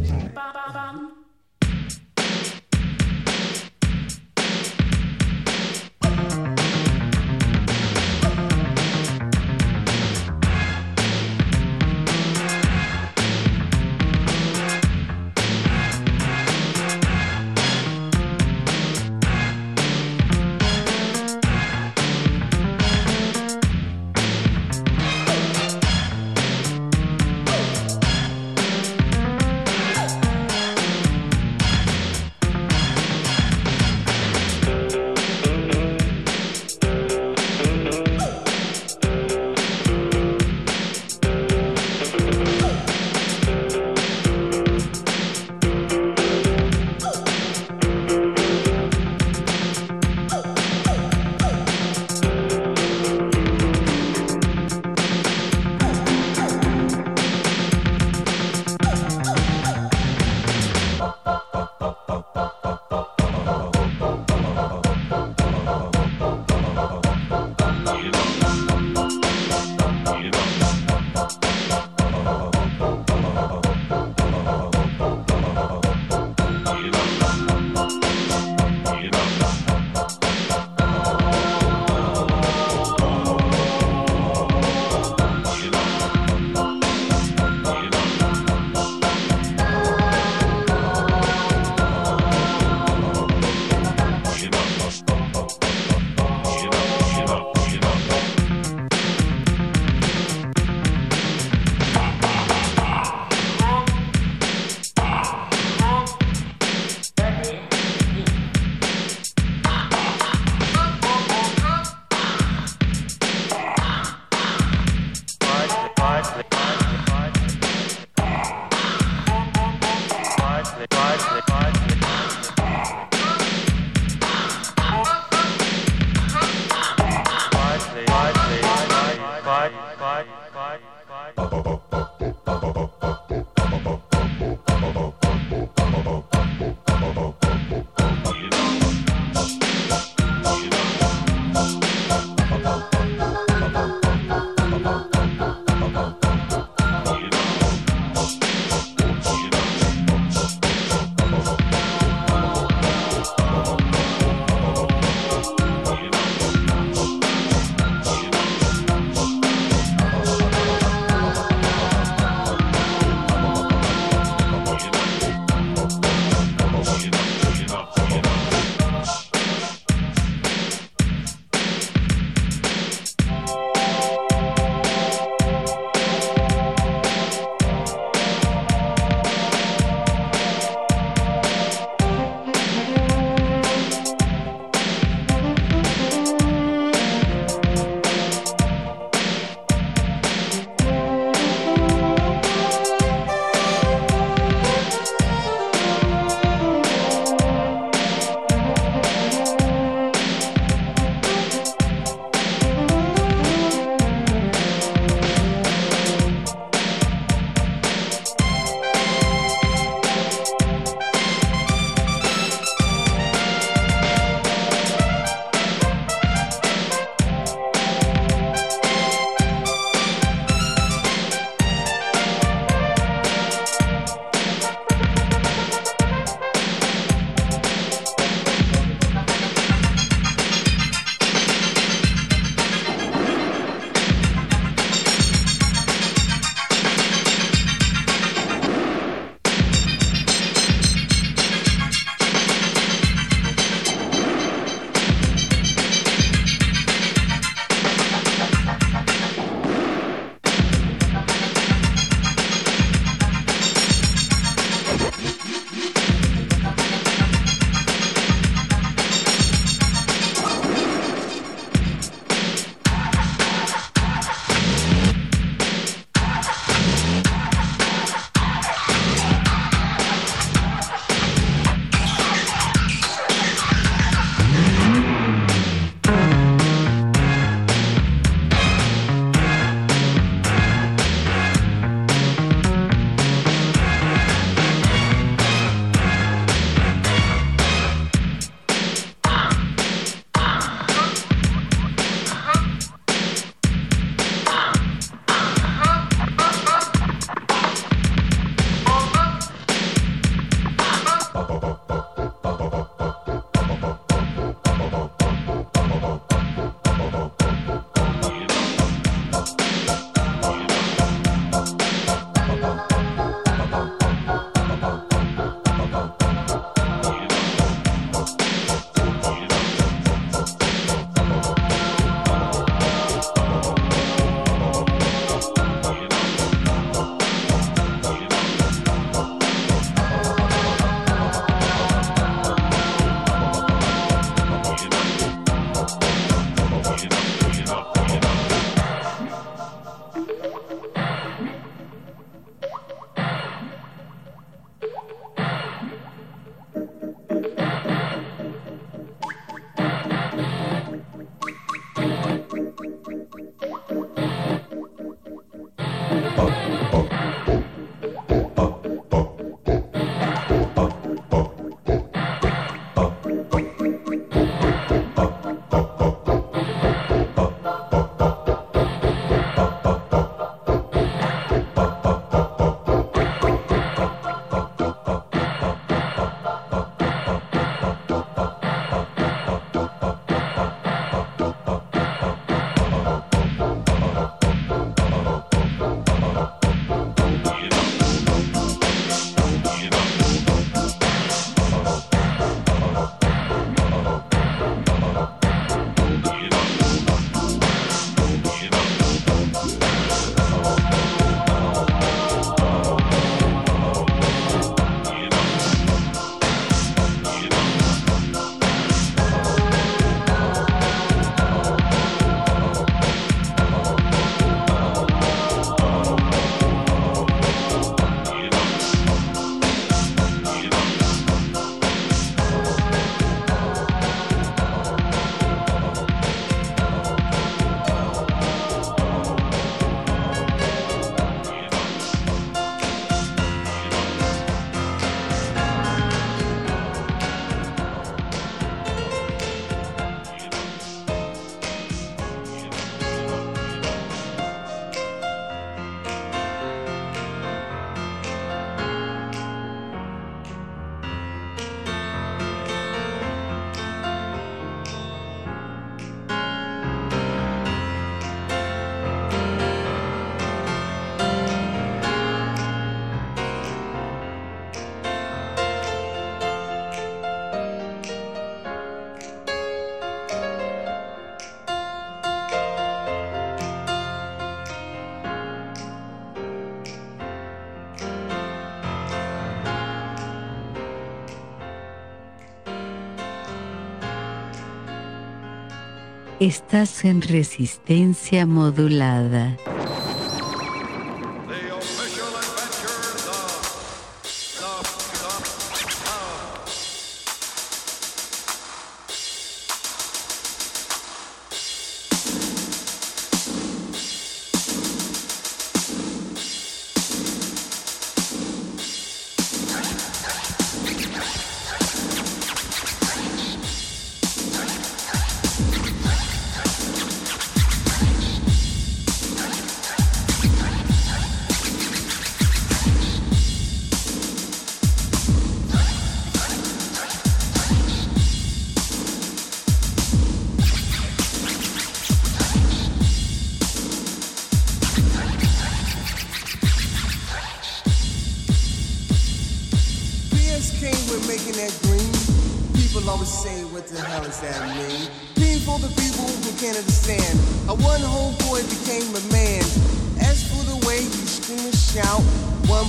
Estás en resistencia modulada.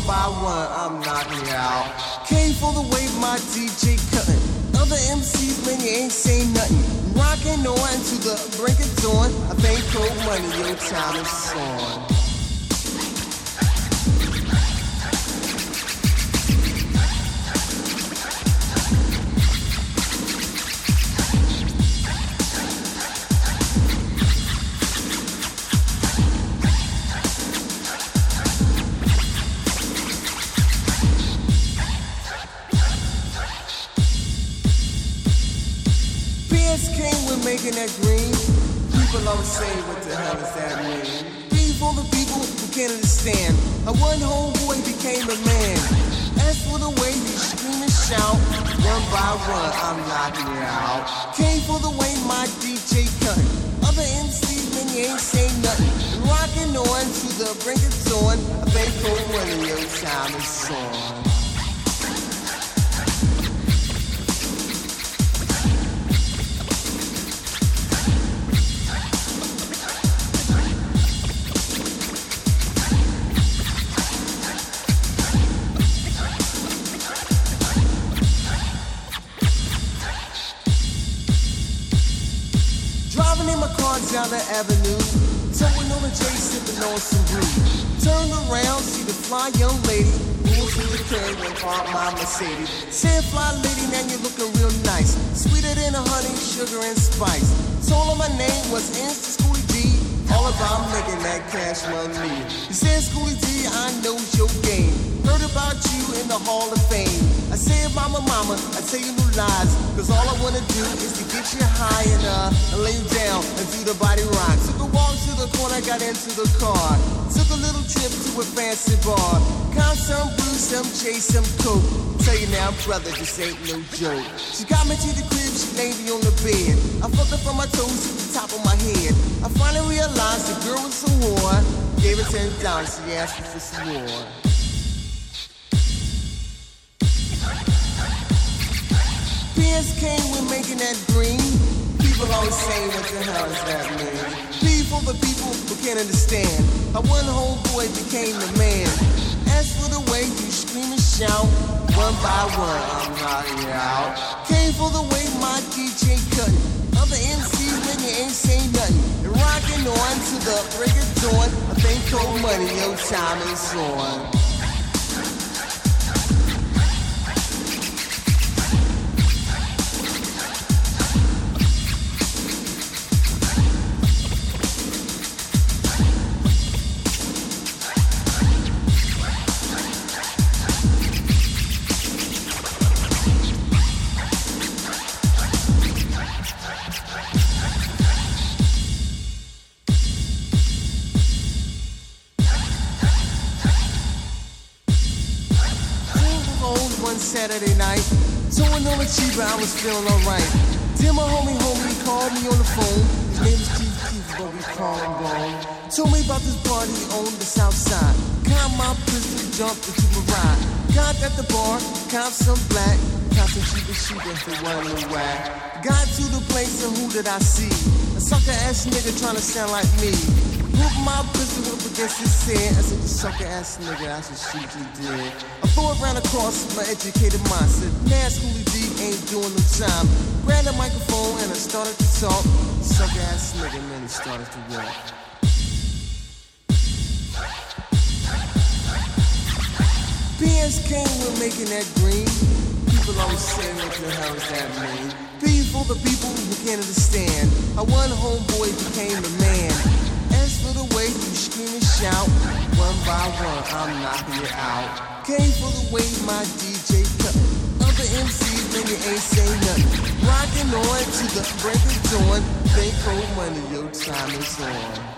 By one, I'm knocking out. Came for the way my DJ cutting. Other MCs, man, you ain't saying nothing. Rocking on to the brink of dawn. I think cold money, your time is on. Making that green. People always say, what the hell does that mean? Being for the people who can't understand. A one homeboy became a man. As for the way you scream and shout, one by one, I'm knocking you out. Came for the way my DJ cut. Other MCs, man, you ain't saying nothing. Rocking on to the brink of dawn. I think cold money, your time is on. Some brew. Around, see the fly young lady, pulls through the curb and park my Mercedes. Said, fly lady, now you're looking real nice. Sweeter than a honey, sugar and spice. Told her my name was Insta Schoolie D. All about making that cash money. He said, Schoolie D, I know your game. Heard about you in the Hall of Fame. I said, Mama, Mama, I tell you Cause all I wanna do is to get you high and, uh, and lay you down and do the body rock. Took a walk to the corner, got into the car. Took a little trip to a fancy bar. Got some brew, some J, some coke. Tell you now, brother, this ain't no joke. She got me to the crib, she laid me on the bed. I fucked her from my toes to the top of my head. I finally realized the girl was a whore. Gave her ten dollars, she asked me for some more. PS came with making that green. People always say, what the hell does that mean? P for the people who can't understand. How one homeboy became the man. As for the way you scream and shout, one by one, I'm knocking out. Came for the way my DJ cut. Other MCs, man, you ain't saying nothing. And rocking on to the break of dawn. I think cold money, your time is on. I was feeling alright. Then my homie, homie called me on the phone. His name is Chief Keith, but we call him Bone. Told me about this party on the south side. Got my pistol, jumped into my ride. Got at the bar, cop some black. Cop some cheaper shooter for one the whack. Got to the place and who did I see? A sucker ass nigga trying to sound like me. Put my pistol up against his head. I said, you sucker ass nigga, I should shoot you dead. I threw it round across my educated mind. Said, man, Schoolie ain't doing no time. Grabbed a microphone and I started to talk. Suck ass nigga, man, he started to walk. BS King, we're making that green. People always say, what the hell does that mean? Be for the people who can't understand. How one homeboy became a man. As for the way you scream and shout, one by one, I'm knocking it out. Came for the way my DJ cut other MCs, man, you ain't say nothing. Rocking on to the break of dawn. They money, your time is on.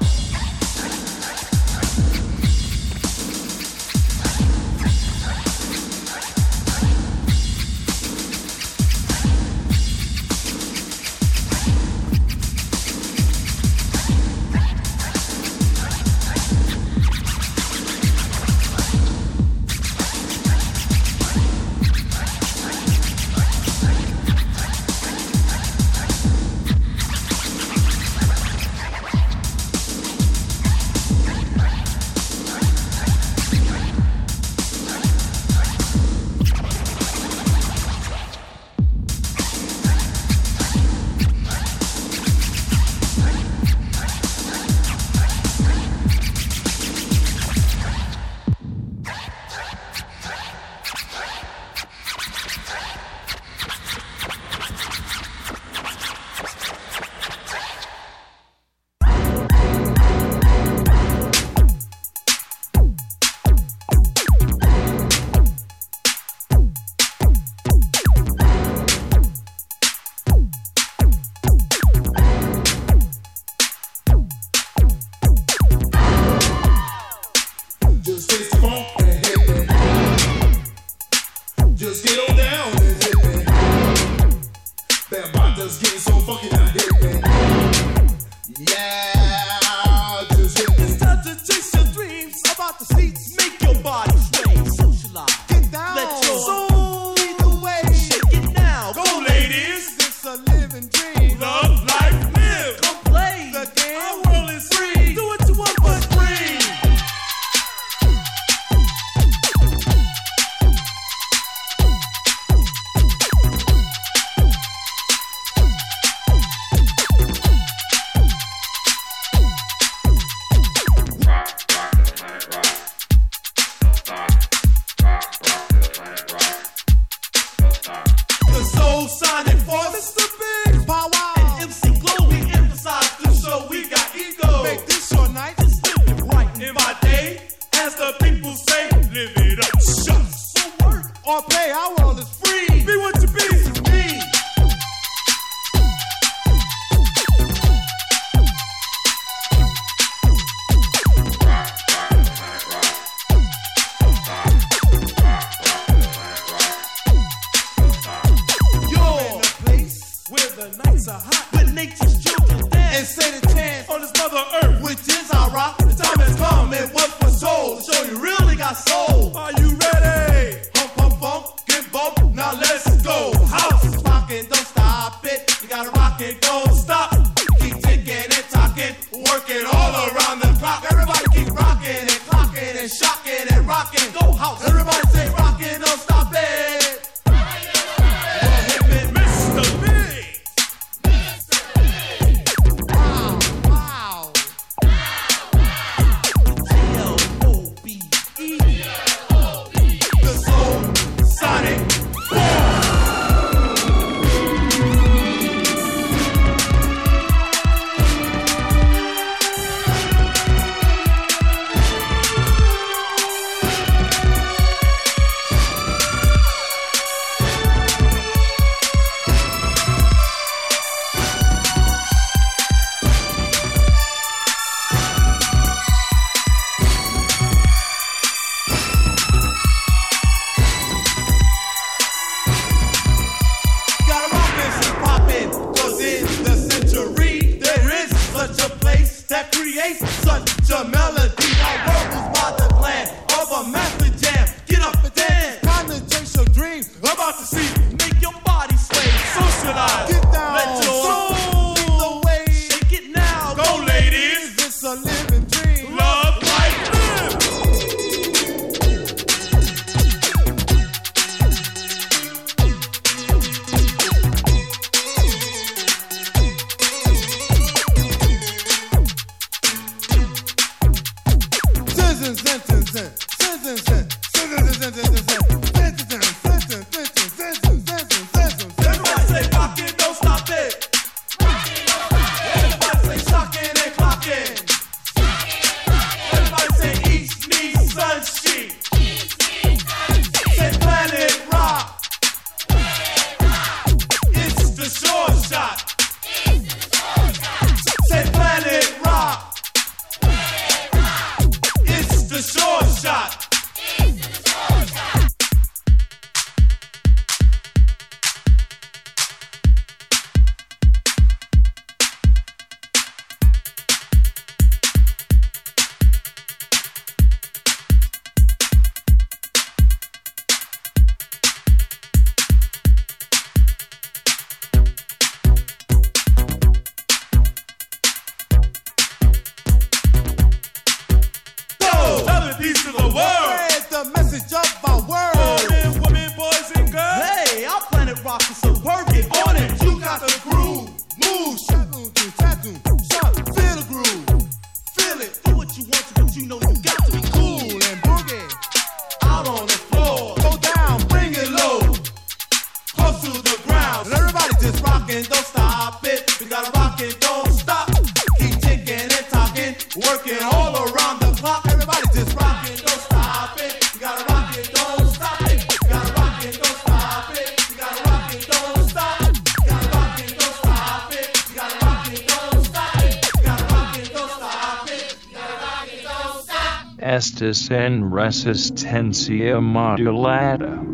resistance and resistencia modulata.